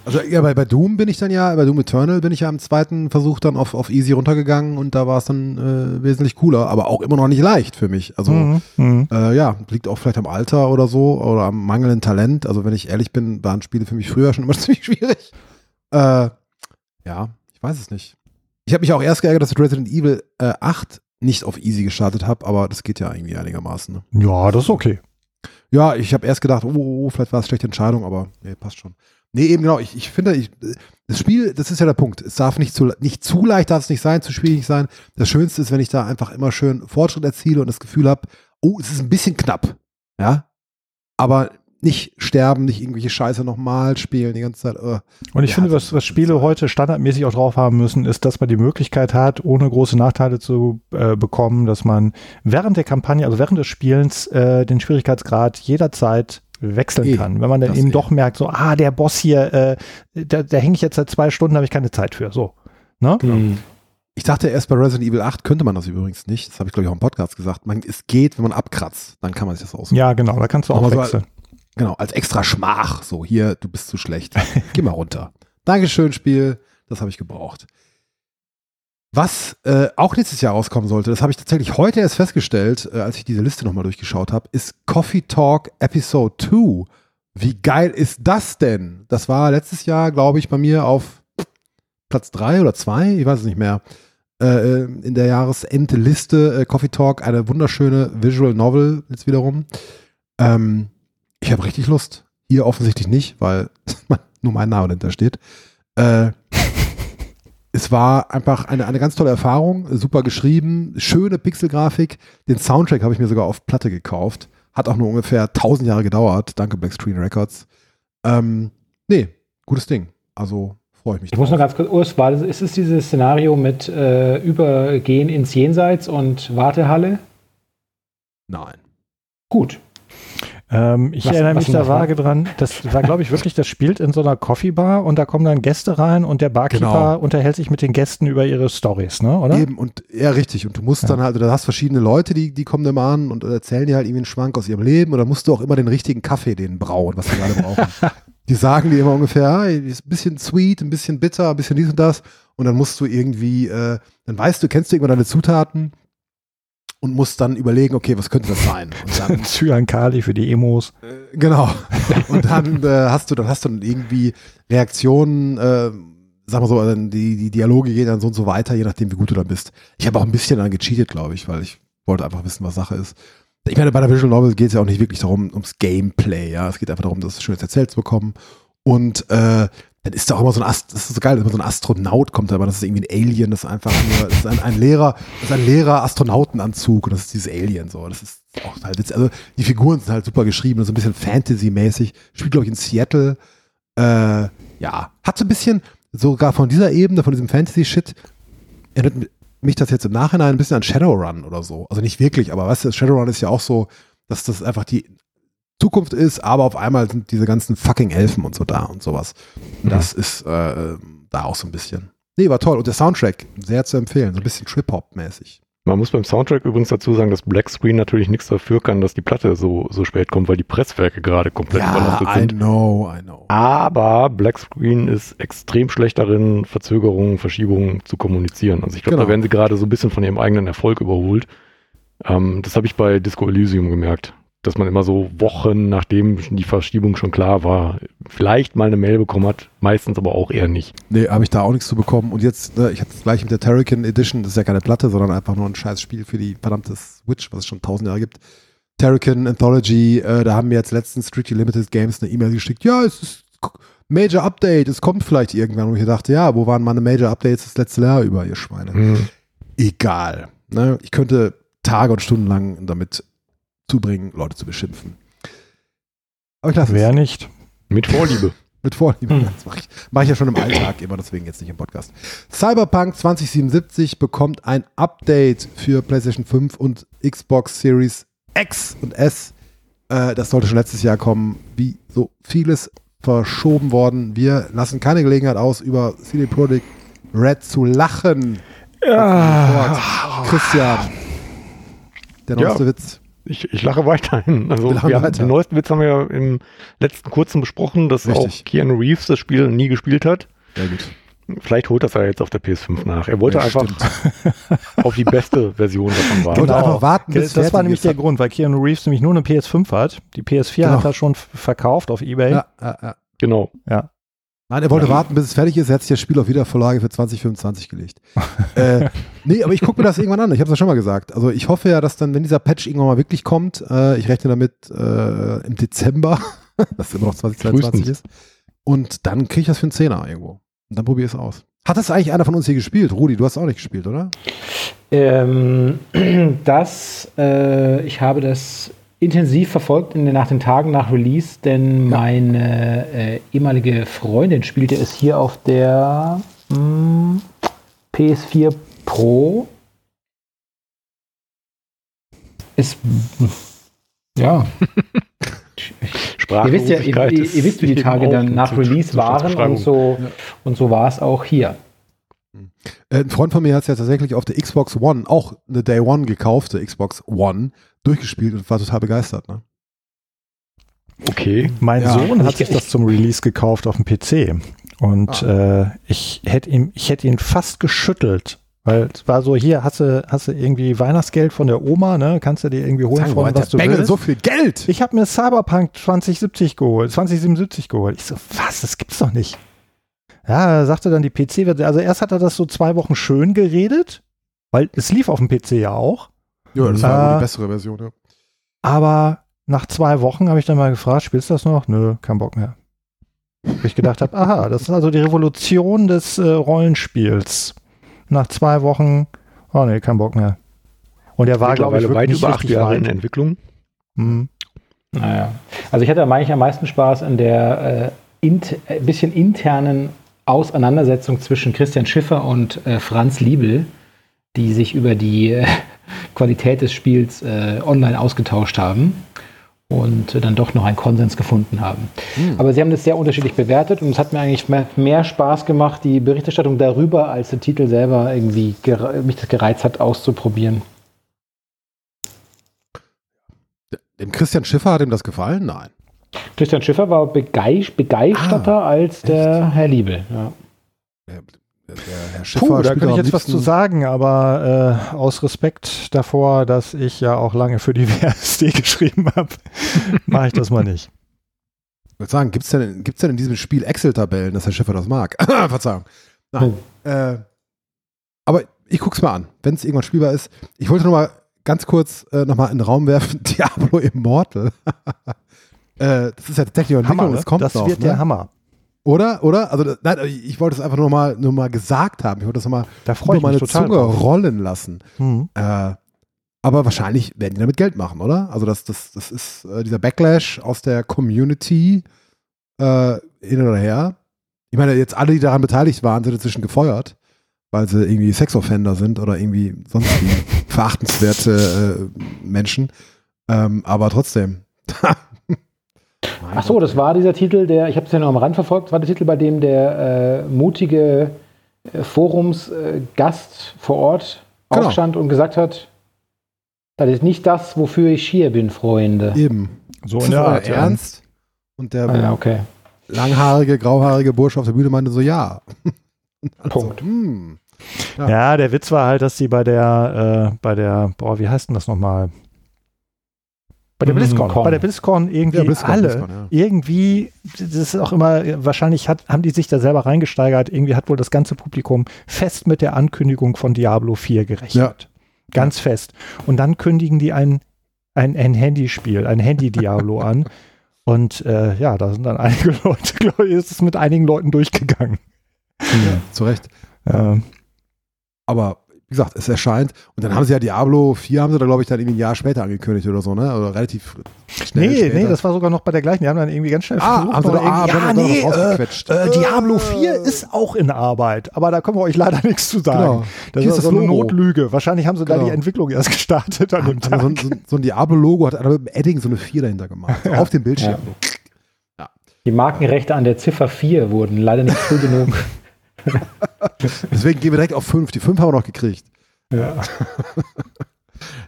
Also ja, bei, bei Doom bin ich dann ja, bei Doom Eternal bin ich ja im zweiten Versuch dann auf, auf Easy runtergegangen und da war es dann äh, wesentlich cooler, aber auch immer noch nicht leicht für mich. Also mhm, mhm. äh, ja, liegt auch vielleicht am Alter oder so oder am mangelnden Talent. Also wenn ich ehrlich bin, waren Spiele für mich früher schon immer [LAUGHS] ziemlich schwierig. Äh, ja, ich weiß es nicht. Ich habe mich auch erst geärgert, dass ich Resident Evil äh, 8 nicht auf Easy gestartet habe, aber das geht ja irgendwie einigermaßen. Ne? Ja, das ist okay. Ja, ich habe erst gedacht, oh, oh, oh vielleicht war es schlechte Entscheidung, aber nee, passt schon. Nee, eben genau. Ich, ich finde, ich, das Spiel, das ist ja der Punkt. Es darf nicht zu, nicht zu leicht darf es nicht sein, zu schwierig sein. Das Schönste ist, wenn ich da einfach immer schön Fortschritt erziele und das Gefühl habe, oh, es ist ein bisschen knapp. Ja. Aber nicht sterben, nicht irgendwelche Scheiße nochmal spielen die ganze Zeit. Uh. Und ich ja, finde, was, was Spiele heute standardmäßig auch drauf haben müssen, ist, dass man die Möglichkeit hat, ohne große Nachteile zu äh, bekommen, dass man während der Kampagne, also während des Spielens, äh, den Schwierigkeitsgrad jederzeit wechseln e, kann. Wenn man dann eben e. doch merkt, so, ah, der Boss hier, äh, da, da hänge ich jetzt seit zwei Stunden, habe ich keine Zeit für. So. Ne? Mhm. Ich dachte erst bei Resident Evil 8 könnte man das übrigens nicht. Das habe ich, glaube ich, auch im Podcast gesagt. Man, es geht, wenn man abkratzt, dann kann man sich das aussuchen. Ja, genau, da kannst du auch wechseln. So, genau, als extra Schmach. So, hier, du bist zu schlecht. [LAUGHS] Geh mal runter. Dankeschön, Spiel. Das habe ich gebraucht. Was äh, auch nächstes Jahr rauskommen sollte, das habe ich tatsächlich heute erst festgestellt, äh, als ich diese Liste nochmal durchgeschaut habe, ist Coffee Talk Episode 2. Wie geil ist das denn? Das war letztes Jahr, glaube ich, bei mir auf Platz 3 oder 2, ich weiß es nicht mehr, äh, äh, in der Jahresendliste äh, Coffee Talk, eine wunderschöne Visual Novel jetzt wiederum. Ähm, ich habe richtig Lust. Hier offensichtlich nicht, weil [LAUGHS] nur mein Name dahinter steht. Äh, es war einfach eine, eine ganz tolle Erfahrung, super geschrieben, schöne Pixelgrafik. Den Soundtrack habe ich mir sogar auf Platte gekauft. Hat auch nur ungefähr 1000 Jahre gedauert. Danke Black Screen Records. Ähm, nee, gutes Ding. Also freue ich mich. Ich drauf. muss noch ganz kurz, Urs, war das, ist es dieses Szenario mit äh, Übergehen ins Jenseits und Wartehalle? Nein. Gut, ähm, ich was, erinnere mich da vage dran, das war, glaube ich, wirklich, das spielt in so einer Coffee-Bar und da kommen dann Gäste rein und der Barkeeper genau. unterhält sich mit den Gästen über ihre Stories, ne, oder? Eben, und ja, richtig. Und du musst ja. dann halt, du hast verschiedene Leute, die, die kommen immer an und erzählen dir halt irgendwie einen Schwank aus ihrem Leben dann musst du auch immer den richtigen Kaffee denen brauen, was sie gerade brauchen. [LAUGHS] die sagen dir immer ungefähr, ah, ist ein bisschen sweet, ein bisschen bitter, ein bisschen dies und das. Und dann musst du irgendwie, äh, dann weißt du, kennst du irgendwann deine Zutaten und musst dann überlegen, okay, was könnte das sein? Und dann [LAUGHS] Zyankali für die Emos. Äh, genau. Und dann äh, hast du dann hast du dann irgendwie Reaktionen, äh, sag mal so, die, die Dialoge gehen dann so und so weiter, je nachdem, wie gut du dann bist. Ich habe auch ein bisschen dann gecheatet, glaube ich, weil ich wollte einfach wissen, was Sache ist. Ich meine, bei der Visual Novel geht es ja auch nicht wirklich darum, ums Gameplay, ja. Es geht einfach darum, das schön erzählt zu bekommen. Und äh, dann ist da auch immer so ein Ast, das ist so geil, immer so ein Astronaut kommt, aber das ist irgendwie ein Alien, das ist einfach nur, das ist ein, ein Lehrer, das ist ein Lehrer Astronautenanzug und das ist dieses Alien so. Das ist auch halt jetzt, also die Figuren sind halt super geschrieben, so ein bisschen Fantasy-mäßig. Spielt, glaube ich, in Seattle. Äh, ja, hat so ein bisschen, sogar von dieser Ebene, von diesem Fantasy-Shit, erinnert mich das jetzt im Nachhinein ein bisschen an Shadowrun oder so. Also nicht wirklich, aber weißt du, Shadowrun ist ja auch so, dass das einfach die Zukunft ist, aber auf einmal sind diese ganzen fucking Elfen und so da und sowas. Und das ist äh, da auch so ein bisschen. Nee, war toll. Und der Soundtrack, sehr zu empfehlen. So ein bisschen Trip-Hop-mäßig. Man muss beim Soundtrack übrigens dazu sagen, dass Black Screen natürlich nichts dafür kann, dass die Platte so, so spät kommt, weil die Presswerke gerade komplett Ja, überlastet I sind. know, I know. Aber Black Screen ist extrem schlecht darin, Verzögerungen, Verschiebungen zu kommunizieren. Also ich glaube, Genau. da werden sie gerade so ein bisschen von ihrem eigenen Erfolg überholt. Ähm, das habe ich bei Disco Elysium gemerkt, dass man immer so Wochen, nachdem die Verschiebung schon klar war, vielleicht mal eine Mail bekommen hat, meistens aber auch eher nicht. Nee, habe ich da auch nichts zu bekommen. Und jetzt, ne, ich hatte es gleich mit der Terrican Edition, das ist ja keine Platte, sondern einfach nur ein scheiß Spiel für die verdammte Switch, was es schon tausend Jahre gibt. Terrican Anthology, äh, da haben mir jetzt letztens Strictly Limited Games eine E-Mail geschickt, ja, es ist Major Update, es kommt vielleicht irgendwann. Und ich dachte, ja, wo waren meine Major Updates das letzte Jahr über, ihr Schweine? Hm. Egal. Ne? Ich könnte Tage und Stunden lang damit zubringen, Leute zu beschimpfen. Aber ich lasse Wer es. nicht? Mit Vorliebe. [LAUGHS] Mit Vorliebe. Hm. Das mache ich, mach ich ja schon im Alltag immer, deswegen jetzt nicht im Podcast. Cyberpunk 2077 bekommt ein Update für PlayStation 5 und Xbox Series X und S. Äh, das sollte schon letztes Jahr kommen. Wie so vieles verschoben worden. Wir lassen keine Gelegenheit aus, über CD Projekt Red zu lachen. Ja. Christian. Der Ja. neueste Witz. Ich, ich lache weiterhin. Also Wir wir haben, weiter. den neuesten Witz haben wir ja im letzten kurzen besprochen, dass Richtig. auch Keanu Reeves das Spiel nie gespielt hat. Sehr gut. Vielleicht holt das er jetzt auf der PS5 nach. Er wollte Ja, einfach [LAUGHS] auf die beste Version davon warten. Und einfach warten, bis Das war nämlich der Grund, weil Keanu Reeves nämlich nur eine PS5 hat. Die PS4 Genau. hat er schon verkauft auf Ebay. Ja, ja, ja. Genau. Nein, er wollte Ja. warten, bis es fertig ist. Er hat sich das Spiel auf Wiedervorlage für 2025 gelegt. [LAUGHS] äh, nee, aber ich gucke mir das irgendwann an. Ich habe es ja schon mal gesagt. Also ich hoffe ja, dass dann, wenn dieser Patch irgendwann mal wirklich kommt, äh, ich rechne damit äh, im Dezember, [LAUGHS] dass immer noch 2022 Frühestens. ist. Und dann kriege ich das für einen Zehner irgendwo. Und dann probiere ich es aus. Hat das eigentlich einer von uns hier gespielt? Rudi, du hast auch nicht gespielt, oder? Ähm, [CLEARS THROAT] das, äh, ich habe das intensiv verfolgt in, den- nach den Tagen nach Release, denn meine äh, ehemalige Freundin spielte es hier auf der mh, PS4 Pro. Es, ja, [LAUGHS] ihr wisst ja, ihr, ihr, ist ihr wisst, wie die Tage dann nach Release waren und so, Ja. und so war es auch hier. Äh, ein Freund von mir hat es ja tatsächlich auf der Xbox One, auch eine Day One gekaufte Xbox One, durchgespielt und war total begeistert. Ne? Okay. Mein Ja. Sohn hat Ich- sich das zum Release gekauft auf dem PC. Und äh, ich hätte ihn, ich hätte ihn fast geschüttelt. Weil es war so, hier hast du, hast du irgendwie Weihnachtsgeld von der Oma, ne? Kannst du dir irgendwie holen Sagen von mal, was du Bengel willst. so viel Geld. Ich habe mir Cyberpunk 2070 geholt, 2077 geholt. Ich so, was, das gibt's doch nicht. Ja, er sagte dann die PC, wird- also erst hat er das so zwei Wochen schön geredet, weil es lief auf dem PC ja auch. Ja, das war wohl die bessere Version. Ja. Aber nach zwei Wochen habe ich dann mal gefragt, spielst du das noch? Nö, kein Bock mehr. Ich gedacht habe, [LAUGHS] aha, das ist also die Revolution des äh, Rollenspiels. Nach zwei Wochen, oh nee, kein Bock mehr. Und er war, glaube ich, weit wirklich über nicht acht Jahre in. Entwicklung. Hm. Naja. Also ich hatte eigentlich am meisten Spaß an der äh, int äh, bisschen internen Auseinandersetzung zwischen Christian Schiffer und äh, Franz Liebel, die sich über die äh, [LAUGHS] Qualität des Spiels äh, online ausgetauscht haben und äh, dann doch noch einen Konsens gefunden haben. Hm. Aber sie haben das sehr unterschiedlich bewertet und es hat mir eigentlich mehr, mehr Spaß gemacht, die Berichterstattung darüber, als der Titel selber irgendwie mich das gereizt hat, auszuprobieren. Dem Christian Schiffer hat ihm das gefallen? Nein. Christian Schiffer war begeis begeisterter Ah, als der Herr Liebel. Ja. Der, der Herr Schiffer Puh, da könnte ich jetzt was zu sagen, aber äh, aus Respekt davor, dass ich ja auch lange für die [LAUGHS] WSD geschrieben habe, [LAUGHS] mache ich das mal nicht. Ich würde sagen, gibt es denn, gibt's denn in diesem Spiel Excel-Tabellen, dass Herr Schiffer das mag? [LAUGHS] Verzeihung. Nein. Äh, aber ich gucke es mal an, wenn es irgendwann spielbar ist. Ich wollte noch mal ganz kurz äh, noch mal in den Raum werfen, Diablo Immortal. Äh, das ist ja tatsächlich eine Entwicklung, ne? das kommt das noch. wird ne? der Hammer. Oder? Oder? Also, nein, ich wollte es einfach nur mal, nur mal gesagt haben. Ich wollte das noch mal Da über meine Zunge drauf. rollen lassen. Hm. Äh, aber wahrscheinlich werden die damit Geld machen, oder? Also das, das, das ist äh, dieser Backlash aus der Community äh, hin oder her. ich meine, jetzt alle, die daran beteiligt waren, sind inzwischen gefeuert, weil sie irgendwie Sexoffender sind oder irgendwie sonst [LAUGHS] verachtenswerte äh, Menschen. Ähm, aber trotzdem. [LAUGHS] Ach so, das war dieser Titel, der, ich habe es ja nur am Rand verfolgt, war der Titel, bei dem der äh, mutige äh, Forumsgast vor Ort Genau. aufstand und gesagt hat, das ist nicht das, wofür ich hier bin, Freunde. Eben. So Das in der war Art. ja. ernst. Und der Ah, ja, okay. langhaarige, grauhaarige Bursche auf der Bühne meinte so, ja. [LAUGHS] Punkt. Hm. Ja. Ja, der Witz war halt, dass sie bei der, äh, bei der, boah, wie heißt denn das nochmal? Bei der Mhm, BlizzCon. Con. Bei der BlizzCon irgendwie Ja, BlizzCon, alle, BlizzCon, ja. irgendwie, das ist auch immer, wahrscheinlich hat, haben die sich da selber reingesteigert, irgendwie hat wohl das ganze Publikum fest mit der Ankündigung von Diablo 4 gerechnet. Ganz fest. Und dann kündigen die ein, ein, ein Handyspiel, ein Handy-Diablo an. [LAUGHS] Und äh, ja, da sind dann einige [LAUGHS] Leute, glaube ich, ist es mit einigen Leuten durchgegangen. Ja, zu Recht. Ähm, Aber wie gesagt, es erscheint. Und dann haben sie ja Diablo 4, haben sie da, glaube ich, dann irgendwie ein Jahr später angekündigt oder so, ne? Oder relativ schnell. nee, später. nee, das war sogar noch bei der gleichen. Die haben dann irgendwie ganz schnell Ah, versucht, haben sie doch- ah, haben sie doch was rausgequetscht. äh, Diablo 4 ist auch in Arbeit, aber da können wir euch leider [LAUGHS] nichts zu sagen. Genau. Das Hier ist ist so das eine. Notlüge. Wahrscheinlich haben sie da Genau. die Entwicklung erst gestartet an dem Tag. so, ein- so, so ein Diablo-Logo hat einer mit dem Edding so eine 4 dahinter gemacht. [LAUGHS] So Auf dem Bildschirm. Die Markenrechte an der Ziffer 4 wurden leider nicht früh genug. [LAUGHS] [LAUGHS] Deswegen gehen wir direkt auf 5. Die 5 haben wir noch gekriegt. Ja. [LAUGHS]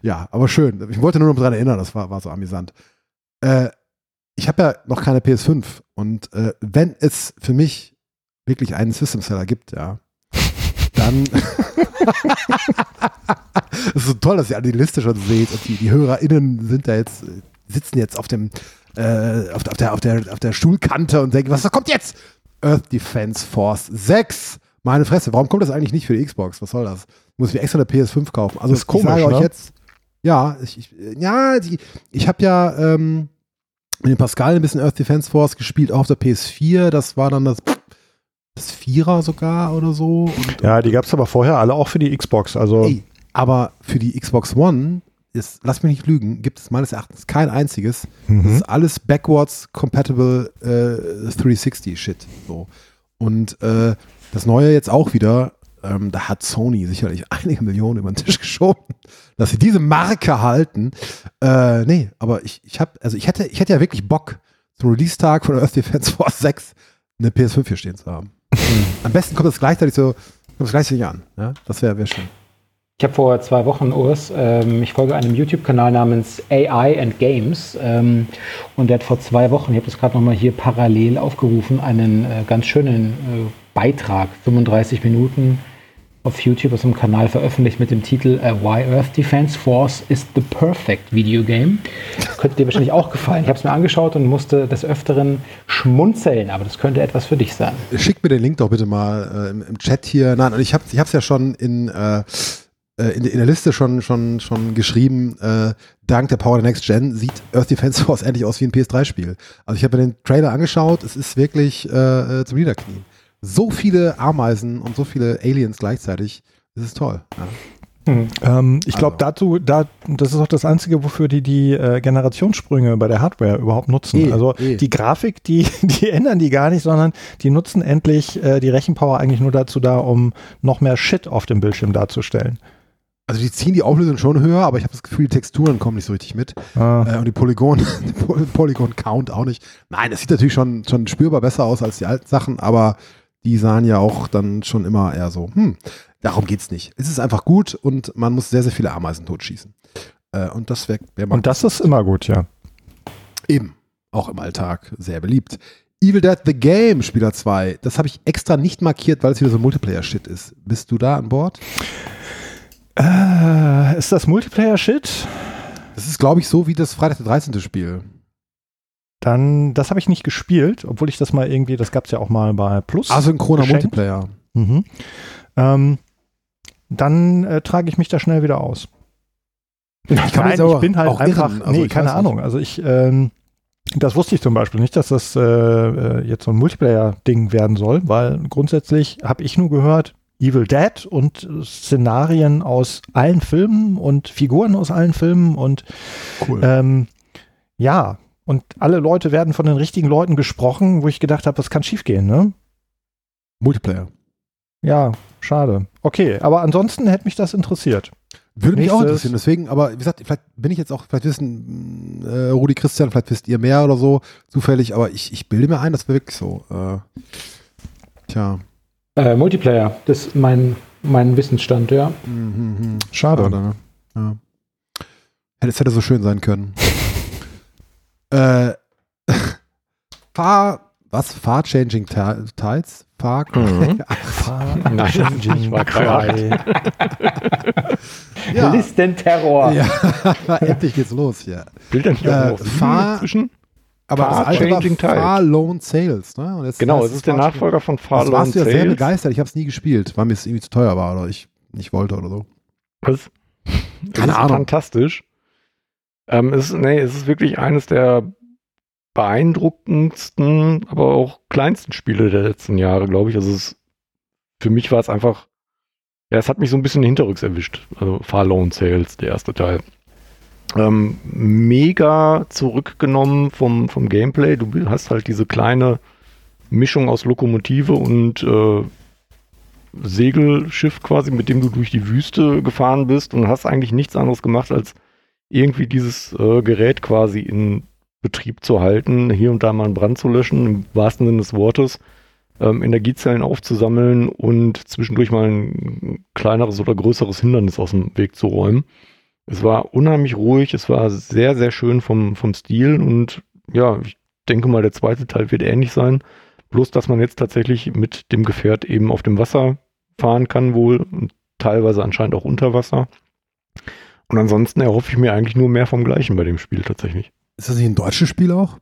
Ja, aber schön. Ich wollte nur noch daran erinnern, das war, war so amüsant. Äh, ich habe ja noch keine PS5 und äh, wenn es für mich wirklich einen System Seller gibt, ja, dann [LAUGHS] es ist so toll, dass ihr alle die Liste schon seht und die, die HörerInnen sind da jetzt, sitzen jetzt auf dem äh, auf, auf, der, auf, der, auf der Stuhlkante und denken, was kommt jetzt? Earth Defense Force 6. Meine Fresse, warum kommt das eigentlich nicht für die Xbox? Was soll das? Ich muss mir extra eine PS5 kaufen. Also Das ist ich komisch, sage euch ne? jetzt, ja, ich, ich, ja, die, ich habe ja ähm, mit dem Pascal ein bisschen Earth Defense Force gespielt, auch auf der PS4. Das war dann das, das Vierer sogar oder so. Und, Ja, die gab es aber vorher alle auch für die Xbox. Also Ey, aber für die Xbox One ist, lass mich nicht lügen, gibt es meines Erachtens kein einziges. Das mhm. ist alles backwards compatible äh, 360 Shit. So. Und äh, das Neue jetzt auch wieder, ähm, da hat Sony sicherlich [LAUGHS] einige Millionen über den Tisch geschoben, dass sie diese Marke halten. Äh, nee, aber ich, ich habe, also ich hätte, ich hätte ja wirklich Bock, zum Release-Tag von Earth Defense Force 6 eine PS5 hier stehen zu haben. [LAUGHS] Am besten kommt das gleichzeitig so, kommt das gleichzeitig an. Ja? Das wäre wär schön. Ich habe vor zwei Wochen, Urs, ähm, ich folge einem YouTube-Kanal namens AI and Games ähm, und der hat vor zwei Wochen, ich habe das gerade nochmal hier parallel aufgerufen, einen äh, ganz schönen äh, Beitrag, 35 Minuten auf YouTube aus dem Kanal veröffentlicht mit dem Titel äh, Why Earth Defense Force is the perfect video game. Könnte dir wahrscheinlich auch gefallen. Ich habe es mir angeschaut und musste des Öfteren schmunzeln, aber das könnte etwas für dich sein. Schick mir den Link doch bitte mal äh, im, Chat hier. Nein, und ich habe hab's ja schon in, äh, in, in der Liste schon, schon, schon geschrieben. Äh, dank der Power the Next Gen sieht Earth Defense [LAUGHS] Force endlich aus wie ein PS3-Spiel. Also ich habe mir den Trailer angeschaut. Es ist wirklich äh, äh, zum Niederknien. So viele Ameisen und so viele Aliens gleichzeitig. Das ist toll. Ja. ähm, ich glaube Also. dazu, da, das ist auch das Einzige, wofür die die äh, Generationssprünge bei der Hardware überhaupt nutzen. Eh, also eh. die Grafik, die, [LAUGHS] die ändern die gar nicht, sondern die nutzen endlich äh, die Rechenpower eigentlich nur dazu da, um noch mehr Shit auf dem Bildschirm darzustellen. Also die ziehen die Auflösung schon höher, aber ich habe das Gefühl, die Texturen kommen nicht so richtig mit. Ah. Äh, und die Polygon, [LAUGHS] Polygon Count auch nicht. Nein, das sieht natürlich schon, schon spürbar besser aus als die alten Sachen, aber die sahen ja auch dann schon immer eher so, hm, darum geht's nicht. Es ist einfach gut und man muss sehr, sehr viele Ameisen totschießen. Äh, und das wäre wär Und das ist immer gut, ja. eben auch im Alltag sehr beliebt. Evil Dead The Game, Spieler 2. Das habe ich extra nicht markiert, weil es wieder so Multiplayer-Shit ist. Bist du da an Bord? Äh, ist das Multiplayer-Shit? Das ist, glaube ich, so wie das Freitag der 13. Spiel. Dann, das habe ich nicht gespielt, obwohl ich das mal irgendwie, das gab es ja auch mal bei Plus. Asynchroner geschenkt. Multiplayer. Mhm. Ähm, dann äh, trage ich mich da schnell wieder aus. Ich Nein, ich bin halt einfach, irren. Also nee, keine. Ahnung. Also ich, ähm, das wusste ich zum Beispiel nicht, dass das äh, äh, jetzt so ein Multiplayer-Ding werden soll, weil grundsätzlich habe ich nur gehört, Evil Dead und Szenarien aus allen Filmen und Figuren aus allen Filmen und Cool. ähm, ja, und alle Leute werden von den richtigen Leuten gesprochen, wo ich gedacht habe, was kann schiefgehen, ne? Multiplayer. Ja, schade. Okay, aber ansonsten hätte mich das interessiert. Würde mich auch Nächstes. interessieren. Deswegen, aber wie gesagt, vielleicht bin ich jetzt auch, vielleicht wissen äh, Rudi Christian, vielleicht wisst ihr mehr oder so, zufällig, aber ich, ich bilde mir ein, das wäre wirklich so. Äh, tja. Äh, Multiplayer, das ist mein, mein Wissensstand, ja. Mhm, mhm. Schade. Schade, ne? Ja. Hätte, es hätte so schön sein können. [LAUGHS] äh, [LAUGHS] Fahr, was? Far-Changing Ti- Tides? Far Mhm. [LAUGHS] Nein, ich war Cry. ja. Listenterror. ja. Endlich geht's los hier. Bild dann Äh, Fahr- inzwischen. Aber das alte war Far-Changing Tides. Far Lone Sales, ne? Und jetzt Genau, es ist der Far- Nachfolger von Far Das Lone warst du ja sehr Sales. begeistert. Ich habe es nie gespielt, weil mir es irgendwie zu teuer war oder ich nicht wollte oder so. Was? Keine ist Ahnung. Fantastisch. Ähm, es, ist, nee, es ist wirklich eines der beeindruckendsten, aber auch kleinsten Spiele der letzten Jahre, glaube ich. Also es, für mich war es einfach, ja, es hat mich so ein bisschen hinterrücks erwischt. Also Far Lone Sales, der erste Teil. Ähm, mega zurückgenommen vom, vom Gameplay. Du hast halt diese kleine Mischung aus Lokomotive und äh, Segelschiff quasi, mit dem du durch die Wüste gefahren bist und hast eigentlich nichts anderes gemacht, als irgendwie dieses äh, Gerät quasi in Betrieb zu halten, hier und da mal einen Brand zu löschen, im wahrsten Sinne des Wortes, ähm, Energiezellen aufzusammeln und zwischendurch mal ein kleineres oder größeres Hindernis aus dem Weg zu räumen. Es war unheimlich ruhig, es war sehr, sehr schön vom, vom Stil und ja, ich denke mal, der zweite Teil wird ähnlich sein. Bloß, dass man jetzt tatsächlich mit dem Gefährt eben auf dem Wasser fahren kann wohl und teilweise anscheinend auch unter Wasser. Und ansonsten erhoffe ich mir eigentlich nur mehr vom Gleichen bei dem Spiel tatsächlich. Ist das nicht ein deutsches Spiel auch?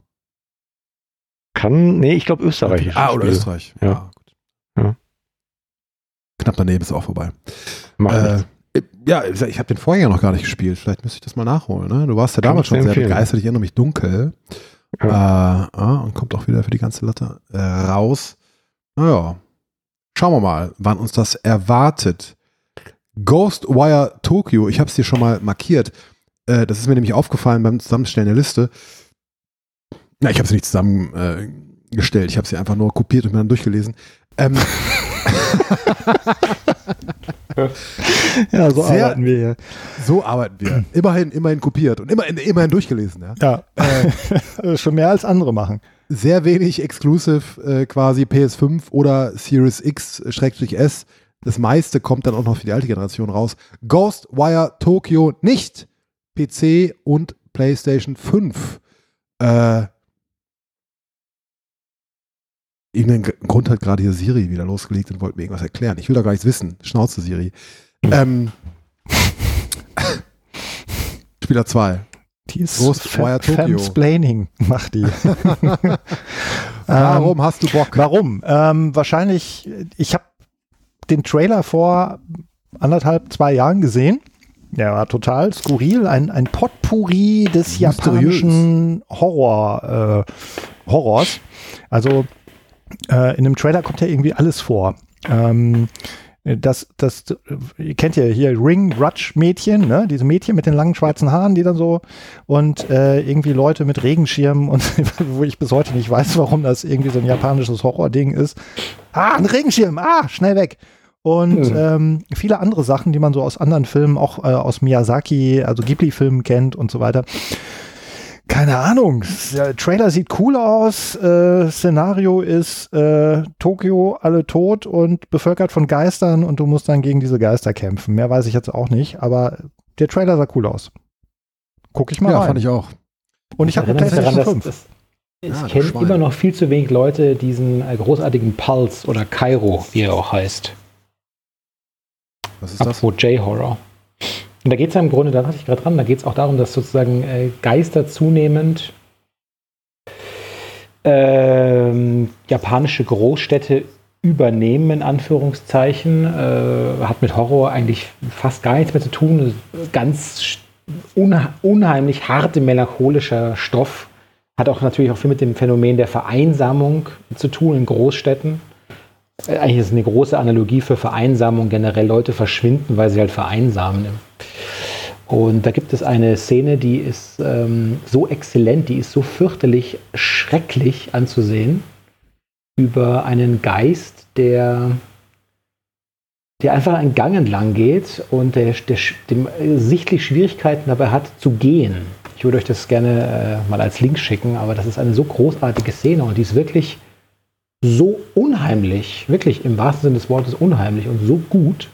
Kann, nee, ich glaube österreichisch. Ah, oder Österreich. Ja. gut. Ja. Knapp daneben ist auch vorbei. Macht Äh. Ja, ich habe den Vorgänger noch gar nicht gespielt. Vielleicht müsste ich das mal nachholen. Ne? Du warst ja damals schon sehr empfehlen. begeistert. Ich erinnere mich dunkel. Äh, ah, und kommt auch wieder für die ganze Latte äh, raus. Naja, schauen wir mal, wann uns das erwartet. Ghostwire Tokyo, ich habe es dir schon mal markiert. Äh, das ist mir nämlich aufgefallen beim Zusammenstellen der Liste. Na, ich habe sie nicht zusammengestellt. Äh, ich habe sie einfach nur kopiert und mir dann durchgelesen. Ähm, [LAUGHS] [LAUGHS] Ja, so Sehr- arbeiten wir hier. so arbeiten wir. [CLEARS THROAT] Immerhin, immerhin kopiert und immerhin, immerhin durchgelesen. Ja. Ja, äh, [LAUGHS] schon mehr als andere machen. sehr wenig exclusive äh, quasi PS5 oder Series X-S. Das meiste kommt dann auch noch für die alte Generation raus. Ghostwire Tokyo nicht. PC und PlayStation 5. Äh, irgendein G- Grund hat gerade hier Siri wieder losgelegt und wollte mir irgendwas erklären. Ich will da gar nichts wissen. Schnauze, Siri. Ähm, Spieler 2. Die ist Ghostwire Fa- Tokyo. Femsplaining macht die. Warum hast du Bock? Warum? Ähm, wahrscheinlich, ich habe den Trailer vor anderthalb, zwei Jahren gesehen. Der war total skurril. Ein, ein Potpourri des Mysteriös. japanischen Horror, äh, Horrors. Also äh, in dem Trailer kommt ja irgendwie alles vor. Ähm, das, das, ihr kennt ja hier Ring Rutsch Mädchen, ne? Diese Mädchen mit den langen schwarzen Haaren, die dann so und äh, irgendwie Leute mit Regenschirmen [LAUGHS] und wo ich bis heute nicht weiß, warum das irgendwie so ein japanisches Horror-Ding ist. Ah, ein Regenschirm, ah, schnell weg. Und Hm. ähm, viele andere Sachen, die man so aus anderen Filmen, auch äh, aus Miyazaki, also Ghibli-Filmen kennt und so weiter. Keine Ahnung. Der Trailer sieht cool aus. Äh, Szenario ist äh, Tokio, alle tot und bevölkert von Geistern und du musst dann gegen diese Geister kämpfen. Mehr weiß ich jetzt auch nicht, aber der Trailer sah cool aus. Guck ich mal Ja, rein. fand ich auch. und ich habe erinnere mich PlayStation daran, dass, 5. dass Ah, ich das kenne Schwein. immer noch viel zu wenig Leute diesen äh, großartigen Pulse oder Kairo, wie er auch heißt. Was ist das? Apropos J-Horror. Und da geht es ja im Grunde, da dachte ich gerade dran, da geht es auch darum, dass sozusagen äh, Geister zunehmend ähm, japanische Großstädte übernehmen, in Anführungszeichen. Äh, hat mit Horror eigentlich fast gar nichts mehr zu tun. Ganz unheimlich harte, melancholischer Stoff. Hat auch natürlich auch viel mit dem Phänomen der Vereinsamung zu tun in Großstädten. Äh, Eigentlich ist es eine große Analogie für Vereinsamung generell. Leute verschwinden, weil sie halt vereinsamen. Und da gibt es eine Szene, die ist ähm, so exzellent, die ist so fürchterlich schrecklich anzusehen. über einen Geist, der, der einfach einen Gang entlang geht und der, der, dem sichtlich Schwierigkeiten dabei hat zu gehen. Ich würde euch das gerne äh, mal als Link schicken, aber das ist eine so großartige Szene und die ist wirklich so unheimlich, wirklich im wahrsten Sinne des Wortes unheimlich und so gut.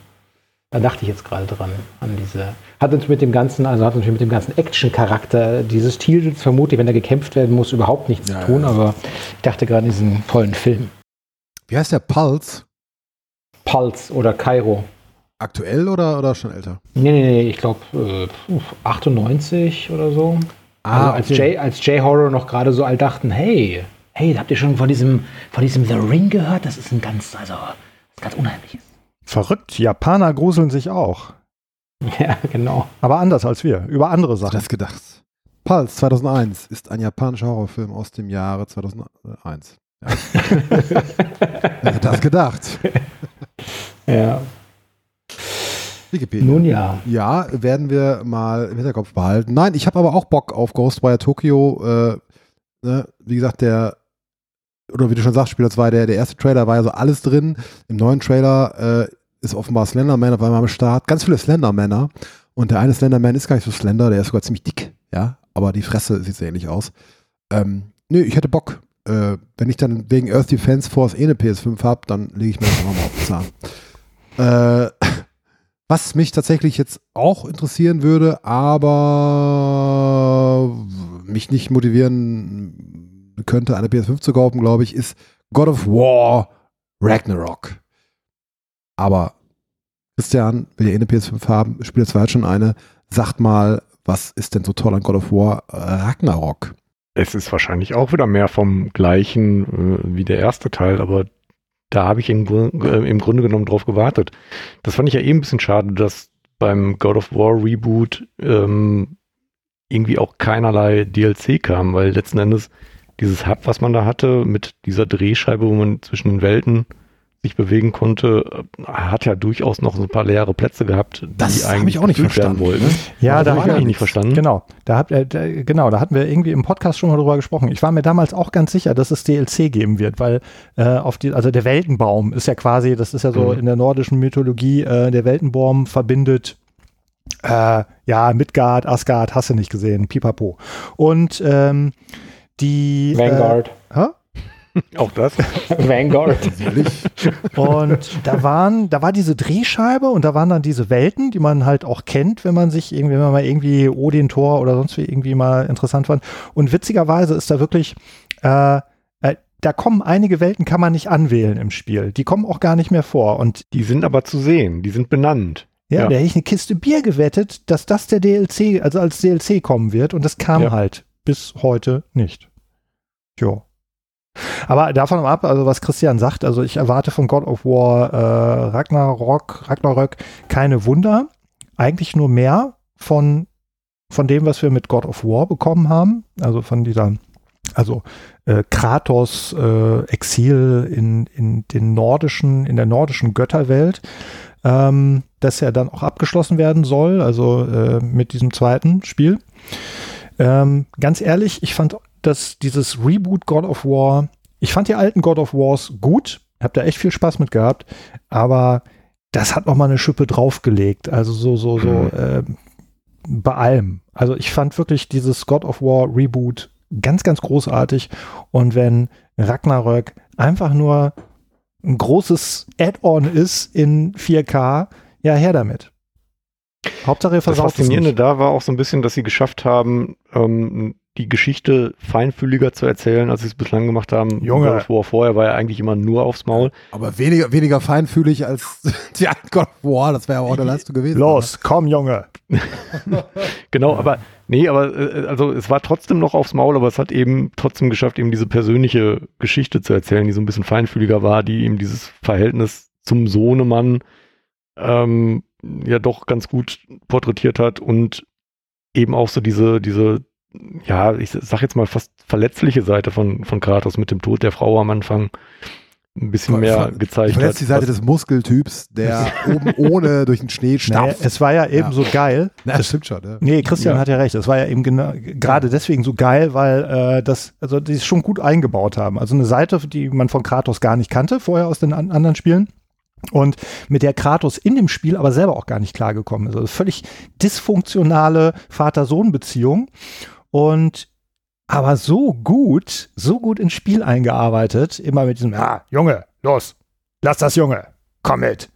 Da dachte ich jetzt gerade dran, an diese. Hat uns mit dem ganzen, also hat natürlich mit dem ganzen Action-Charakter dieses Tils vermutlich, wenn er gekämpft werden muss, überhaupt nichts ja, zu tun, ja. aber ich dachte gerade an diesen tollen Film. Wie heißt der Pulse? Pulse oder Kairo. Aktuell oder, oder schon älter? Nee, nee, nee, ich glaube äh, 98 oder so. Ah, also als, okay. J-Horror noch gerade so all dachten, hey, hey, habt ihr schon von diesem, von diesem The Ring gehört? Das ist ein ganz, also, ganz unheimliches. Verrückt, Japaner gruseln sich auch. [LAUGHS] Ja, genau. Aber anders als wir, über andere Sachen. das gedacht. Pulse 2001 ist ein japanischer Horrorfilm aus dem Jahre 2001. Ja. [LAUGHS] Das gedacht? [LAUGHS] Ja. Wikipedia. Nun ja. Ja, werden wir mal im Hinterkopf behalten. Nein, ich habe aber auch Bock auf Ghostwire Tokyo. Äh, ne? Wie gesagt, der, oder wie du schon sagst, Spieler 2, der, der erste Trailer war ja so alles drin. Im neuen Trailer äh, ist offenbar Slenderman auf einmal am Start. Ganz viele Slendermänner. Und der eine Slenderman ist gar nicht so slender, der ist sogar ziemlich dick, ja. Aber die Fresse sieht sehr ähnlich aus. Ähm, nö, ich hätte Bock. Äh, wenn ich dann wegen Earth Defense Force eh eine PS5 habe, dann lege ich mir das nochmal auf den Zahn. Äh, [LAUGHS] was mich tatsächlich jetzt auch interessieren würde, aber mich nicht motivieren könnte, eine PS5 zu kaufen, glaube ich, ist God of War Ragnarok. Aber Christian will ja eh eine PS5 haben, spielt zwar halt schon eine. Sagt mal, was ist denn so toll an God of War Ragnarok? Es ist wahrscheinlich auch wieder mehr vom gleichen äh, wie der erste Teil, aber da habe ich im, äh, im, Grunde genommen drauf gewartet. Das fand ich ja eben eh ein bisschen schade, dass beim God of War Reboot ähm, irgendwie auch keinerlei DLC kam, weil letzten Endes dieses Hub, was man da hatte, mit dieser Drehscheibe, wo man zwischen den Welten sich bewegen konnte, hat ja durchaus noch so ein paar leere Plätze gehabt, die das eigentlich ich auch nicht verstanden wollten. Ja, da habe ich nicht verstanden. Genau, da habt äh, da, genau, da hatten wir irgendwie im Podcast schon mal drüber gesprochen. Ich war mir damals auch ganz sicher, dass es DLC geben wird, weil äh, auf die, also der Weltenbaum ist ja quasi, das ist ja so mhm. in der nordischen Mythologie, äh, der Weltenbaum verbindet äh, ja, Midgard, Asgard, hast du nicht gesehen, pipapo. Und ähm, die Vanguard. Äh, [LAUGHS] Auch das. Vanguard. und da waren, da war diese Drehscheibe und da waren dann diese Welten, die man halt auch kennt, wenn man sich irgendwie, wenn man mal irgendwie Odin Tor oder sonst wie irgendwie mal interessant fand. Und witzigerweise ist da wirklich, äh, äh, da kommen einige Welten, kann man nicht anwählen im Spiel. Die kommen auch gar nicht mehr vor. Und die sind aber zu sehen, die sind benannt. Ja, ja. da hätte ich eine Kiste Bier gewettet, dass das der DLC, also als DLC kommen wird und das kam ja. halt bis heute nicht. Jo. Aber davon ab, also was Christian sagt, also ich erwarte von God of War äh, Ragnarok, Ragnarök keine Wunder, eigentlich nur mehr von, von dem, was wir mit God of War bekommen haben, also von dieser, also äh, Kratos äh, Exil in, in den nordischen, in der nordischen Götterwelt, ähm, das ja dann auch abgeschlossen werden soll, also äh, mit diesem zweiten Spiel. Ähm, ganz ehrlich, ich fand dass dieses Reboot God of War, ich fand die alten God of Wars gut, hab da echt viel Spaß mit gehabt, aber das hat noch mal eine Schippe draufgelegt, also so, so, so, mhm. äh, bei allem. Also ich fand wirklich dieses God of War Reboot ganz, ganz großartig und wenn Ragnarök einfach nur ein großes Add-on ist in 4K, ja, her damit. Hauptsache ihr versaut Das Faszinierende da war auch so ein bisschen, dass sie geschafft haben, ähm, die Geschichte feinfühliger zu erzählen, als sie es bislang gemacht haben. Junge. War vorher war er eigentlich immer nur aufs Maul. Aber weniger, weniger feinfühlig als [LAUGHS] die alten God of War, das wäre ja auch eine Leistung gewesen. Los, oder? komm, Junge. [LAUGHS] genau, aber nee, aber äh, also es war trotzdem noch aufs Maul, aber es hat eben trotzdem geschafft, eben diese persönliche Geschichte zu erzählen, die so ein bisschen feinfühliger war, die eben dieses Verhältnis zum Sohnemann ähm, ja doch ganz gut porträtiert hat und eben auch so diese, diese ja, ich sag jetzt mal fast verletzliche Seite von, von Kratos mit dem Tod der Frau am Anfang. ein bisschen mehr gezeigt Von hat. jetzt die Seite des Muskeltyps, der [LAUGHS] oben ohne durch den Schnee Nee, stapft. es war ja eben Ja. so geil. Na, das stimmt schon. Ja. Nee, Christian Ja. hat ja recht. Es war ja eben genau, gerade deswegen so geil, weil äh, das, also die es schon gut eingebaut haben. Also eine Seite, die man von Kratos gar nicht kannte, vorher aus den an anderen Spielen. Und mit der Kratos in dem Spiel aber selber auch gar nicht klargekommen ist. Also völlig dysfunktionale Vater-Sohn-Beziehung. Und aber so gut, so gut ins Spiel eingearbeitet, immer mit diesem, ja, Junge, los, lass das Junge, komm mit.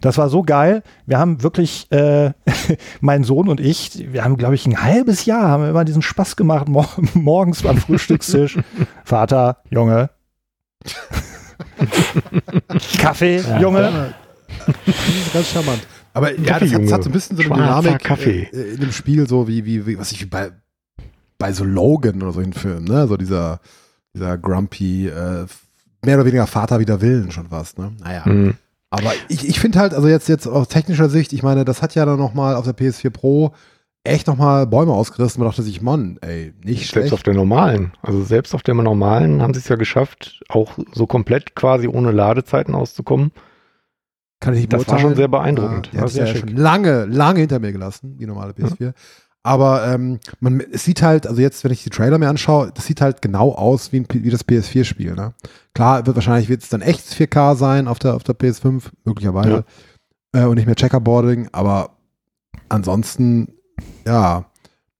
Das war so geil. Wir haben wirklich, äh, [LAUGHS] mein Sohn und ich, wir haben, glaube ich, ein halbes Jahr, haben wir immer diesen Spaß gemacht, mor [LAUGHS] morgens beim Frühstückstisch. [LAUGHS] Vater, Junge. Kaffee, Ja. Junge. Ganz charmant. Aber ja, das hat, das hat so ein bisschen so eine Schwarzer Dynamik Kaffee. äh, in dem Spiel, so wie, wie, wie was ich wie bei, bei so Logan oder solchen Filmen, ne? So dieser, dieser grumpy, äh, mehr oder weniger Vater wider Willen schon fast, ne? Naja. Mhm. Aber ich, ich finde halt, also jetzt, jetzt aus technischer Sicht, ich meine, das hat ja dann nochmal auf der PS4 Pro echt nochmal Bäume ausgerissen. Man dachte sich, Mann, ey, nicht Selbst schlecht. auf der normalen, also selbst auf der normalen haben sie es ja geschafft, auch so komplett quasi ohne Ladezeiten auszukommen. Kann ich nicht Das war schon sehr beeindruckend. Ja, die hat sehr ja schon lange, lange hinter mir gelassen, die normale PS4. Aber ähm, man, es sieht halt, also jetzt, wenn ich die Trailer mir anschaue, das sieht halt genau aus wie, ein, wie das PS4-Spiel. Ne? Klar, wird wahrscheinlich wird es dann echt 4K sein auf der, auf der PS5, möglicherweise. Äh, und nicht mehr Checkerboarding, aber ansonsten, ja.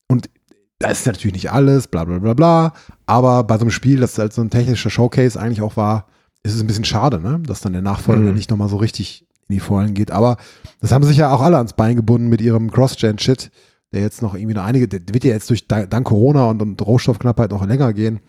Und da ist natürlich nicht alles, bla bla bla bla. Aber bei so einem Spiel, das halt so ein technischer Showcase eigentlich auch war, ist es ein bisschen schade, ne? dass dann der Nachfolger Mhm. nicht nochmal so richtig in die Vollen geht. Aber das haben sich ja auch alle ans Bein gebunden mit ihrem Cross-Gen-Shit, der jetzt noch irgendwie noch einige, der wird ja jetzt durch dank Corona und, und Rohstoffknappheit noch länger gehen,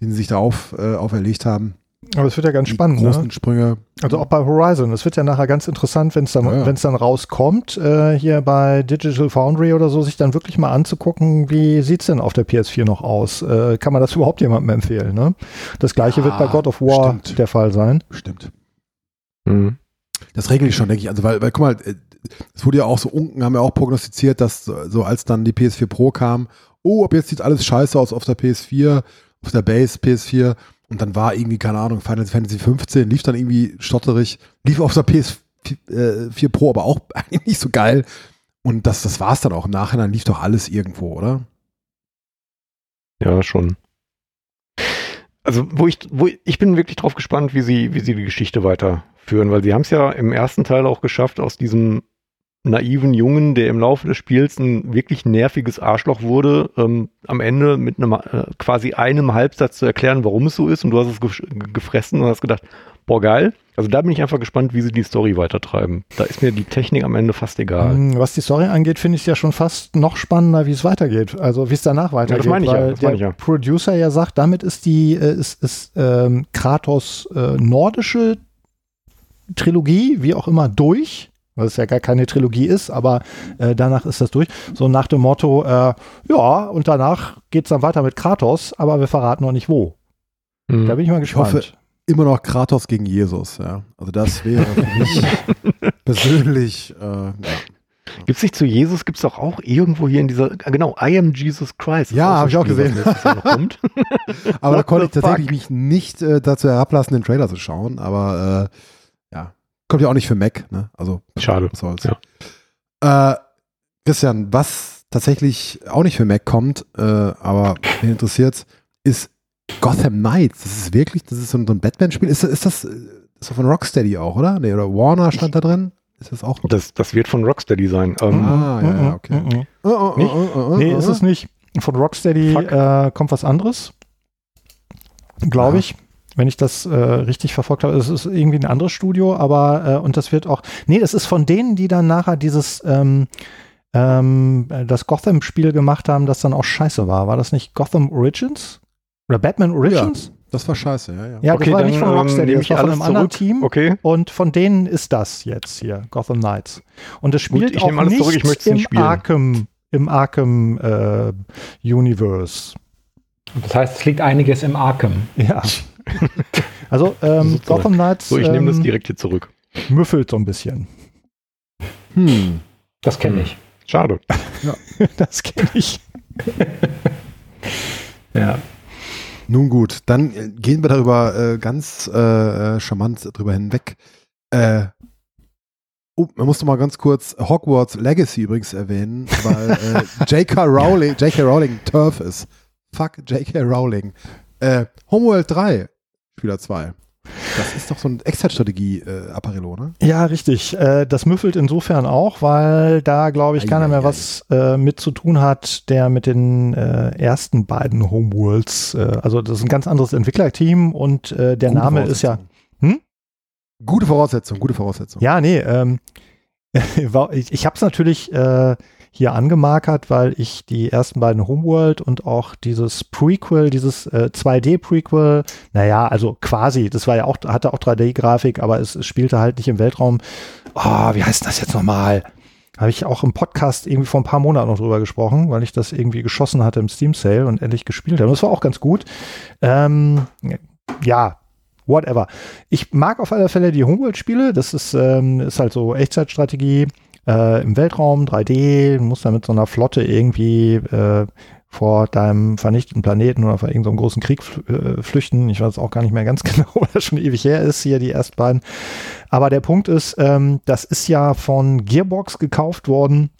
den sie sich da auf, äh, auferlegt haben. Aber es wird ja ganz Die spannend. großen Ne? Sprünge. Also auch bei Horizon. Das wird ja nachher ganz interessant, wenn es dann, Ja, ja. dann rauskommt, äh, hier bei Digital Foundry oder so, sich dann wirklich mal anzugucken, wie sieht's denn auf der PS4 noch aus? Äh, kann man das [LAUGHS] überhaupt jemandem empfehlen? Ne? Das gleiche Ja, wird bei God of War stimmt. der Fall sein. Stimmt. Mhm. Das regel ich schon, denke ich. Also, weil, weil guck mal, äh, es wurde ja auch so unken, haben ja auch prognostiziert, dass so, so als dann die PS4 Pro kam, oh, ab jetzt sieht alles scheiße aus auf der PS4, auf der Base PS4. Und dann war irgendwie, keine Ahnung, Final Fantasy 15, lief dann irgendwie stotterig, lief auf der PS4 äh, 4 Pro, aber auch [LAUGHS] eigentlich nicht so geil. Und das, das war es dann auch. Im Nachhinein lief doch alles irgendwo, oder? Ja, schon. Also, wo ich, wo ich bin wirklich drauf gespannt, wie sie, wie sie die Geschichte weiterführen, weil sie haben es ja im ersten Teil auch geschafft, aus diesem naiven Jungen, der im Laufe des Spiels ein wirklich nerviges Arschloch wurde, ähm, am Ende mit einem äh, quasi einem Halbsatz zu erklären, warum es so ist, und du hast es ge gefressen und hast gedacht, boah, geil. Also da bin ich einfach gespannt, wie sie die Story weitertreiben. Da ist mir die Technik am Ende fast egal. Hm, Was die Story angeht, finde ich es ja schon fast noch spannender, wie es weitergeht. Also wie es danach weitergeht. meine ich ja, weil das der meine ich ja. Producer ja sagt, damit ist die äh, ist, ist ähm, Kratos äh, nordische Trilogie, wie auch immer, durch. Was es ja gar keine Trilogie ist, aber äh, danach ist das durch. So nach dem Motto, äh, ja, und danach geht es dann weiter mit Kratos, aber wir verraten noch nicht wo. Mhm. Da bin ich mal gespannt. hoffe- Immer noch Kratos gegen Jesus, ja. Also das wäre für [LAUGHS] mich persönlich, äh, ja. Gibt es nicht zu Jesus, gibt es doch auch irgendwo hier in dieser, ah, genau, I am Jesus Christ. Ja, ist so hab ich auch gesehen. [LAUGHS] [LAUGHS] Aber da konnte ich the tatsächlich fuck? mich nicht äh, dazu herablassen, den Trailer zu schauen. Aber äh, kommt ja auch nicht für Mac. Ne? Also Schade. was soll's. Ja. Äh, Christian, was tatsächlich auch nicht für Mac kommt, äh, aber wen interessiert, ist Gotham Knights. Das ist wirklich, das ist so ein, so ein Batman-Spiel. Ist, ist das ist doch von Rocksteady auch, oder? Nee, oder Warner stand da drin? Ist das auch? Das, das wird von Rocksteady sein. Ähm, Ah, ja, ja, okay. Oh, oh, oh, Nicht? Nee, oh. ist es nicht. Von Rocksteady äh, kommt was anderes. Glaube ich. Wenn ich das äh, richtig verfolgt habe. Es ist irgendwie ein anderes Studio, aber äh, und das wird auch. Nee, das ist von denen, die dann nachher dieses ähm, ähm, das Gotham-Spiel gemacht haben, das dann auch scheiße war. War das nicht Gotham Origins? Oder Batman Origins? Das war scheiße, ja, ja. Ja, Okay, das war dann, nicht von ähm, Rocksteady, nehme das ich war von einem anderen zurück. Team. Okay. Und von denen ist das jetzt hier, Gotham Knights. Und es Gut, spielt ich auch nehme alles nicht zurück, ich möchte es im nicht spielen. Arkham, im Arkham äh, Universe. Das heißt, es liegt einiges im Arkham. Ja. [LAUGHS] Also ähm, Gotham Knights So, ich nehme das ähm, direkt hier zurück. müffelt so ein bisschen. Hm. Das kenne ich. Schade. [LAUGHS] Das kenne ich. [LAUGHS] Ja. Nun gut, dann äh, gehen wir darüber äh, ganz äh, äh charmant drüber hinweg. Äh, oh, man muss doch mal ganz kurz Hogwarts Legacy übrigens erwähnen, weil äh, J.K. Rowling, J.K. Rowling Turf ist. Fuck J.K. Rowling. Äh, Homeworld 3, Spieler 2. Das ist doch so ein Exit-Strategie-Apparillo, äh, ne? Ja, richtig. Äh, das müffelt insofern auch, weil da, glaube ich, keiner mehr was äh, mit zu tun hat, der mit den äh, ersten beiden Homeworlds, äh, also das ist ein ganz anderes Entwicklerteam und äh, der gute Name ist ja. Hm? Gute Voraussetzung, gute Voraussetzung. Ja, nee, ähm, [LAUGHS] ich, ich habe es natürlich äh, hier angemarkert, weil ich die ersten beiden Homeworld und auch dieses Prequel, dieses äh, 2D-Prequel, naja, also quasi, das war ja auch, hatte auch 3D-Grafik, aber es, es, spielte halt nicht im Weltraum. Oh, wie heißt das jetzt nochmal? Habe ich auch im Podcast irgendwie vor ein paar Monaten noch drüber gesprochen, weil ich das irgendwie geschossen hatte im Steam Sale und endlich gespielt habe. Das war auch ganz gut. Ähm, ja, whatever. Ich mag auf alle Fälle die Homeworld-Spiele. Das ist, ähm, ist halt so Echtzeitstrategie äh, im Weltraum, 3D, du musst da mit so einer Flotte irgendwie äh, vor deinem vernichteten Planeten oder vor irgendeinem großen Krieg äh, flüchten. Ich weiß auch gar nicht mehr ganz [LAUGHS] genau, weil das schon ewig her ist, hier die ersten beiden. Aber der Punkt ist, ähm, das ist ja von Gearbox gekauft worden,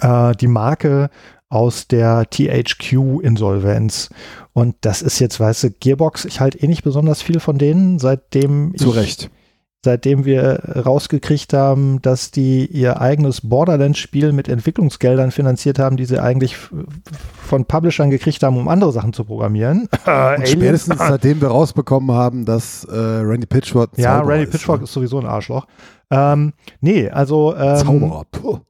äh, die Marke aus der THQ-Insolvenz. Und das ist jetzt, weißt du, Gearbox, ich halte eh nicht besonders viel von denen, seitdem Zu ich, Recht seitdem wir rausgekriegt haben, dass die ihr eigenes Borderlands-Spiel mit Entwicklungsgeldern finanziert haben, die sie eigentlich von Publishern gekriegt haben, um andere Sachen zu programmieren. [LAUGHS] Und spätestens seitdem wir rausbekommen haben, dass äh, Randy Pitchford Ja, Randy Pitchford ist, ne? ist sowieso ein Arschloch. Ähm, nee, also ähm, Zauberer. Puh.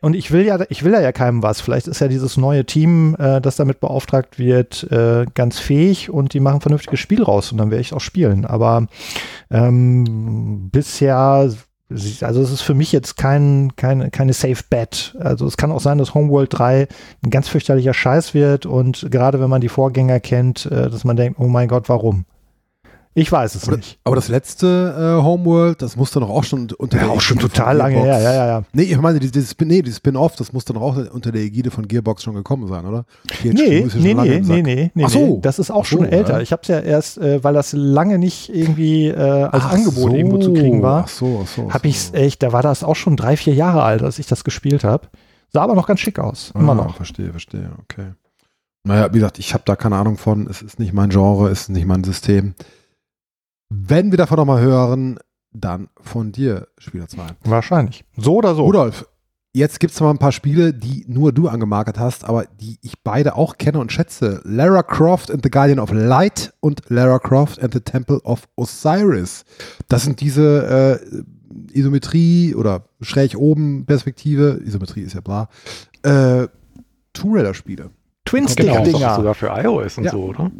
Und ich will ja, ich will ja keinem was. Vielleicht ist ja dieses neue Team, äh, das damit beauftragt wird, äh, ganz fähig und die machen ein vernünftiges Spiel raus und dann werde ich auch spielen. Aber ähm, bisher, also es ist für mich jetzt kein, kein, keine Safe Bet. Also es kann auch sein, dass Homeworld 3 ein ganz fürchterlicher Scheiß wird und gerade wenn man die Vorgänger kennt, äh, dass man denkt, oh mein Gott, warum? Ich weiß es aber, nicht. Aber das letzte äh, Homeworld, das musste doch auch schon unter ja, auch schon total lange her, ja, ja, ja. Nee, ich meine, dieses, nee, dieses Spin-off, das musste doch auch unter der Ägide von Gearbox schon gekommen sein, oder? nee, nee, nee, nee, nee, nee, Ach so. Das ist auch schon so, älter. Ja. Ich habe es ja erst, äh, weil das lange nicht irgendwie äh, als ach Angebot so. irgendwo zu kriegen war. Ach so, ach so. Habe ich es echt, da war das auch schon drei, vier Jahre alt, als ich das gespielt habe. Sah aber noch ganz schick aus. Immer ah, noch. Verstehe, verstehe, okay. Naja, wie gesagt, ich habe da keine Ahnung von. Es ist nicht mein Genre, es ist nicht mein System. Wenn wir davon nochmal hören, dann von dir, Spieler 2. Wahrscheinlich. So oder so. Rudolf, jetzt gibt es mal ein paar Spiele, die nur du angemarkert hast, aber die ich beide auch kenne und schätze. Lara Croft and the Guardian of Light und Lara Croft and the Temple of Osiris. Das sind diese äh, Isometrie oder schräg oben Perspektive, Isometrie ist ja bla, äh, Tomb Raider Spiele. Twin-Stick-Dinger. Genau, sogar für iOS und ja. so, oder?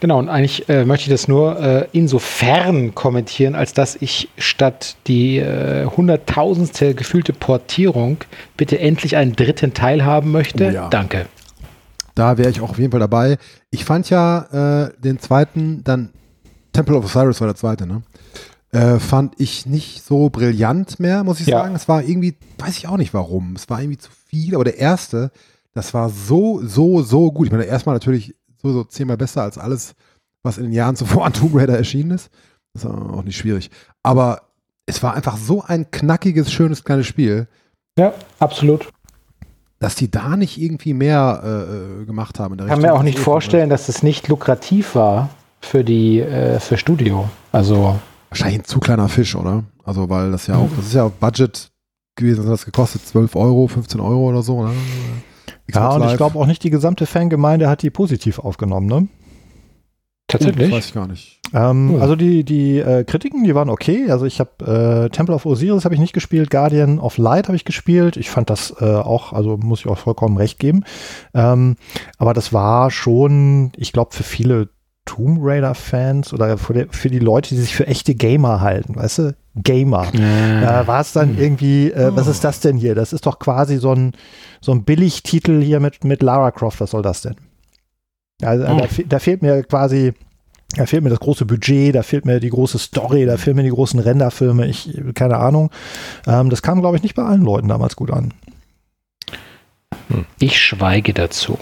Genau, und eigentlich äh, möchte ich das nur äh, insofern kommentieren, als dass ich statt die äh, hunderttausendste gefühlte Portierung bitte endlich einen dritten Teil haben möchte. Oh ja. Danke. Da wäre ich auch auf jeden Fall dabei. Ich fand ja äh, den zweiten, dann Temple of Osiris war der zweite, ne? Äh, fand ich nicht so brillant mehr, muss ich ja. sagen. Es war irgendwie, weiß ich auch nicht warum. Es war irgendwie zu viel, aber der erste, das war so, so, so gut. Ich meine, erstmal natürlich sowieso zehnmal besser als alles, was in den Jahren zuvor an Tomb Raider erschienen ist. Das ist auch nicht schwierig. Aber es war einfach so ein knackiges, schönes kleines Spiel. Ja, absolut. Dass die da nicht irgendwie mehr äh, äh gemacht haben. ich kann mir auch nicht vorstellen, dass es nicht lukrativ war für die äh, für Studio. Also wahrscheinlich ein zu kleiner Fisch, oder? Also weil das ja auch, das ist ja Budget gewesen, das hat gekostet 12 Euro, 15 Euro oder so. Ne? ja, und ich glaube auch nicht die gesamte Fangemeinde hat die positiv aufgenommen, ne? Tatsächlich? Oh, weiß ich gar nicht. Ähm, oh. Also die, die äh, Kritiken, die waren okay. Also ich habe äh, Temple of Osiris habe ich nicht gespielt, Guardian of Light habe ich gespielt. Ich fand das äh, auch, also muss ich auch vollkommen recht geben. Ähm, aber das war schon, ich glaube, für viele Tomb Raider-Fans oder für die, für die, Leute, die sich für echte Gamer halten, weißt du? Gamer. Ja. Äh, war es dann irgendwie, äh, oh. was ist das denn hier? Das ist doch quasi so ein, so ein Billigtitel hier mit, mit Lara Croft. Was soll das denn? Also, oh. da, da, fehlt mir quasi, da fehlt mir das große Budget, da fehlt mir die große Story, da fehlen mir die großen Renderfilme. Ich, keine Ahnung. Ähm, das kam, glaube ich, nicht bei allen Leuten damals gut an. Ich schweige dazu.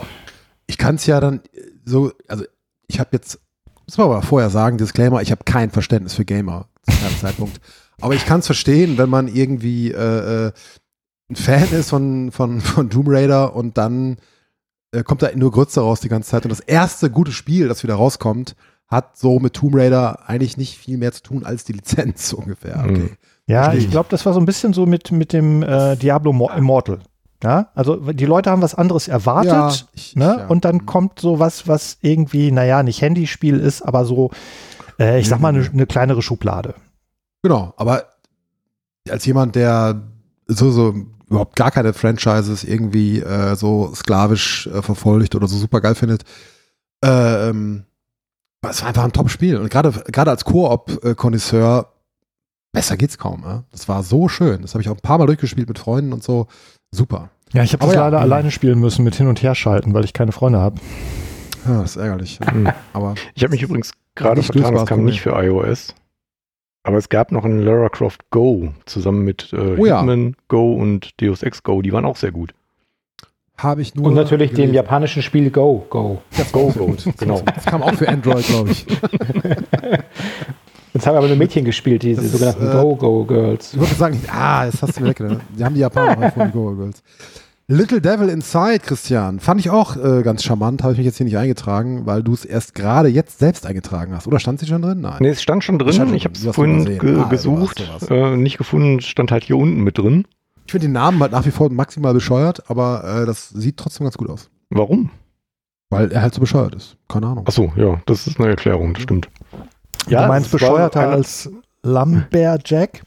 Ich kann es ja dann so, also ich habe jetzt muss man aber vorher sagen, Disclaimer, ich habe kein Verständnis für Gamer keinem Zeitpunkt. Aber ich kann es verstehen, wenn man irgendwie äh, äh, ein Fan ist von, von, von Tomb Raider und dann äh, kommt da nur Grütze raus die ganze Zeit. Und das erste gute Spiel, das wieder rauskommt, hat so mit Tomb Raider eigentlich nicht viel mehr zu tun als die Lizenz [LAUGHS] ungefähr. Mhm. Okay. Ja, Verstehe ich glaube, das war so ein bisschen so mit, mit dem äh, Diablo Mo Immortal. Ja, also die Leute haben was anderes erwartet, Ja, ich- ne? ja. Und dann kommt so was, was irgendwie, naja, nicht Handyspiel ist, aber so, äh, ich sag mal, eine, eine kleinere Schublade. Genau, aber als jemand, der so, so überhaupt gar keine Franchises irgendwie äh, so sklavisch äh, verfolgt oder so super geil findet, äh, ähm, es war einfach ein Top-Spiel. Und gerade gerade als Koop-Konnoisseur, besser geht's kaum. Ja? Das war so schön. Das habe ich auch ein paar Mal durchgespielt mit Freunden und so. Super. Ja, ich habe das ja, leider mhm. alleine spielen müssen mit hin und her schalten, weil ich keine Freunde habe. Ja, das ist ärgerlich. Mhm. Aber Ich habe mich übrigens gerade vertan, das lösbares kam nicht für iOS. Aber es gab noch einen Lara Croft Go zusammen mit äh, Oh ja. Hitman Go und Deus Ex Go. Die waren auch sehr gut. habe ich nur. Und natürlich dem gelesen. japanischen Spiel Go, Go. Go, Go, [LAUGHS] genau. Das kam auch für Android, glaube ich. [LAUGHS] Jetzt haben aber nur Mädchen gespielt, diese Das sogenannten äh, Go-Go-Girls. Ich würde sagen, ah, jetzt hast du mir weggenommen. Die haben die Japaner [LAUGHS] erfunden, die Go Girls. Little Devil Inside, Christian. Fand ich auch äh, ganz charmant. Habe ich mich jetzt hier nicht eingetragen, weil du es erst gerade jetzt selbst eingetragen hast. Oder stand sie schon drin? Nein. Nee, es stand schon drin. Stand ich habe es vorhin ge Ah, gesucht, äh, nicht gefunden, stand halt hier unten mit drin. Ich finde den Namen halt nach wie vor maximal bescheuert, aber äh, das sieht trotzdem ganz gut aus. Warum? Weil er halt so bescheuert ist. Keine Ahnung. Achso, ja, das ist eine Erklärung, das stimmt. du meinst bescheuerter als Lumberjack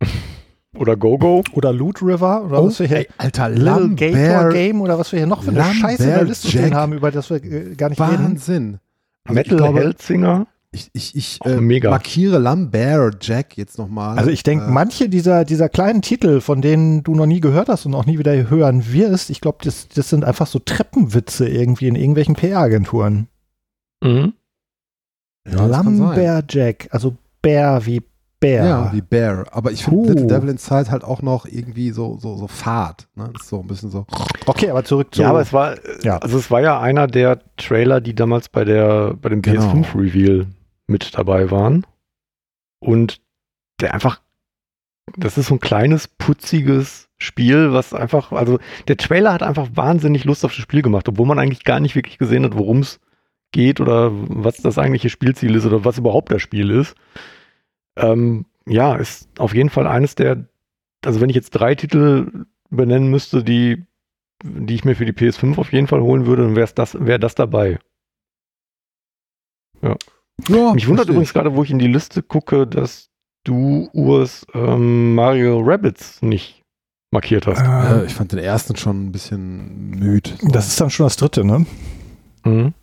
[LAUGHS] Oder Go-Go. oder Loot River oder Oh, was wir hier ey, Alter, Little Gator Lambert, Game oder was wir hier noch für eine Scheiße in der Liste stehen Lumberjack. haben, über das wir äh, gar nicht reden. Wahnsinn. Also Metal ich glaube, Helzinger. ich, ich, ich äh, mega. markiere Lambert Jack jetzt nochmal. Also ich denke, äh, manche dieser, dieser kleinen Titel, von denen du noch nie gehört hast und auch nie wieder hören wirst, ich glaube, das, das sind einfach so Treppenwitze irgendwie in irgendwelchen PR-Agenturen. Mhm. Ja, sein. Lumberjack, also Bär wie Bär. Ja, wie Bear. Aber ich finde Puh. Little Devil Inside halt auch noch irgendwie so, so, so fad. Ne? Ist so ein bisschen so. Okay, aber zurück zu. Ja, aber es war, Ja. also es war ja einer der Trailer, die damals bei der, bei dem Genau. PS5-Reveal mit dabei waren. Und der einfach, das ist so ein kleines, putziges Spiel, was einfach, also der Trailer hat einfach wahnsinnig Lust auf das Spiel gemacht, obwohl man eigentlich gar nicht wirklich gesehen hat, worum es geht oder was das eigentliche Spielziel ist oder was überhaupt das Spiel ist. Ähm, ja, ist auf jeden Fall eines der, also wenn ich jetzt drei Titel benennen müsste, die, die ich mir für die PS5 auf jeden Fall holen würde, dann wäre das, wäre das dabei. Ja, Mich wundert übrigens gerade, wo ich in die Liste gucke, dass du Urs ähm, Mario Rabbits nicht markiert hast. Äh, äh, ich fand den ersten schon ein bisschen müd. das ist dann schon das dritte, ne? Mhm.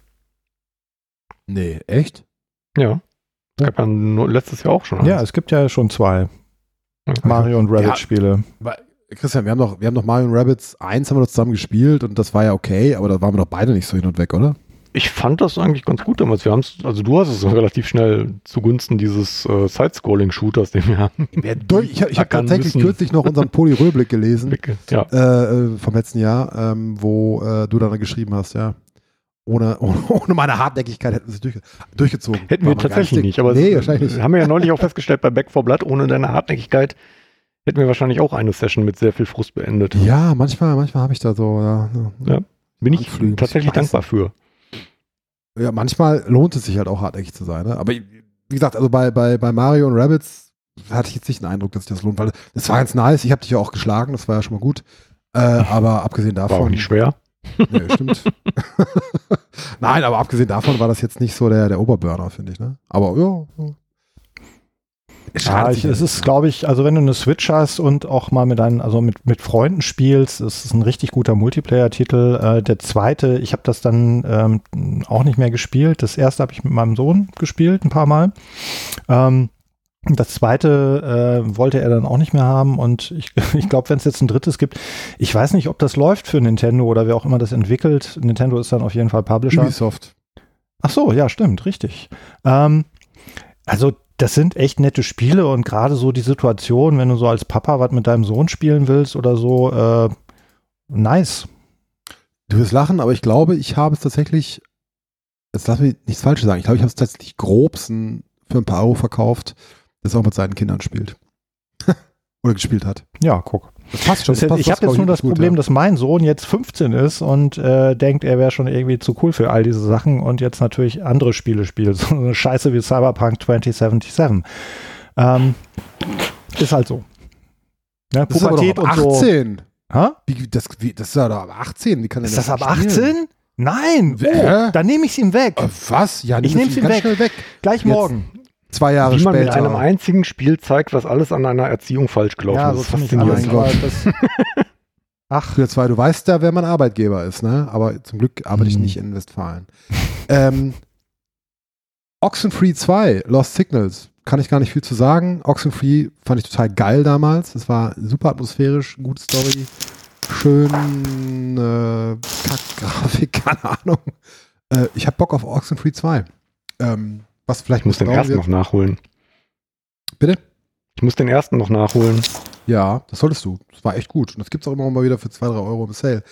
nee, echt? Ja. Es gab ja letztes Jahr auch schon Ja, eins. es gibt ja schon zwei Ja. Mario und Ja. Rabbit-Spiele. Aber, Christian, wir haben doch, wir haben doch Mario und Rabbids 1 haben wir doch zusammen gespielt und das war ja okay, aber da waren wir doch beide nicht so hin und weg, oder? Ich fand das eigentlich ganz gut damals. Wir haben es, also du hast es [LAUGHS] relativ schnell zugunsten dieses äh, Side-Scrolling-Shooters, den wir haben. Durch, ich habe ich hab tatsächlich müssen. kürzlich noch unseren Poly-Röblick [LAUGHS] gelesen. Ja. äh, äh, vom letzten Jahr, ähm, wo äh, du dann geschrieben hast, ja. Ohne, [LAUGHS] ohne, meine Hartnäckigkeit hätten es durch, durchgezogen. Hätten War wir tatsächlich nicht. aber nee, wahrscheinlich nicht. haben wir ja neulich auch festgestellt bei Back 4 Blood, ohne deine Hartnäckigkeit hätten wir wahrscheinlich auch eine Session mit sehr viel Frust beendet. Ja, manchmal, manchmal habe ich da so, ja, Ja. Bin ich tatsächlich Ich dankbar für. ja, manchmal lohnt es sich halt auch hartnäckig zu sein. Ne? Aber wie gesagt, also bei, bei, bei Mario und Rabbits hatte ich jetzt nicht den Eindruck, dass sich das lohnt, weil das war ganz nice. Ich habe dich ja auch geschlagen, das war ja schon mal gut. Äh, aber abgesehen davon. War auch nicht schwer. Nee, stimmt. [LAUGHS] Nein, aber abgesehen davon war das jetzt nicht so der, der Oberburner, finde ich. Ne? Aber ja. ja. Ja, ich, es ja ist, glaube ich, also wenn du eine Switch hast und auch mal mit deinen, also mit, mit Freunden spielst, ist es ein richtig guter Multiplayer-Titel. Äh, der zweite, ich habe das dann ähm, auch nicht mehr gespielt. Das erste habe ich mit meinem Sohn gespielt, ein paar Mal. Ähm, das zweite äh, wollte er dann auch nicht mehr haben und ich, [LAUGHS] ich glaube, wenn es jetzt ein drittes gibt, ich weiß nicht, ob das läuft für Nintendo oder wer auch immer das entwickelt. Nintendo ist dann auf jeden Fall Publisher. Ubisoft. Ach so, ja, stimmt, richtig. Ähm, also das sind echt nette Spiele und gerade so die Situation, wenn du so als Papa was mit deinem Sohn spielen willst oder so, äh, nice. Du wirst lachen, aber ich glaube, ich habe es tatsächlich jetzt lass mich nichts Falsches sagen. Ich glaube, ich habe es tatsächlich grobsten für ein paar Euro verkauft, das auch mit seinen Kindern spielt. [LAUGHS] Oder gespielt hat. Ja, guck. Das passt schon. Das das passt, ich habe jetzt nur das gut, Problem, ja. dass mein Sohn jetzt 15 ist und äh, denkt, er wäre schon irgendwie zu cool für all diese Sachen und jetzt natürlich andere Spiele spielt. [LAUGHS] So eine Scheiße wie Cyberpunk 2077. Ähm, ist halt so. Ne, Das ist aber Pubertät doch ab und so. 18. Hä? Wie, das, wie, das ist ja doch ab 18. Wie kann Ist denn das ab spielen? 18? Nein, wo? Hä? Dann nehme ich es ihm weg. Äh, was? Ja, Ich nehm's das ihm weg. schnell weg. Gleich jetzt- morgen. Zwei Jahre Wie man später. mit einem einzigen Spiel zeigt, was alles an einer Erziehung falsch gelaufen Ja, ist. faszinierend. das- [LAUGHS] Ach, Für zwei, du weißt ja, wer mein Arbeitgeber ist, ne? Aber zum Glück arbeite ich Hm. nicht in Westfalen. ähm, Oxenfree 2, Lost Signals, kann ich gar nicht viel zu sagen. Oxenfree fand ich total geil damals. Es war super atmosphärisch, gute Story, schön äh, Kack-Grafik, [LAUGHS] keine Ahnung. Äh, ich habe Bock auf Oxenfree 2. Ähm, was vielleicht Ich muss den dauern ersten wird. noch nachholen. Bitte? Ich muss den ersten noch nachholen. Ja, das solltest du. Das war echt gut. Und das gibt es auch immer mal wieder für 2, 3 Euro im Sale.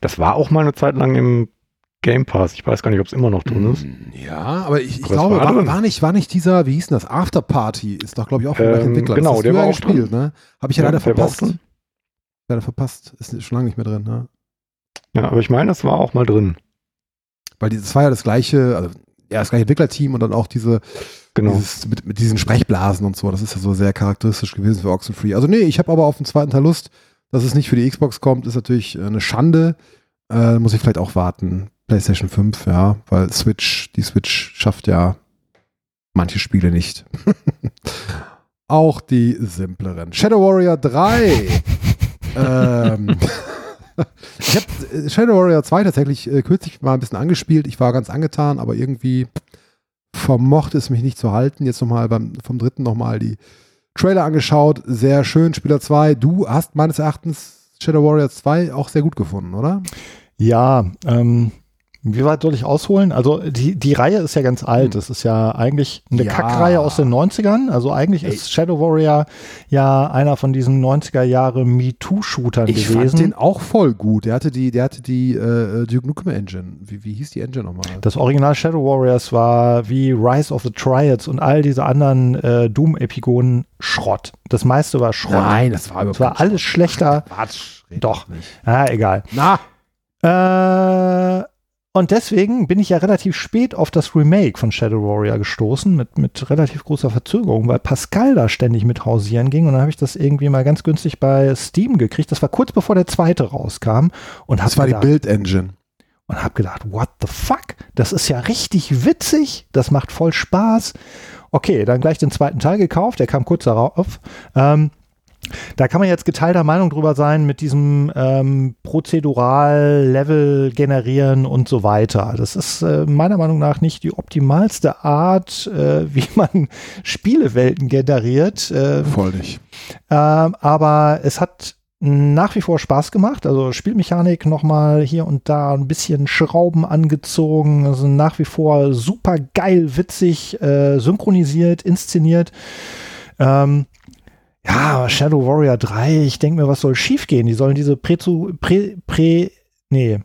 Das war auch mal eine Zeit lang im Game Pass. Ich weiß gar nicht, ob es immer noch drin ist. Ja, aber ich, ich Aber glaube, war war, drin. nicht, war nicht dieser, wie hieß denn das, Afterparty, ist doch, glaube ich, auch vom Ähm, gleichen Entwickler. genau, das der war ja auch gespielt, ne? Habe ich ja, leider der war auch verpasst. drin. Leider verpasst. Ist schon lange nicht mehr drin, ne? Ja, aber ich meine, es war auch mal drin. Weil dieses war ja das gleiche, also ja, das gleiche Entwicklerteam und dann auch diese, Genau. dieses, mit, mit diesen Sprechblasen und so. Das ist ja so sehr charakteristisch gewesen für Oxenfree. Also nee, ich habe aber auf den zweiten Teil Lust, dass es nicht für die Xbox kommt, ist natürlich äh, eine Schande. Äh, muss ich vielleicht auch warten. PlayStation 5, ja, weil Switch, die Switch schafft ja manche Spiele nicht. [LAUGHS] auch die simpleren. Shadow Warrior 3. [LAUGHS] ähm, [LAUGHS] ich habe Shadow Warrior 2 tatsächlich äh, kürzlich mal ein bisschen angespielt. Ich war ganz angetan, aber irgendwie vermochte es mich nicht zu halten. Jetzt nochmal beim vom dritten nochmal die Trailer angeschaut. Sehr schön, Spieler 2. Du hast meines Erachtens Shadow Warrior 2 auch sehr gut gefunden, oder? Ja, ähm, wie weit soll ich ausholen? Also die, die Reihe ist ja ganz alt. Das ist ja eigentlich eine Ja. Kackreihe aus den 90ern. Also eigentlich Ey. ist Shadow Warrior ja einer von diesen 90er Jahre MeToo-Shootern Ich gewesen. fand den auch voll gut. Der hatte die, der hatte die äh, Duke Nukem Engine. Wie, wie hieß die Engine nochmal? Das Original Shadow Warriors war wie Rise of the Triads und all diese anderen äh, Doom-Epigonen Schrott. Das meiste war Schrott. Nein, das war Es war alles schlechter. Quatsch. Doch. Nicht. Ah, egal. Na, Äh, und deswegen bin ich ja relativ spät auf das Remake von Shadow Warrior gestoßen, mit, mit relativ großer Verzögerung, weil Pascal da ständig mit hausieren ging. Und dann habe ich das irgendwie mal ganz günstig bei Steam gekriegt. Das war kurz bevor der zweite rauskam. Und das war die gedacht, Build Engine. und habe gedacht, what the fuck? Das ist ja richtig witzig, das macht voll Spaß. Okay, dann gleich den zweiten Teil gekauft, der kam kurz darauf. Ähm, da kann man jetzt geteilter Meinung drüber sein mit diesem ähm, prozedural Level generieren und so weiter. Das ist äh, meiner Meinung nach nicht die optimalste Art, äh, [LAUGHS] wie man Spielewelten generiert. Äh, Voll nicht. ähm, aber es hat nach wie vor Spaß gemacht. Also Spielmechanik nochmal hier und da ein bisschen Schrauben angezogen. Also nach wie vor super geil, witzig, äh, synchronisiert, inszeniert. Ähm, ja, aber Shadow Warrior 3, ich denke mir, was soll schiefgehen? Die sollen diese Prezu, Pre, Pre, nee.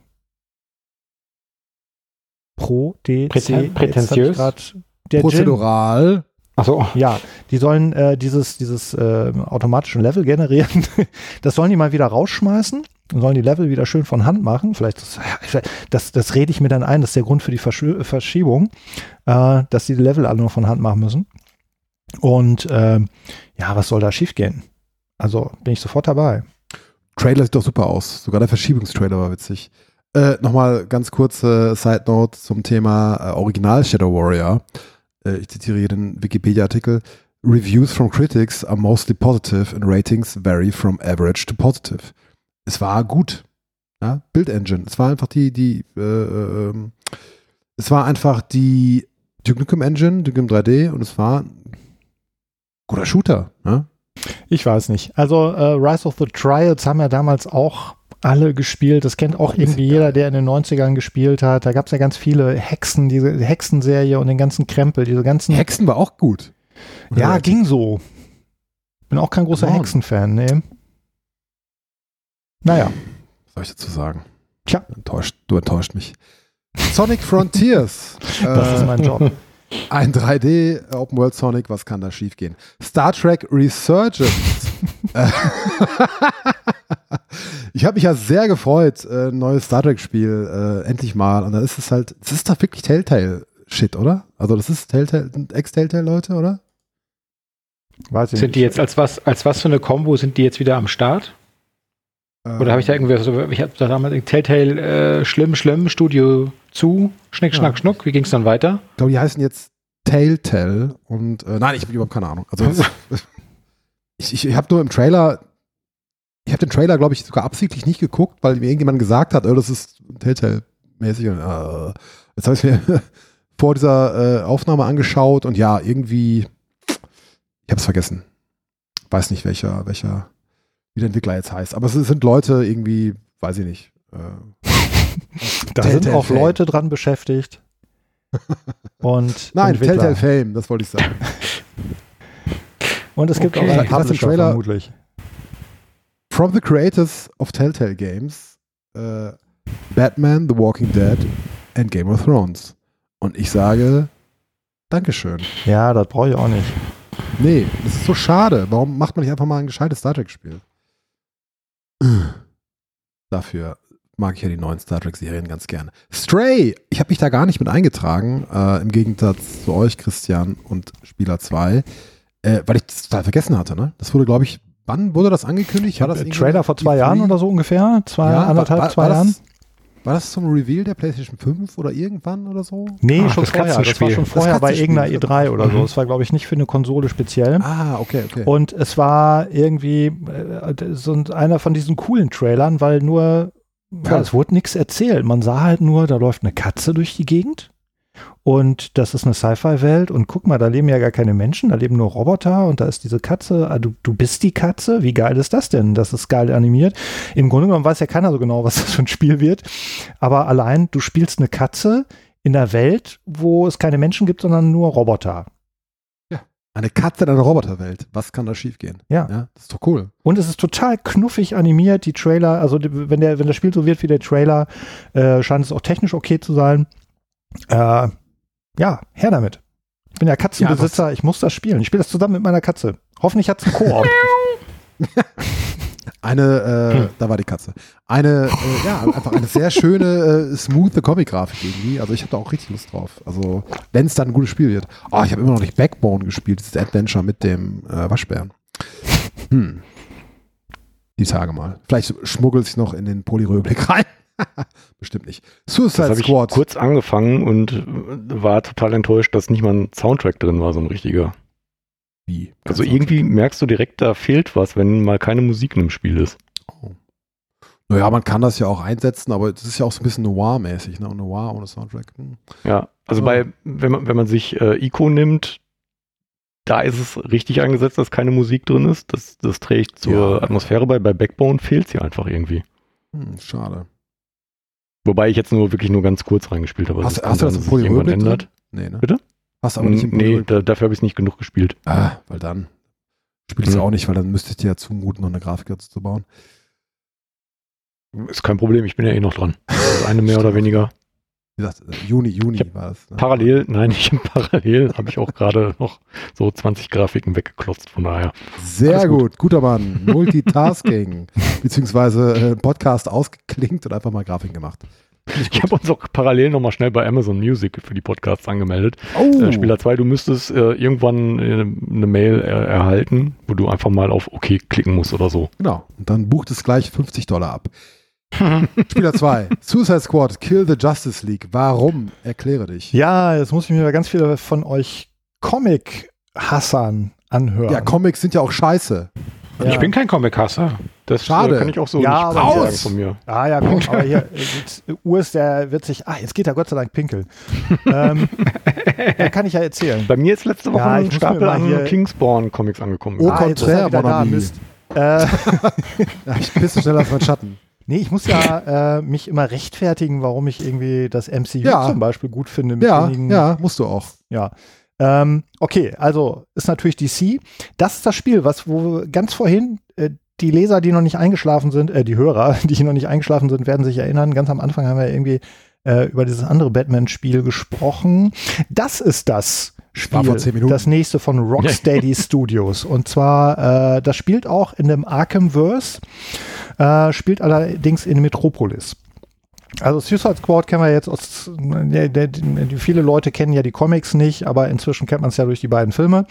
Pro, D, C, prätentiös? grad- der. Prozedural. Achso, Ja, die sollen äh, dieses, dieses äh, automatische Level generieren. [LAUGHS] das sollen die mal wieder rausschmeißen und sollen die Level wieder schön von Hand machen. Vielleicht, das, das, das rede ich mir dann ein, das ist der Grund für die Verschö Verschiebung, äh, dass die die Level alle noch von Hand machen müssen. Und ähm, ja, was soll da schiefgehen? Also bin ich sofort dabei. Trailer sieht doch super aus. Sogar der Verschiebungstrailer war witzig. Äh, Nochmal ganz kurze Side Note zum Thema äh, Original Shadow Warrior. Äh, ich zitiere hier den Wikipedia-Artikel. Reviews from critics are mostly positive and ratings vary from average to positive. Es war gut. Ja? Build Engine. Es war einfach die, die, äh, ähm, es war einfach die Duke Nukem Engine, Duke Nukem 3D und es war guter Shooter. Ne? Ich weiß nicht. Also äh, Rise of the Trials haben ja damals auch alle gespielt. Das kennt auch irgendwie jeder, der in den 90ern gespielt hat. Da gab es ja ganz viele Hexen, diese Hexenserie und den ganzen Krempel, diese ganzen. Hexen war auch gut. ja, ging so. Bin auch kein großer. Hexenfan, nee. Naja. Was soll ich dazu sagen? Tja. Du enttäuscht, du enttäuscht mich. [LAUGHS] Sonic Frontiers. Das ist Äh, mein Job. Ein 3D Open World Sonic, was kann da schiefgehen? Star Trek Resurgence. Äh, [LAUGHS] ich habe mich ja sehr gefreut, äh, ein neues Star Trek Spiel äh, endlich mal. Und dann ist es halt, das ist doch wirklich Telltale Shit, oder? Also das ist Telltale, Ex-Telltale Leute, oder? Weiß ich Sind die jetzt als was, als was für eine Combo sind die jetzt wieder am Start? Oder habe ich da irgendwie so, ich habe da damals Telltale äh, schlimm, schlimm, Studio zu, Schnick, Ja. Schnack, Schnuck. Wie ging es dann weiter? Ich glaube, die heißen jetzt Telltale und äh, nein, ich habe überhaupt keine Ahnung. Also [LAUGHS] ich, ich habe nur im Trailer, ich habe den Trailer, glaube ich, sogar absichtlich nicht geguckt, weil mir irgendjemand gesagt hat, oh, das ist Telltale-mäßig. Und, Äh, jetzt habe ich mir [LAUGHS] vor dieser äh, Aufnahme angeschaut und ja, irgendwie, ich habe es vergessen. Weiß nicht, welcher, welcher, wie der Entwickler jetzt heißt. Aber es sind Leute irgendwie, weiß ich nicht. Äh, [LAUGHS] Da sind auch. Leute dran beschäftigt. [LAUGHS] Und Nein, Entwickler. Telltale Fame, das wollte ich sagen. Und es gibt Okay. auch einen Publisher Trailer- vermutlich. From the creators of Telltale Games, äh, Batman, The Walking Dead and Game of Thrones. Und ich sage, Dankeschön. Ja, das brauche ich auch nicht. Nee, das ist so schade. Warum macht man nicht einfach mal ein gescheites Star Trek-Spiel? Dafür mag ich ja die neuen Star Trek-Serien ganz gerne. Stray, ich habe mich da gar nicht mit eingetragen, äh, im Gegensatz zu euch, Christian und Spieler 2, äh, weil ich das total vergessen hatte. Ne? Das wurde, glaube ich, wann wurde das angekündigt? War das Äh, irgendwie Trailer vor zwei E3? Jahren oder so ungefähr? Zwei, Ja, anderthalb, war, zwei war Jahren? War das zum Reveal der PlayStation 5 oder irgendwann oder so? Nee, Ach, schon das vorher. Das war schon vorher bei irgendeiner das E3 oder so. Mhm. Es war, glaube ich, nicht für eine Konsole speziell. Ah, okay, okay. Und es war irgendwie äh, so ein- einer von diesen coolen Trailern, weil nur, ja, es wurde nichts erzählt. Man sah halt nur, da läuft eine Katze durch die Gegend. Und das ist eine Sci-Fi-Welt. Und guck mal, da leben ja gar keine Menschen, da leben nur Roboter. Und da ist diese Katze. Ah, du, du bist die Katze. Wie geil ist das denn? Das ist geil animiert. Im Grunde genommen weiß ja keiner so genau, was das für ein Spiel wird. Aber allein, du spielst eine Katze in einer Welt, wo es keine Menschen gibt, sondern nur Roboter. Eine Katze in einer Roboterwelt. Was kann da schiefgehen? Ja. ja. Das ist doch cool. Und es ist total knuffig animiert, die Trailer, also wenn, der, wenn das Spiel so wird wie der Trailer, äh, scheint es auch technisch okay zu sein. Äh, ja, her damit. Ich bin ja Katzenbesitzer, ich muss das spielen. Ich spiele das zusammen mit meiner Katze. Hoffentlich hat es einen Koop. [LAUGHS] [LAUGHS] Eine, äh, Hm. da war die Katze. Eine, äh, ja, einfach eine sehr schöne, äh, smooth Comic-Grafik irgendwie. Also ich habe da auch richtig Lust drauf. Also, wenn es dann ein gutes Spiel wird. Oh, ich habe immer noch nicht Backbone gespielt, dieses Adventure mit dem äh, Waschbären. Hm. Die Tage mal. Vielleicht schmuggelt es noch in den Polyröblick rein. [LAUGHS] Bestimmt nicht. Das Suicide habe ich Squad. kurz angefangen und war total enttäuscht, dass nicht mal ein Soundtrack drin war, so ein richtiger. Wie? Also irgendwie merkst du direkt, da fehlt was, wenn mal keine Musik in einem Spiel ist. Naja, man kann das ja auch einsetzen, aber das ist ja auch so ein bisschen Noir-mäßig, ne? Noir ohne Soundtrack. Hm. Ja, also Ja. bei, wenn man, wenn man sich äh, Ico nimmt, da ist es richtig eingesetzt, dass keine Musik drin ist. Das, das trägt zur Ja. Atmosphäre bei. Bei Backbone fehlt sie einfach irgendwie. Hm, schade. Wobei ich jetzt nur wirklich nur ganz kurz reingespielt habe. Hast, Es hast du das im Polyröblick ändert. Nee, ne? Bitte? Hast du aber nicht im nee, da, dafür habe ich es nicht genug gespielt. Ah, weil dann spiele ich es Mhm. auch nicht, weil dann müsste ich dir ja zumuten, noch eine Grafik dazu zu bauen. Ist kein Problem, ich bin ja eh noch dran. [LAUGHS] Also eine mehr oder weniger. Wie gesagt, äh, Juni, Juni Ich war das. Ne? Parallel, nein, nicht parallel, habe ich auch gerade [LAUGHS] noch so 20 Grafiken weggeklotzt, von daher. Sehr alles gut. gut. guter Mann. Multitasking. [LAUGHS] beziehungsweise äh, Podcast ausgeklinkt und einfach mal Grafiken gemacht. Ich habe uns auch parallel nochmal schnell bei Amazon Music für die Podcasts angemeldet. Oh, Äh, Spieler 2, du müsstest äh, irgendwann äh, eine Mail er erhalten, wo du einfach mal auf OK klicken musst oder so. genau. Und dann bucht es gleich 50 Dollar ab. [LAUGHS] Spieler 2. Suicide Squad, Kill the Justice League. Warum? Erkläre dich. ja, jetzt muss ich mir ganz viele von euch Comic-Hassern anhören. Ja, Comics sind ja auch scheiße. Ja. Ich bin kein Comic-Hasser. Das Schade. Äh, kann ich auch so Ja, nicht aber sagen raus! von mir. Ah ja, komm, [LAUGHS] aber hier, äh, Urs, der wird sich, ah, jetzt geht er Gott sei Dank pinkeln. ähm, [LAUGHS] da kann ich ja erzählen. Bei mir ist letzte Woche Ja, ein Stapel an hier- Kingspawn-Comics angekommen. Oh, ah, contraire, da. Mist. Äh, Ja, ich pisse schneller als mein Schatten. Nee, ich muss ja äh, mich immer rechtfertigen, warum ich irgendwie das MCU Ja. zum Beispiel gut finde. Ja, wenigen, ja, musst du auch. Ja. Ähm, okay, also ist natürlich DC. Das ist das Spiel, was wo ganz vorhin äh, die Leser, die noch nicht eingeschlafen sind, äh, die Hörer, [LAUGHS] die noch nicht eingeschlafen sind, werden sich erinnern. Ganz am Anfang haben wir irgendwie äh, über dieses andere Batman-Spiel gesprochen. Das ist das Spiel, das nächste von Rocksteady [LAUGHS] Studios. Und zwar, äh, das spielt auch in dem Arkhamverse, äh, spielt allerdings in Metropolis. Also Suicide Squad kennen wir jetzt aus, der, der, die, viele Leute kennen ja die Comics nicht, aber inzwischen kennt man es ja durch die beiden Filme.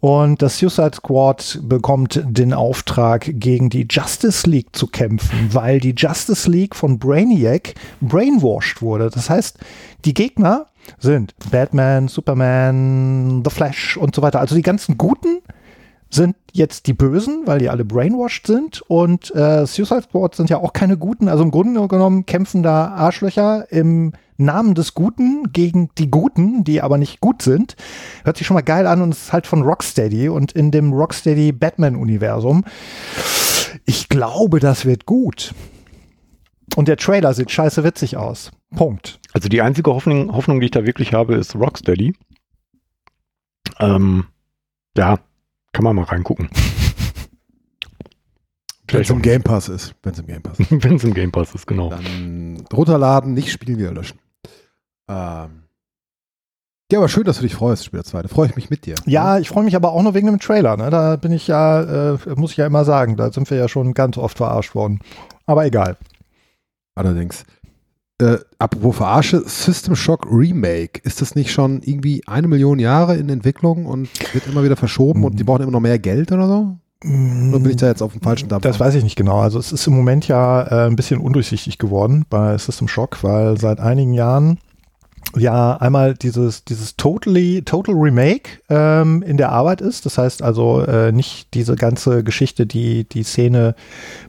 Und das Suicide Squad bekommt den Auftrag, gegen die Justice League zu kämpfen, weil die Justice League von Brainiac brainwashed wurde. Das heißt, die Gegner sind Batman, Superman, The Flash und so weiter. Also die ganzen Guten sind jetzt die Bösen, weil die alle brainwashed sind. Und äh, Suicide Squad sind ja auch keine Guten. Also im Grunde genommen kämpfen da Arschlöcher im Namen des Guten gegen die Guten, die aber nicht gut sind. Hört sich schon mal geil an und ist halt von Rocksteady und in dem Rocksteady Batman-Universum. Ich glaube, das wird gut. Und der Trailer sieht scheiße witzig aus. Punkt. Also die einzige Hoffnung, Hoffnung, die ich da wirklich habe, ist Rocksteady. Ähm, ja, kann man mal reingucken. [LAUGHS] Wenn es im Game Pass ist. Wenn es im Game Pass ist. [LAUGHS] Wenn es im Game Pass ist, genau. Dann runterladen, nicht spielen, wieder löschen. Ähm. Ja, aber schön, dass du dich freust, Spieler 2. Da freue ich mich mit dir. Ja, ich freue mich aber auch nur wegen dem Trailer. Ne? Da bin ich ja, äh, muss ich ja immer sagen, da sind wir ja schon ganz oft verarscht worden. Aber egal. Allerdings. Äh, apropos Verarsche, System Shock Remake. Ist das nicht schon irgendwie eine Million Jahre in Entwicklung und wird immer wieder verschoben und die brauchen immer noch mehr Geld oder so? Oder bin ich da jetzt auf dem falschen Dampfer? Das weiß ich nicht genau. Also es ist im Moment ja äh, ein bisschen undurchsichtig geworden bei System Shock, weil seit einigen Jahren ja einmal dieses, dieses totally, Total Remake ähm, in der Arbeit ist. Das heißt also äh, nicht diese ganze Geschichte, die die Szene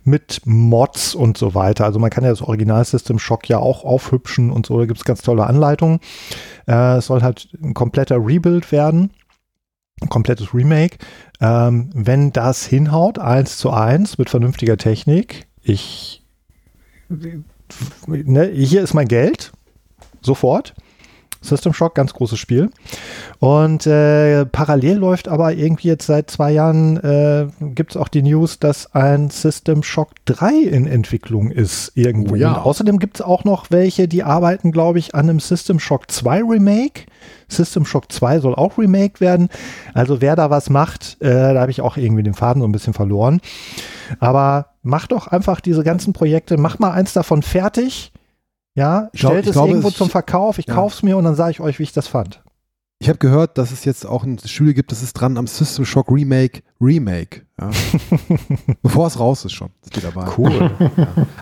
mit Mods und so weiter. Also man kann ja das Original System Shock ja auch aufhübschen und so. Da gibt es ganz tolle Anleitungen. Äh, es soll halt ein kompletter Rebuild werden. Ein komplettes Remake. Ähm, wenn das hinhaut, eins zu eins mit vernünftiger Technik, ich, ne, hier ist mein Geld, sofort. System Shock, ganz großes Spiel. Und äh, parallel läuft aber irgendwie jetzt seit zwei Jahren, äh, gibt es auch die News, dass ein System Shock 3 in Entwicklung ist irgendwo. Oh ja. Und außerdem gibt es auch noch welche, die arbeiten, glaube ich, an einem System Shock 2 Remake. System Shock 2 soll auch remake werden. Also wer da was macht, äh, da habe ich auch irgendwie den Faden so ein bisschen verloren. Aber mach doch einfach diese ganzen Projekte, mach mal eins davon fertig. Ja, Ich glaub- stellt ich es glaube, irgendwo es- zum Verkauf, ich ja. kauf's mir und dann sage ich euch, wie ich das fand. Ich habe gehört, dass es jetzt auch ein Studio gibt, das ist dran am System Shock Remake Remake. Ja. [LAUGHS] Bevor es raus ist schon. Das geht dabei. Cool.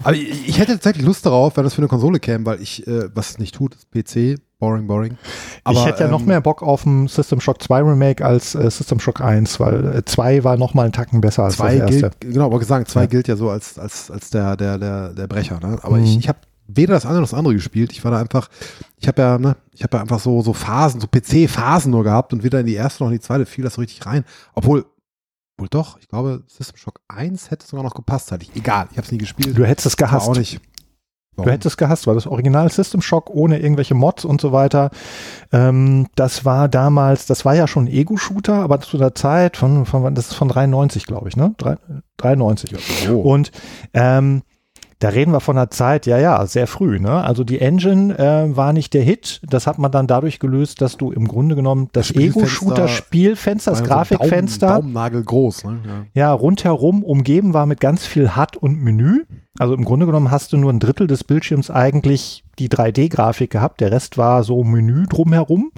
Aber ich, ich hätte tatsächlich Lust darauf, wenn das für eine Konsole käme, weil ich, äh, was es nicht tut, ist PC, boring, boring. Aber, ich hätte ja noch ähm, mehr Bock auf ein System Shock 2 Remake als äh, System Shock 1, weil 2 war noch mal einen Tacken besser als Zwei das erste. gilt, genau, aber gesagt, zwei Ja. gilt ja so als, als, als der, der, der, der Brecher. Ne? Aber Mhm. ich, ich habe weder das eine noch das andere gespielt. Ich war da einfach, ich habe ja, ne, ich habe ja einfach so, so Phasen, so PC-Phasen nur gehabt und weder in die erste noch in die zweite fiel das so richtig rein. Obwohl, wohl doch, ich glaube, System Shock 1 hätte sogar noch gepasst, hatte ich. Egal, ich habe es nie gespielt. Du hättest es War gehasst. auch nicht. Du hättest es gehasst, weil das Original System Shock ohne irgendwelche Mods und so weiter, ähm, das war damals, das war ja schon ein Ego-Shooter, aber zu der Zeit von, von wann- das ist von 93, glaube ich, ne? Drei- 93. so. Und ähm, da reden wir von einer Zeit, ja, ja, sehr früh. Ne? Also die Engine äh, war nicht der Hit. Das hat man dann dadurch gelöst, dass du im Grunde genommen das Spielfenster- Ego-Shooter-Spielfenster, das Grafikfenster, Daumen, Daumennagel groß. Ne? Ja. ja, rundherum umgeben war mit ganz viel HUD und Menü. Also im Grunde genommen hast du nur ein Drittel des Bildschirms eigentlich die 3D-Grafik gehabt. Der Rest war so Menü drumherum.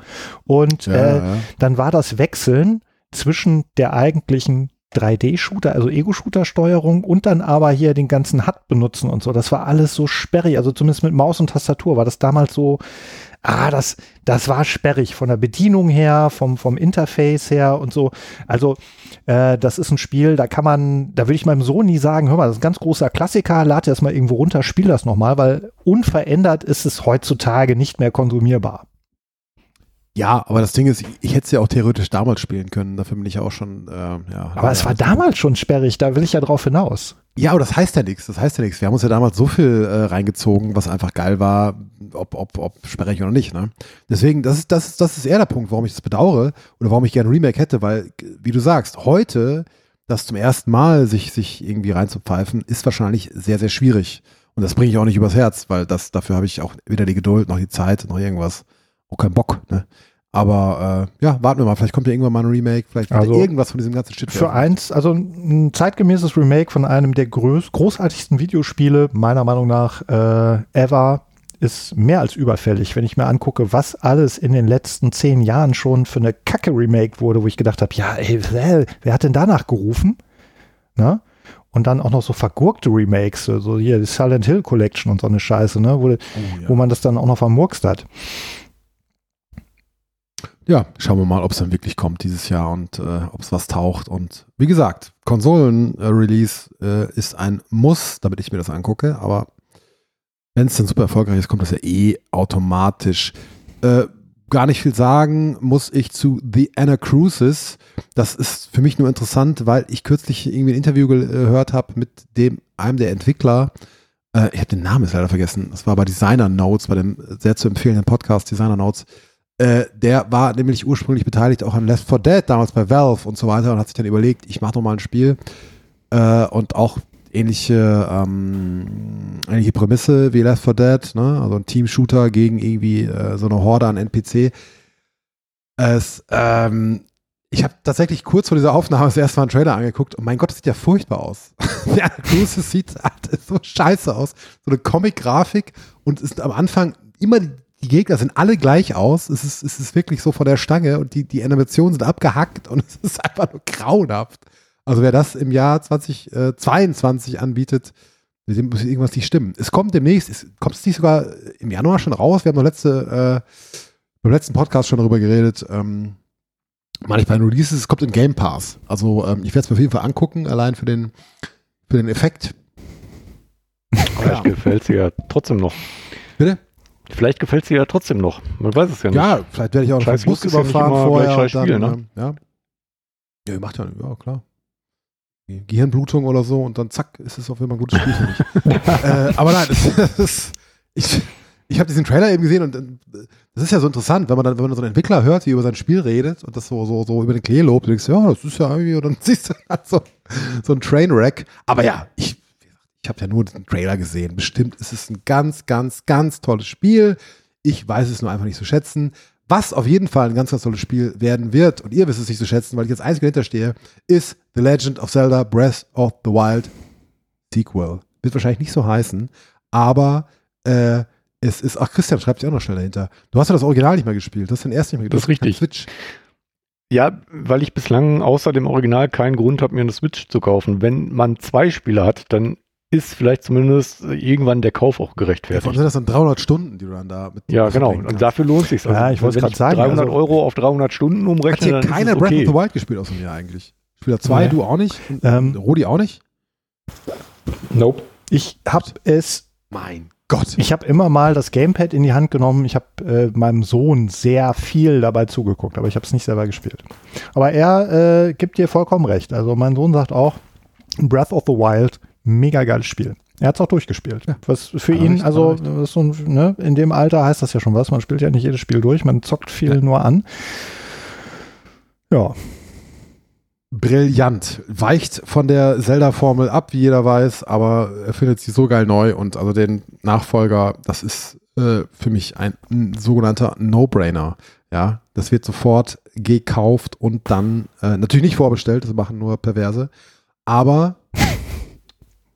Und Ja, äh, ja. dann war das Wechseln zwischen der eigentlichen 3D-Shooter, also Ego-Shooter-Steuerung und dann aber hier den ganzen HUD benutzen und so. Das war alles so sperrig. Also zumindest mit Maus und Tastatur war das damals so, ah, das, das war sperrig von der Bedienung her, vom, vom Interface her und so. Also äh, das ist ein Spiel, da kann man, da würde ich meinem Sohn nie sagen, hör mal, das ist ein ganz großer Klassiker, lad dir das mal irgendwo runter, spiel das nochmal, weil unverändert ist es heutzutage nicht mehr konsumierbar. Ja, aber das Ding ist, ich, hätte es ja auch theoretisch damals spielen können. Dafür bin ich ja auch schon, äh, ja. Aber es war damals schon sperrig, da will ich ja drauf hinaus. Ja, aber das heißt ja nichts. Das heißt ja nichts. Wir haben uns ja damals so viel äh, reingezogen, was einfach geil war, ob, ob, ob sperrig oder nicht. Ne? Deswegen, das ist, das, ist, das ist eher der Punkt, warum ich das bedauere oder warum ich gerne ein Remake hätte, weil, wie du sagst, heute das zum ersten Mal sich, sich irgendwie reinzupfeifen, ist wahrscheinlich sehr, sehr schwierig. Und das bringe ich auch nicht übers Herz, weil das, dafür habe ich auch weder die Geduld noch die Zeit noch irgendwas. Auch keinen Bock, ne? Aber äh, ja, warten wir mal, vielleicht kommt ja irgendwann mal ein Remake, vielleicht wird Also, irgendwas von diesem ganzen Shit Für eins, also ein zeitgemäßes Remake von einem der groß, großartigsten Videospiele, meiner Meinung nach, äh, ever, ist mehr als überfällig, wenn ich mir angucke, was alles in den letzten zehn Jahren schon für eine Kacke remake wurde, wo ich gedacht habe, ja, ey, wer, wer hat denn danach gerufen? Na? Und dann auch noch so vergurkte Remakes, so hier die Silent Hill Collection und so eine Scheiße, ne? wo, Oh, ja. wo man das dann auch noch vermurkst hat. Ja, schauen wir mal, ob es dann wirklich kommt dieses Jahr und äh, ob es was taucht. Und wie gesagt, Konsolen-Release äh, ist ein Muss, damit ich mir das angucke. Aber wenn es dann super erfolgreich ist, kommt das ja eh automatisch. Äh, gar nicht viel sagen muss ich zu The Anacrusis. Das ist für mich nur interessant, weil ich kürzlich irgendwie ein Interview gehört habe mit dem einem der Entwickler. Äh, ich habe den Namen jetzt leider vergessen. Das war bei Designer Notes, bei dem sehr zu empfehlenden Podcast Designer Notes. Äh, der war nämlich ursprünglich beteiligt auch an Left 4 Dead, damals bei Valve und so weiter und hat sich dann überlegt, ich mache doch mal ein Spiel äh, und auch ähnliche, ähm, ähnliche Prämisse wie Left 4 Dead, ne? also ein Team-Shooter gegen irgendwie äh, so eine Horde an NPC. Es, ähm, ich habe tatsächlich kurz vor dieser Aufnahme das erste Mal einen Trailer angeguckt und mein Gott, das sieht ja furchtbar aus. [LAUGHS] ja, Cruises sieht halt so scheiße aus. So eine Comic-Grafik und ist am Anfang immer die, Gegner sind alle gleich aus. Es ist, es ist wirklich so von der Stange und die, die Animationen sind abgehackt und [LAUGHS] es ist einfach nur grauenhaft. Also wer das im Jahr 2022 anbietet, mit dem muss irgendwas nicht stimmen. Es kommt demnächst, es, kommt es nicht sogar im Januar schon raus? Wir haben noch letzte, äh, beim letzten Podcast schon darüber geredet. Ähm, meine ich bei den Releases, es kommt in Game Pass. Also ähm, ich werde es mir auf jeden Fall angucken, allein für den, für den Effekt. [LAUGHS] Vielleicht gefällt sie ja trotzdem noch. Bitte? Vielleicht gefällt sie ja trotzdem noch. Man weiß es ja nicht. Ja, vielleicht werde ich auch Scheiß Bus ja überfahren immer vorher. und Spiel, dann, ne? ähm, ja. Ja, macht ja, ja, klar. Gehirnblutung oder so und dann zack, ist es auf jeden Fall ein gutes Spiel für mich. [LAUGHS] äh, aber nein, das, das ich, ich habe diesen Trailer eben gesehen und äh, das ist ja so interessant, wenn man dann, wenn man so einen Entwickler hört, wie er über sein Spiel redet und das so, so, so über den Klee lobt, du denkst, ja, das ist ja irgendwie, und dann [LAUGHS] siehst du halt so, so ein Trainwreck. Aber ja, ich, ich habe ja nur den Trailer gesehen. Bestimmt ist es ein ganz, ganz, ganz tolles Spiel. Ich weiß es nur einfach nicht zu schätzen. Was auf jeden Fall ein ganz, ganz tolles Spiel werden wird, und ihr wisst es nicht zu schätzen, weil ich jetzt einzig dahinter stehe, ist The Legend of Zelda Breath of the Wild Sequel. Wird wahrscheinlich nicht so heißen, aber äh, es ist, ach Christian schreibt sich auch noch schnell dahinter. Du hast ja das Original nicht mehr gespielt, du hast den ersten nicht mehr Das ist richtig. Switch. Ja, weil ich bislang außer dem Original keinen Grund habe, mir eine Switch zu kaufen. Wenn man zwei Spiele hat, dann ist vielleicht zumindest irgendwann der Kauf auch Ja, vor allem gerechtfertigt. sind das dann 300 Stunden, die du dann da mit Ja, genau. Und dafür lohnt sich Ja, ich wollte grad sagen, 300 also- Euro auf 300 Stunden Hat umrechne, hier dann keiner Breath okay. of the Wild gespielt außer mir eigentlich. Spieler 2, Nee. du auch nicht? Ähm, Rodi auch nicht? Nope. Ich habe es Mein Gott. Ich habe immer mal das Gamepad in die Hand genommen. Ich habe äh, meinem Sohn sehr viel dabei zugeguckt, aber ich habe es nicht selber gespielt. Aber er äh, gibt dir vollkommen recht. Also mein Sohn sagt auch, Breath of the Wild, mega geiles Spiel. Er hat es auch durchgespielt. Was für Hat er ihn, recht, also so ein, ne, in dem Alter heißt das ja schon was. Man spielt ja nicht jedes Spiel durch, man zockt viel Ja. nur an. Ja, brillant. Weicht von der Zelda-Formel ab, wie jeder weiß, aber er findet sie so geil neu und also den Nachfolger, das ist äh, für mich ein, ein sogenannter No-Brainer. Ja, das wird sofort gekauft und dann äh, natürlich nicht vorbestellt, das machen nur Perverse, aber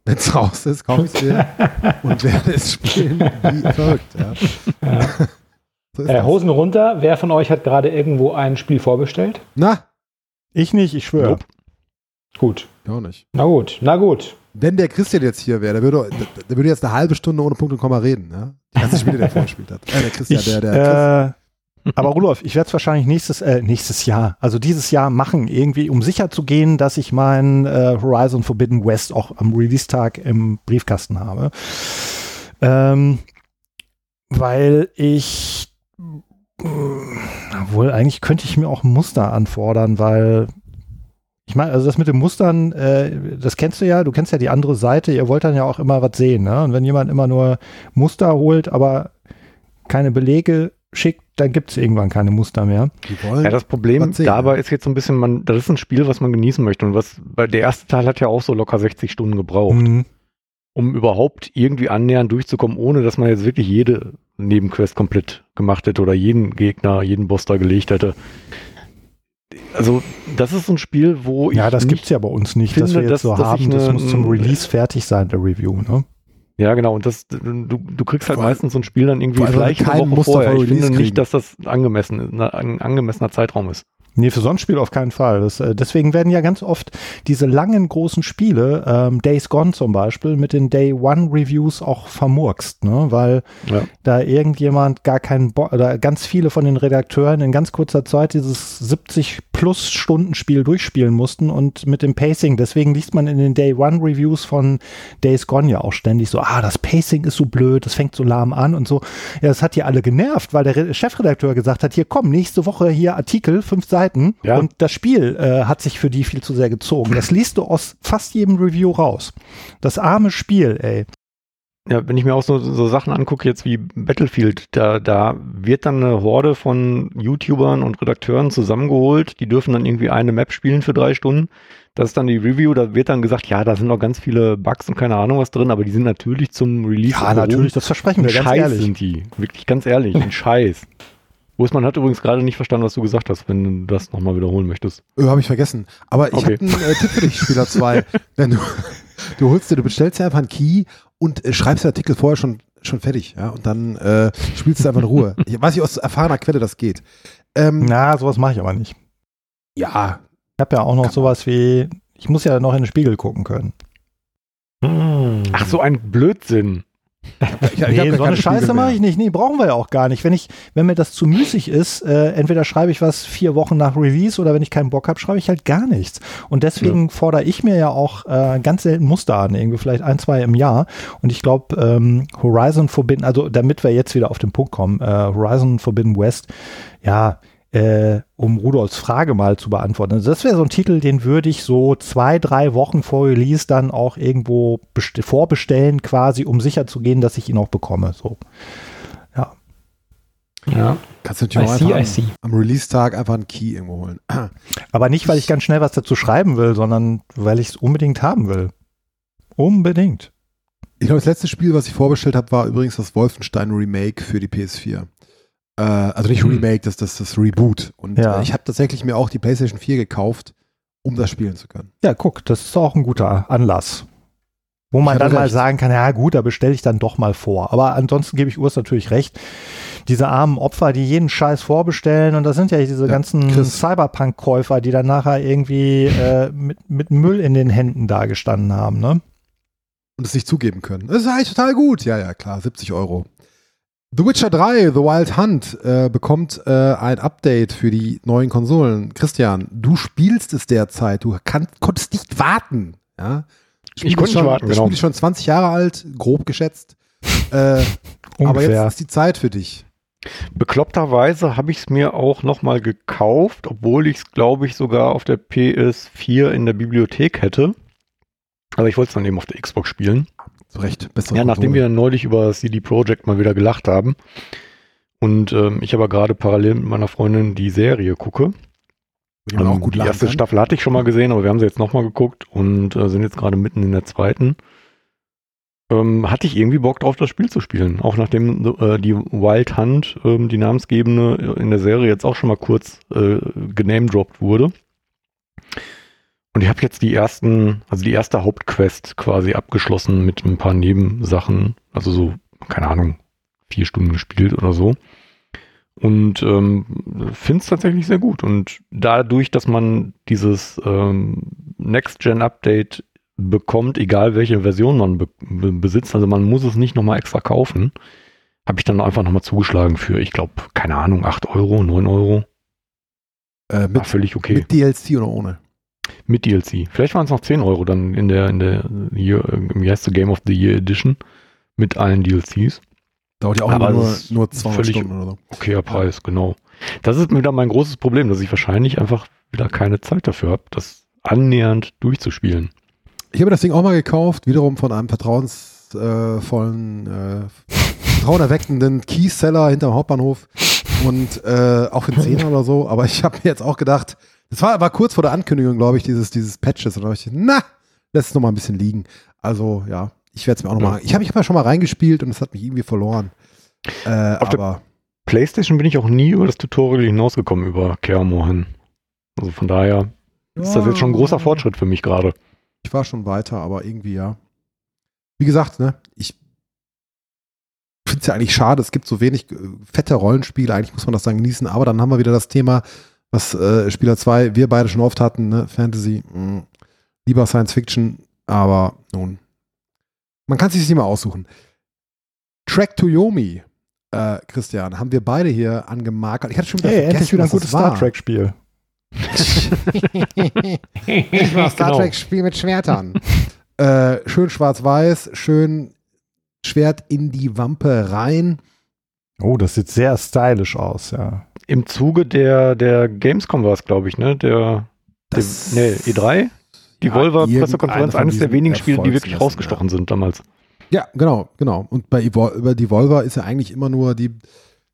wenn es raus ist, kaufe ich es mir und werde es spielen wie verrückt. Ja. so ist Äh, das. Hosen runter. Wer von euch hat gerade irgendwo ein Spiel vorbestellt? Na, ich nicht, ich schwöre. Nope. Gut. ja auch nicht. Na gut. Na gut. Wenn der Christian jetzt hier wäre, der würde, der, würde jetzt eine halbe Stunde ohne Punkt und Komma reden. Ja? Die ganzen Spiele, die er [LAUGHS] vorgespielt hat. Äh, der Christian, Ich, der, der Chris. äh, aber Rudolf, ich werde es wahrscheinlich nächstes, äh, nächstes Jahr, also dieses Jahr machen, irgendwie, um sicher zu gehen, dass ich mein äh, Horizon Forbidden West auch am Release-Tag im Briefkasten habe. Ähm, weil ich, äh, obwohl eigentlich könnte ich mir auch Muster anfordern, weil ich meine, also das mit den Mustern, äh, das kennst du ja, du kennst ja die andere Seite, ihr wollt dann ja auch immer was sehen, ne? Und wenn jemand immer nur Muster holt, aber keine Belege schickt, dann gibt es irgendwann keine Muster mehr. Ja, das Problem dabei ist jetzt so ein bisschen, man, das ist ein Spiel, was man genießen möchte. Und was, weil der erste Teil hat ja auch so locker 60 Stunden gebraucht. Mhm. um überhaupt irgendwie annähernd durchzukommen, ohne dass man jetzt wirklich jede Nebenquest komplett gemacht hätte oder jeden Gegner, jeden Boss da gelegt hätte. Also, das ist so ein Spiel, wo ich. Ja, das gibt es ja bei uns nicht, finde, dass wir jetzt dass- so dass haben, das eine- muss zum Release fertig sein, der Review, ne? Ja, genau. Und das, du, du kriegst halt allem- meistens so ein Spiel dann irgendwie vielleicht eine Woche Muster vorher. vor Ich finde nicht, dass das angemessen ein angemessener Zeitraum ist. Nee, für so ein Spiel auf keinen Fall. Das, äh, deswegen werden ja ganz oft diese langen, großen Spiele, ähm, Days Gone zum Beispiel, mit den Day One Reviews auch vermurkst, ne? Weil Ja. da irgendjemand gar keinen Bock, oder ganz viele von den Redakteuren in ganz kurzer Zeit dieses 70 plus Stunden Spiel durchspielen mussten und mit dem Pacing, deswegen liest man in den Day One Reviews von Days Gone ja auch ständig so, ah, das Pacing ist so blöd, das fängt so lahm an und so. Ja, das hat die alle genervt, weil der Re- Chefredakteur gesagt hat, hier komm, nächste Woche hier Artikel, fünf Seiten Ja. und das Spiel äh, hat sich für die viel zu sehr gezogen. Das liest du aus fast jedem Review raus. Das arme Spiel, ey. Ja, wenn ich mir auch so, so Sachen angucke, jetzt wie Battlefield, da, da wird dann eine Horde von YouTubern und Redakteuren zusammengeholt, die dürfen dann irgendwie eine Map spielen für drei Stunden. Das ist dann die Review, da wird dann gesagt, ja, da sind noch ganz viele Bugs und keine Ahnung was drin, aber die sind natürlich zum Release. Ja, natürlich, das versprechen wir ganz Scheiß ehrlich. sind die. Wirklich ganz ehrlich, ein [LAUGHS] Scheiß. Busmann hat übrigens gerade nicht verstanden, was du gesagt hast, wenn du das nochmal wiederholen möchtest. Öh, habe ich vergessen. Aber ich Okay. habe einen äh, Tipp für dich, Spieler 2. [LAUGHS] Wenn du, du holst dir, du bestellst dir einfach einen Key und äh, schreibst den Artikel vorher schon, schon fertig, ja, und dann äh, spielst du einfach in Ruhe. [LAUGHS] Ich weiß nicht aus erfahrener Quelle, das geht. Ähm, Na, sowas mache ich aber nicht. ja, Ich habe ja auch noch sowas wie, ich muss ja noch in den Spiegel gucken können. Ach, so ein Blödsinn. Ich, ich nee, gar so eine Scheiße mache ich nicht. Nee, brauchen wir ja auch gar nicht. Wenn ich, wenn mir das zu müßig ist, äh, entweder schreibe ich was vier Wochen nach Release oder wenn ich keinen Bock habe, schreibe ich halt gar nichts. Und deswegen fordere ich mir ja auch äh, ganz selten Muster an, irgendwie vielleicht ein, zwei im Jahr. Und ich glaube, ähm, Horizon Forbidden, also damit wir jetzt wieder auf den Punkt kommen, äh, Horizon Forbidden West, ja, äh, um Rudolfs Frage mal zu beantworten. Also das wäre so ein Titel, den würde ich so zwei, drei Wochen vor Release dann auch irgendwo best- vorbestellen, quasi, um sicher zu gehen, dass ich ihn auch bekomme. So. Ja. Ja. Kannst du natürlich auch see, I einfach see. am, am Release-Tag einfach einen Key irgendwo holen. [CLEARS THROAT] Aber nicht, weil ich ganz schnell was dazu schreiben will, sondern weil ich es unbedingt haben will. Unbedingt. Ich glaube, das letzte Spiel, was ich vorbestellt habe, war übrigens das Wolfenstein Remake für die PS4. Äh, also nicht Hm. Remake, das, das, das Reboot. Und Ja. äh, ich habe tatsächlich mir auch die PlayStation 4 gekauft, um das spielen zu können. Ja, guck, das ist auch ein guter Anlass. Wo man dann hatte mal recht. sagen kann, ja gut, da bestelle ich dann doch mal vor. Aber ansonsten gebe ich Urs natürlich recht. Diese armen Opfer, die jeden Scheiß vorbestellen und das sind ja diese Ja, ganzen. Cyberpunk-Käufer, die dann nachher irgendwie äh, mit, mit Müll in den Händen dagestanden haben, ne? Und es nicht zugeben können. Das ist eigentlich total gut. Ja, ja, klar, 70 Euro. The Witcher 3, The Wild Hunt, äh, bekommt äh, ein Update für die neuen Konsolen. Christian, du spielst es derzeit. Du kann, konntest nicht warten. Ja? Ich konnte ist nicht schon, warten, Das genau. Spiel ist schon 20 Jahre alt, grob geschätzt. Äh, [LAUGHS] aber jetzt ist die Zeit für dich. Bekloppterweise habe ich es mir auch nochmal gekauft, obwohl ich es, glaube ich, sogar auf der PS4 in der Bibliothek hätte. Aber ich wollte es dann eben auf der Xbox spielen. Zu Recht. Bessere Ja, nachdem Konsole. wir neulich über CD Projekt mal wieder gelacht haben und ähm, ich aber gerade parallel mit meiner Freundin die Serie gucke. Die Ähm, auch gut die erste kann. Staffel hatte ich schon mal gesehen, aber wir haben sie jetzt nochmal geguckt und äh, sind jetzt gerade mitten in der zweiten. Ähm, hatte ich irgendwie Bock drauf, das Spiel zu spielen. Auch nachdem äh, die Wild Hunt, ähm, die namensgebende, in der Serie jetzt auch schon mal kurz äh, genamedroppt wurde. Und ich habe jetzt die ersten, also die erste Hauptquest quasi abgeschlossen mit ein paar Nebensachen. Also so, keine Ahnung, vier Stunden gespielt oder so. Und ähm, finde es tatsächlich sehr gut. Und dadurch, dass man dieses ähm, Next-Gen-Update bekommt, egal welche Version man be be besitzt, also man muss es nicht nochmal extra kaufen, habe ich dann einfach nochmal zugeschlagen für, ich glaube, keine Ahnung, 8 Euro, 9 Euro. Äh, War mit, völlig okay. mit DLC oder ohne? Mit DLC. Vielleicht waren es noch 10 Euro dann in der, in der Year, wie heißt Game of the Year Edition mit allen DLCs. Dauert ja auch Aber nur, nur 200 völlig- Stunden oder so. Okayer Preis, genau. Das ist wieder mein großes Problem, dass ich wahrscheinlich einfach wieder keine Zeit dafür habe, das annähernd durchzuspielen. Ich habe das Ding auch mal gekauft, wiederum von einem vertrauensvollen, äh, vertrauenerweckenden Keyseller hinterm Hauptbahnhof und äh, auch einen Zehner [LAUGHS] oder so. Aber ich habe mir jetzt auch gedacht, das war, war kurz vor der Ankündigung, glaube ich, dieses, dieses Patches. Und da habe ich, na, lass es noch mal ein bisschen liegen. Also ja, Ich werde es mir auch nochmal. Ich habe ich hab ja schon mal reingespielt und es hat mich irgendwie verloren. Äh, Auf der- aber PlayStation bin ich auch nie über das Tutorial hinausgekommen über Keamo hin. Also von daher ist das jetzt schon ein großer Fortschritt für mich gerade. Ich war schon weiter, aber irgendwie ja. Wie gesagt, ne, ich finde es ja eigentlich schade, es gibt so wenig äh, fette Rollenspiele, eigentlich muss man das dann genießen, aber dann haben wir wieder das Thema, was äh, Spieler 2 wir beide schon oft hatten, ne, Fantasy, mh, lieber Science Fiction, aber nun, man kann sich nicht immer aussuchen. Track to Yomi, äh, Christian, haben wir beide hier angemarkert. Ich hatte schon wieder Hey, endlich vergessen, wieder ein gutes. Star Trek-Spiel. [LAUGHS] Ich war Star Genau. Trek-Spiel mit Schwertern. äh, schön schwarz-weiß, schön Schwert in die Wampe rein. Oh, das sieht sehr stylisch aus, ja. Im Zuge der, der Gamescom war es, glaube ich, ne? Der, der nee, E3? Die Ja, Volver-Pressekonferenz, eines der wenigen Spiele, die wirklich rausgestochen sind damals. Ja, genau, genau. Und bei über Devolver ist ja eigentlich immer nur die,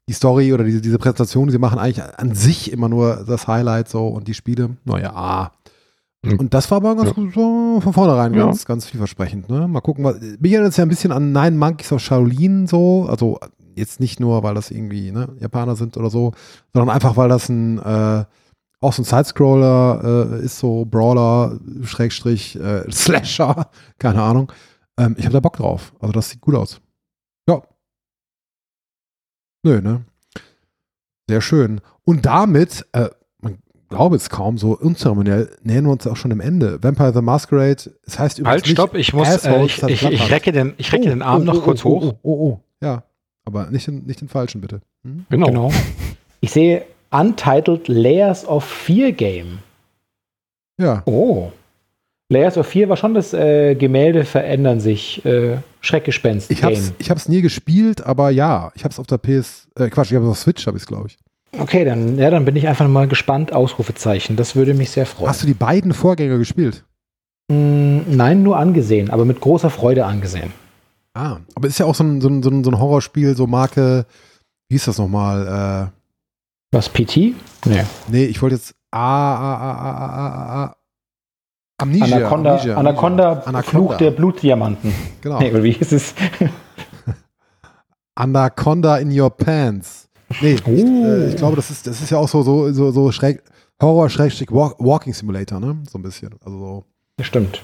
die Story oder diese, diese Präsentation, die sie machen, eigentlich an sich immer nur das Highlight so und die Spiele, naja, ah. Und das war aber ganz Ja. gut so von vornherein Ja. ganz, ganz vielversprechend. Ne? Mal gucken, was. Mich erinnert es ja ein bisschen an Nine Monkeys of Shaolin so. Also jetzt nicht nur, weil das irgendwie ne, Japaner sind oder so, sondern einfach, weil das ein äh, auch so ein Sidescroller äh, ist, so Brawler, Schrägstrich, äh, [LAUGHS] Slasher, keine Ahnung. Ähm, ich habe da Bock drauf. Also das sieht gut aus. Ja. Nö, ne? Sehr schön. Und damit, äh, glaube es kaum, so unzeremoniell nähern wir uns auch schon dem Ende. Vampire the Masquerade, es heißt übrigens Halt, stopp, ich muss, äh, ich, ich, ich recke den, ich recke Oh, den Arm oh, noch oh, kurz oh, hoch. Oh, oh, oh, ja. Aber nicht den, nicht den falschen, bitte. Hm? Genau. Genau. Ich sehe Untitled Layers of Fear Game. Ja. Oh. Layers of Fear war schon das äh, Gemälde verändern sich, äh, Schreckgespenst Ich hab's, Game. ich hab's nie gespielt, aber ja, ich hab's auf der PS, äh, Quatsch, ich hab's auf Switch, hab ich's, glaube ich. Okay, dann, ja, dann bin ich einfach mal gespannt. Ausrufezeichen. Das würde mich sehr freuen. Hast du die beiden Vorgänger gespielt? Mm, nein, nur angesehen, aber mit großer Freude angesehen. Ah, aber ist ja auch so ein, so ein, so ein, Horrorspiel, so Marke, wie hieß das nochmal? Was, PT? Nee. Äh, nee, ich wollte jetzt ah, ah, ah, ah, ah, ah, ah. Amnesia. Anaconda, Amnesia, Anaconda, Anaconda. Fluch der Blutdiamanten. Genau. Nee, wie hieß es? [LAUGHS] Anaconda in your pants. Nee, ich, äh, ich glaube, das ist, das ist ja auch so, so, so, so schräg, Horror schrägstrich Walk, Walking Simulator, ne? So ein bisschen. Also so. Das stimmt.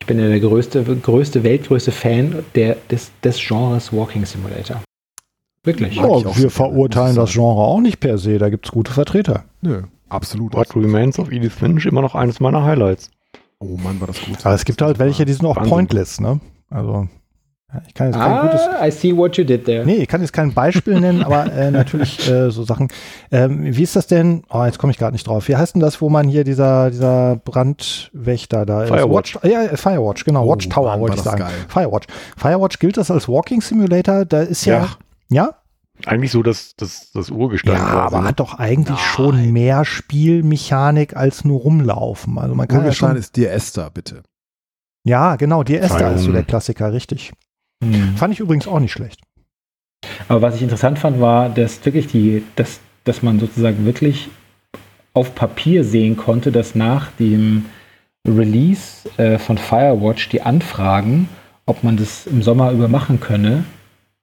Ich bin ja der größte, größte, weltgrößte Fan der, des, des Genres Walking Simulator. Wirklich. Oh, wir so verurteilen das Genre auch nicht per se, da gibt es gute Vertreter. Nö, absolut. What Remains of Edith Finch immer noch eines meiner Highlights. Oh Mann, war das gut. Aber es gibt halt welche, die sind auch Wahnsinn. pointless, ne? Also, ich kann jetzt kein gutes. Ah, I see what you did there. Nee, ich kann jetzt kein Beispiel nennen, [LAUGHS] aber äh, natürlich äh, so Sachen. Ähm, wie ist das denn? Oh, jetzt komme ich gerade nicht drauf. Wie heißt denn das, wo man hier dieser, dieser Brandwächter da ist? Firewatch. Watch, ja, Firewatch, genau. Oh, Watchtower wollte ich sagen. geil. Firewatch. Firewatch gilt das als Walking Simulator? Da ist ja. Ja. Ja? Eigentlich so das, das, das Urgestein. Ja, quasi, aber hat doch eigentlich Nein. schon mehr Spielmechanik als nur rumlaufen. Also man kann ja, Urgestein schon, ist dir Esther, bitte. ja, genau, die Esther ist so der Klassiker, richtig. Hm. Fand ich übrigens auch nicht schlecht. Aber was ich interessant fand, war, dass wirklich die, dass, dass man sozusagen wirklich auf Papier sehen konnte, dass nach dem Release äh, von Firewatch die Anfragen, ob man das im Sommer über machen könne,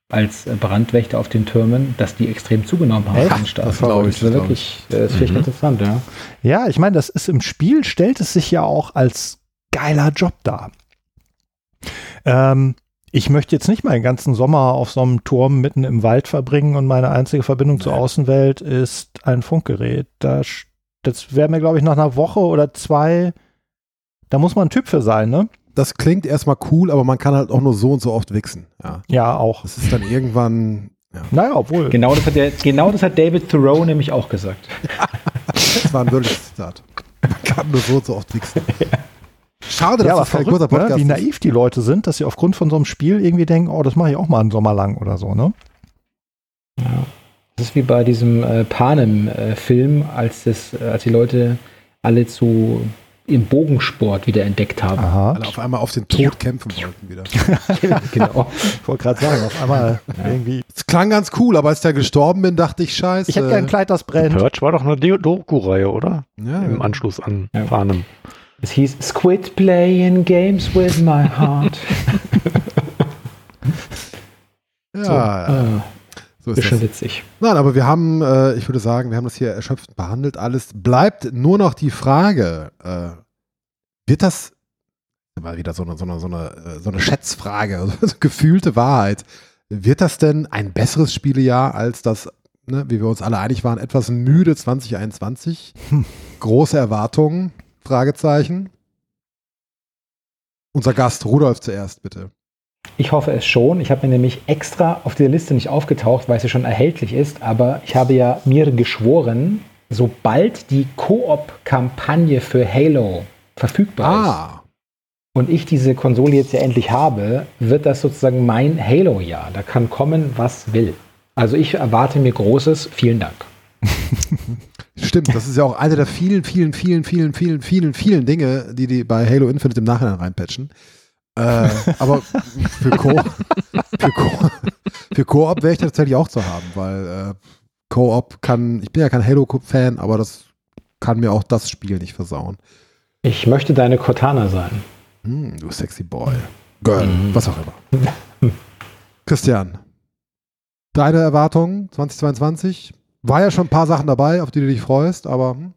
als äh, Brandwächter auf den Türmen, dass die extrem zugenommen haben. Echt? anstatt. Das glaub ich, Das war das glaub wirklich, äh, das finde ich Mhm. interessant, ja. Ja, ich meine, das ist im Spiel, stellt es sich ja auch als geiler Job dar. Ähm, ich möchte jetzt nicht meinen ganzen Sommer auf so einem Turm mitten im Wald verbringen und meine einzige Verbindung zur Nee. Außenwelt ist ein Funkgerät. Da, das wäre mir, glaube ich, nach einer Woche oder zwei, da muss man ein Typ für sein, ne? Das klingt erstmal cool, aber man kann halt auch nur so und so oft wichsen. Ja. Ja, auch. Das ist dann irgendwann. Ja, Naja, obwohl. Genau das, hat der, genau das hat David Thoreau nämlich auch gesagt. [LAUGHS] das war ein wirkliches Zitat. Man kann nur so und so oft wichsen. [LAUGHS] Schade, dass Ja, das kein verrückt, kurzer Podcast ne? wie naiv die Leute sind, dass sie aufgrund von so einem Spiel irgendwie denken, oh, das mache ich auch mal einen Sommer lang oder so, ne? Das ist wie bei diesem äh, Panem-Film, als, das, äh, als die Leute alle zu im Bogensport wieder entdeckt haben. Aha. Alle auf einmal auf den Tod kämpfen wollten wieder. [LAUGHS] genau. Ich wollte gerade sagen, auf einmal irgendwie. Es klang ganz cool, aber als ich da gestorben bin, dachte ich, scheiße. Ich hätte gern ein Kleid, das brennt. Purge war doch eine Doku-Reihe, oder? ja, Im Anschluss an Ja. Farnham. Es hieß Squid playing games with my heart. Ja, so, äh, so ist ist schon witzig. Nein, aber wir haben, äh, ich würde sagen, wir haben das hier erschöpft behandelt. Alles bleibt nur noch die Frage, äh, wird das, mal wieder so eine, so eine, so eine, äh, so eine Schätzfrage, also [LAUGHS] so gefühlte Wahrheit, wird das denn ein besseres Spielejahr als das, ne, wie wir uns alle einig waren, etwas müde [LAUGHS] 2021? Große Erwartungen? Fragezeichen. Unser Gast, Rudolf zuerst, bitte. Ich hoffe es schon. Ich habe mir nämlich extra auf dieser Liste nicht aufgetaucht, weil sie schon erhältlich ist. Aber ich habe ja mir geschworen, sobald die Koop-Kampagne für Halo verfügbar ist Ah, und ich diese Konsole jetzt ja endlich habe, wird das sozusagen mein Halo-Jahr. Da kann kommen, was will. Also ich erwarte mir Großes. Vielen Dank. [LAUGHS] Stimmt, das ist ja auch eine der vielen, vielen, vielen, vielen, vielen, vielen, vielen Dinge, die die bei Halo Infinite im Nachhinein reinpatchen. Äh, aber für Co für Co für Koop wäre ich tatsächlich auch zu haben, weil äh, Koop kann, ich bin ja kein Halo-Fan, aber das kann mir auch das Spiel nicht versauen. Ich möchte deine Cortana sein. Hm, du sexy Boy. Girl, was auch immer. Christian, deine Erwartungen 2022? War ja schon ein paar Sachen dabei, auf die du dich freust, aber hm,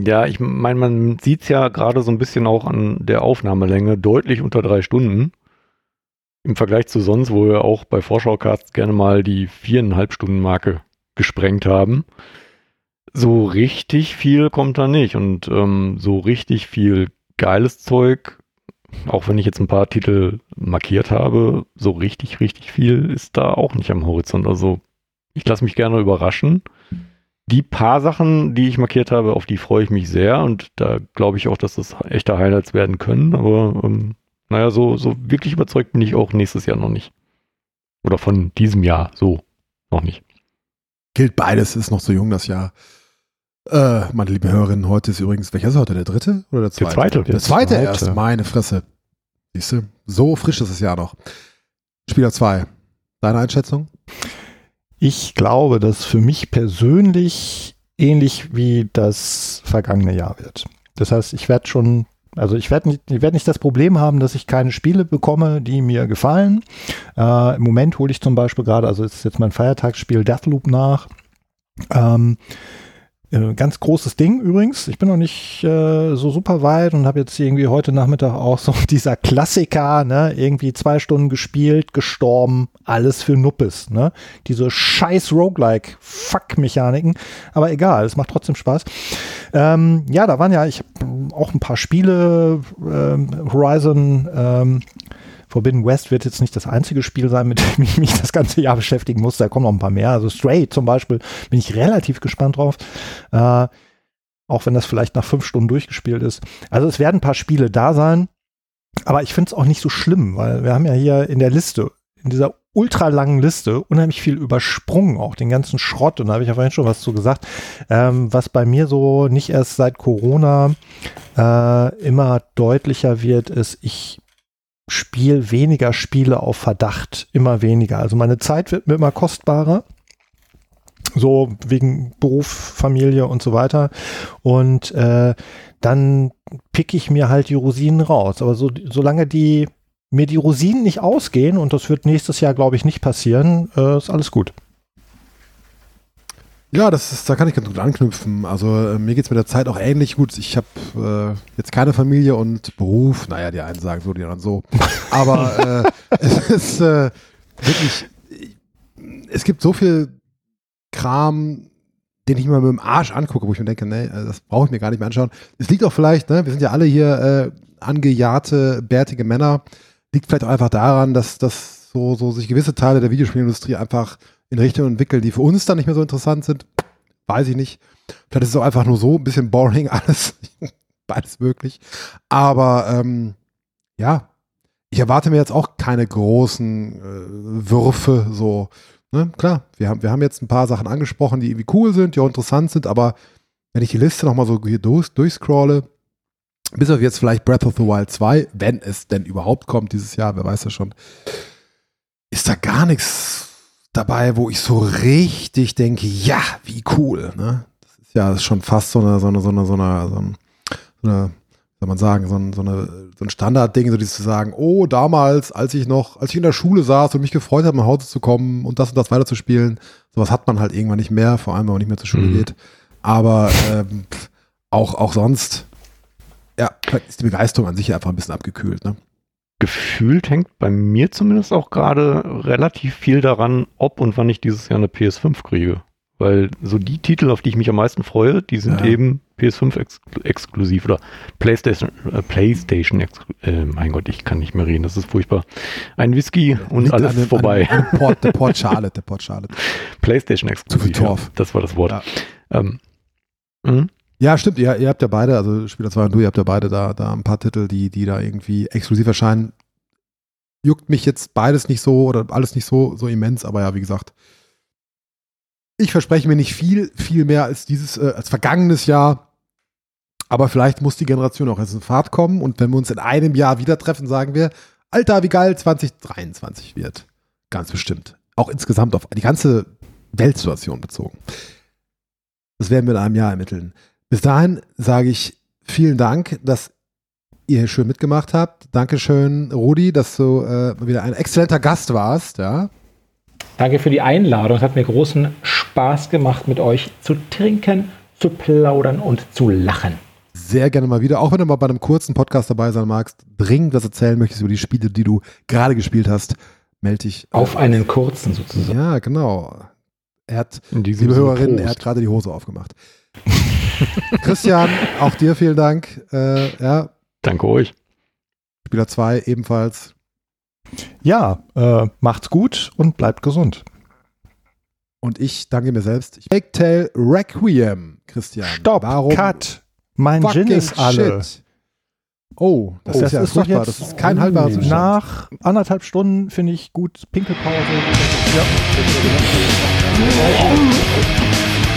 Ja, ich meine, man sieht es ja gerade so ein bisschen auch an der Aufnahmelänge, deutlich unter drei Stunden. Im Vergleich zu sonst, wo wir auch bei Vorschaucasts gerne mal die viereinhalb Stunden Marke gesprengt haben. So richtig viel kommt da nicht und ähm, so richtig viel geiles Zeug, auch wenn ich jetzt ein paar Titel markiert habe, so richtig, richtig viel ist da auch nicht am Horizont. Also ich lasse mich gerne überraschen die paar Sachen, die ich markiert habe, auf die freue ich mich sehr und da glaube ich auch, dass das echte Highlights werden können. Aber ähm, naja, so, so wirklich überzeugt bin ich auch nächstes Jahr noch nicht. Oder von diesem Jahr so noch nicht. gilt beides, ist noch so jung das Jahr. Äh, meine liebe Hörerinnen, heute ist übrigens, welcher ist heute, der dritte oder der zweite? zweite. Der Der zweite, zweite. erst, meine Fresse. Siehst du, so frisch ist das Jahr noch. Spieler 2, deine Einschätzung? Ich glaube, dass für mich persönlich ähnlich wie das vergangene Jahr wird. Das heißt, ich werde schon, also ich werde nicht, ich werde nicht das Problem haben, dass ich keine Spiele bekomme, die mir gefallen. Äh, Im Moment hole ich zum Beispiel gerade, also ist jetzt mein Feiertagsspiel Deathloop nach. Ähm, äh, ganz großes Ding übrigens. Ich bin noch nicht äh, so super weit und habe jetzt irgendwie heute Nachmittag auch so [LAUGHS] dieser Klassiker, ne, irgendwie zwei Stunden gespielt, gestorben, alles für Nuppes, ne? Diese scheiß Roguelike Fuck-Mechaniken. Aber egal, es macht trotzdem Spaß. Ähm, ja, da waren ja, ich auch ein paar Spiele, ähm, Horizon, ähm, Forbidden West wird jetzt nicht das einzige Spiel sein, mit [LAUGHS] dem ich mich das ganze Jahr beschäftigen muss. Da kommen noch ein paar mehr. Also Stray zum Beispiel bin ich relativ gespannt drauf. Äh, auch wenn das vielleicht nach fünf Stunden durchgespielt ist. Also es werden ein paar Spiele da sein. Aber ich finde es auch nicht so schlimm, weil wir haben ja hier in der Liste, in dieser ultralangen Liste, unheimlich viel übersprungen, auch den ganzen Schrott. Und da habe ich ja vorhin schon was zu gesagt. Ähm, was bei mir so nicht erst seit Corona äh, immer deutlicher wird, ist, ich spiele weniger Spiele auf Verdacht, immer weniger. Also meine Zeit wird mir immer kostbarer. So wegen Beruf, Familie und so weiter. Und äh, dann pick ich mir halt die Rosinen raus. Aber so, solange die mir die Rosinen nicht ausgehen, und das wird nächstes Jahr, glaube ich, nicht passieren, äh, ist alles gut. Ja, das ist, da kann ich ganz gut anknüpfen. Also äh, mir geht's mit der Zeit auch ähnlich gut. Ich habe äh, jetzt keine Familie und Beruf. Naja, die einen sagen so, die anderen so. [LAUGHS] Aber äh, es ist äh, wirklich, es gibt so viel Kram, den ich mir mit dem Arsch angucke, wo ich mir denke, nee, äh, das brauche ich mir gar nicht mehr anschauen. Es liegt auch vielleicht, ne, wir sind ja alle hier äh, angejahrte, bärtige Männer. Liegt vielleicht auch einfach daran, dass, dass so, so sich gewisse Teile der Videospielindustrie einfach in Richtungen entwickeln, die für uns dann nicht mehr so interessant sind. Weiß ich nicht. Vielleicht ist es auch einfach nur so ein bisschen boring [LAUGHS] alles. Beides möglich. Aber ähm, ja, ich erwarte mir jetzt auch keine großen äh, Würfe so. Ne? Klar, wir haben, wir haben jetzt ein paar Sachen angesprochen, die irgendwie cool sind, die auch interessant sind, aber wenn ich die Liste nochmal so hier durch, durchscrolle, bis auf jetzt vielleicht Breath of the Wild 2, wenn es denn überhaupt kommt dieses Jahr, wer weiß das schon, ist da gar nichts dabei, wo ich so richtig denke, ja, wie cool. Ne? Das ist ja schon fast so eine, so eine, so eine, so eine, so eine, so eine soll man sagen, so ein, so eine, so ein Standardding, so dieses zu sagen, oh, damals, als ich noch, als ich in der Schule saß und mich gefreut habe, nach Hause zu kommen und das und das weiterzuspielen, sowas hat man halt irgendwann nicht mehr, vor allem, wenn man nicht mehr zur Schule Mhm. geht. Aber ähm, auch, auch sonst, ja, ist die Begeisterung an sich einfach ein bisschen abgekühlt, ne? Gefühlt hängt bei mir zumindest auch gerade relativ viel daran, ob und wann ich dieses Jahr eine PS5 kriege. Weil so die Titel, auf die ich mich am meisten freue, die sind Ja. eben PS5 ex exklusiv oder PlayStation, äh, PlayStation, äh, mein Gott, ich kann nicht mehr reden, das ist furchtbar. Ein Whisky und Liegt alles an vorbei. An, an Port, der Port Charlotte, der Port Charlotte. [LAUGHS] PlayStation Zu exklusiv. viel Torf. Ja, das war das Wort. Ja. Ähm, mhm. Ja, stimmt. Ihr, ihr habt ja beide, also Spieler 2 und du, ihr habt ja beide da, da ein paar Titel, die, die da irgendwie exklusiv erscheinen. Juckt mich jetzt beides nicht so oder alles nicht so, so immens, aber ja, wie gesagt, ich verspreche mir nicht viel, viel mehr als dieses, äh, als vergangenes Jahr. Aber vielleicht muss die Generation auch erst in Fahrt kommen und wenn wir uns in einem Jahr wieder treffen, sagen wir, Alter, wie geil 2023 wird. Ganz bestimmt. Auch insgesamt auf die ganze Weltsituation bezogen. Das werden wir in einem Jahr ermitteln. Bis dahin sage ich vielen Dank, dass ihr hier schön mitgemacht habt. Dankeschön, Rudi, dass du äh, wieder ein exzellenter Gast warst. Ja. Danke für die Einladung. Es hat mir großen Spaß gemacht, mit euch zu trinken, zu plaudern und zu lachen. Sehr gerne mal wieder. Auch wenn du mal bei einem kurzen Podcast dabei sein magst, dringend was erzählen möchtest über die Spiele, die du gerade gespielt hast, melde dich. Auf einen kurzen sozusagen. Ja, genau. Er hat, liebe Hörerinnen, er hat gerade die Hose aufgemacht. [LAUGHS] Christian, auch dir vielen Dank. Äh, ja, Danke euch. Spieler 2 ebenfalls. Ja, äh, macht's gut und bleibt gesund. Und ich danke mir selbst. Fake Tale Requiem, Christian. Stopp, Warum Cut. Mein Gin ist alle. shit? Oh, das Oh, ist das ja ist doch furchtbar. jetzt- das ist kein haltbarer Zustand. Nach anderthalb Stunden finde ich gut Pinkelpause. Ja.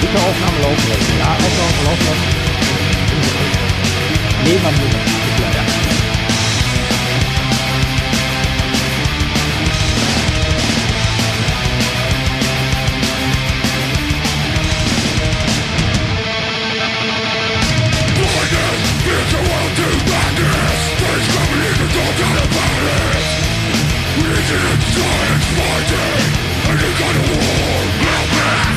Bitte Aufnahme laufen lassen. Ja, Aufnahme laufen lassen. Leben am Leben. Ja.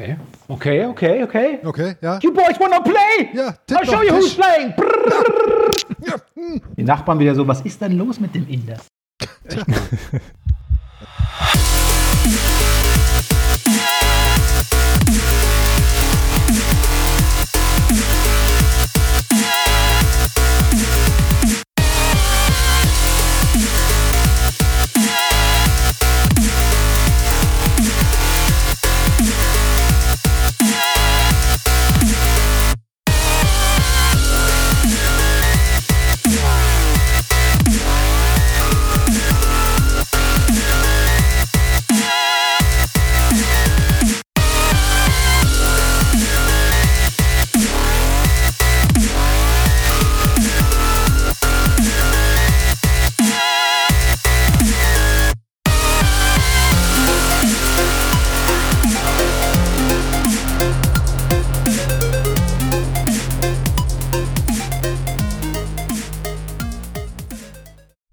Okay. Okay, okay, okay. Okay, ja. You boys wanna play? Ja, I'll show you who's playing. [LAUGHS] Ja, hm. Die Nachbarn wieder so, was ist denn los mit dem Inder? [LAUGHS]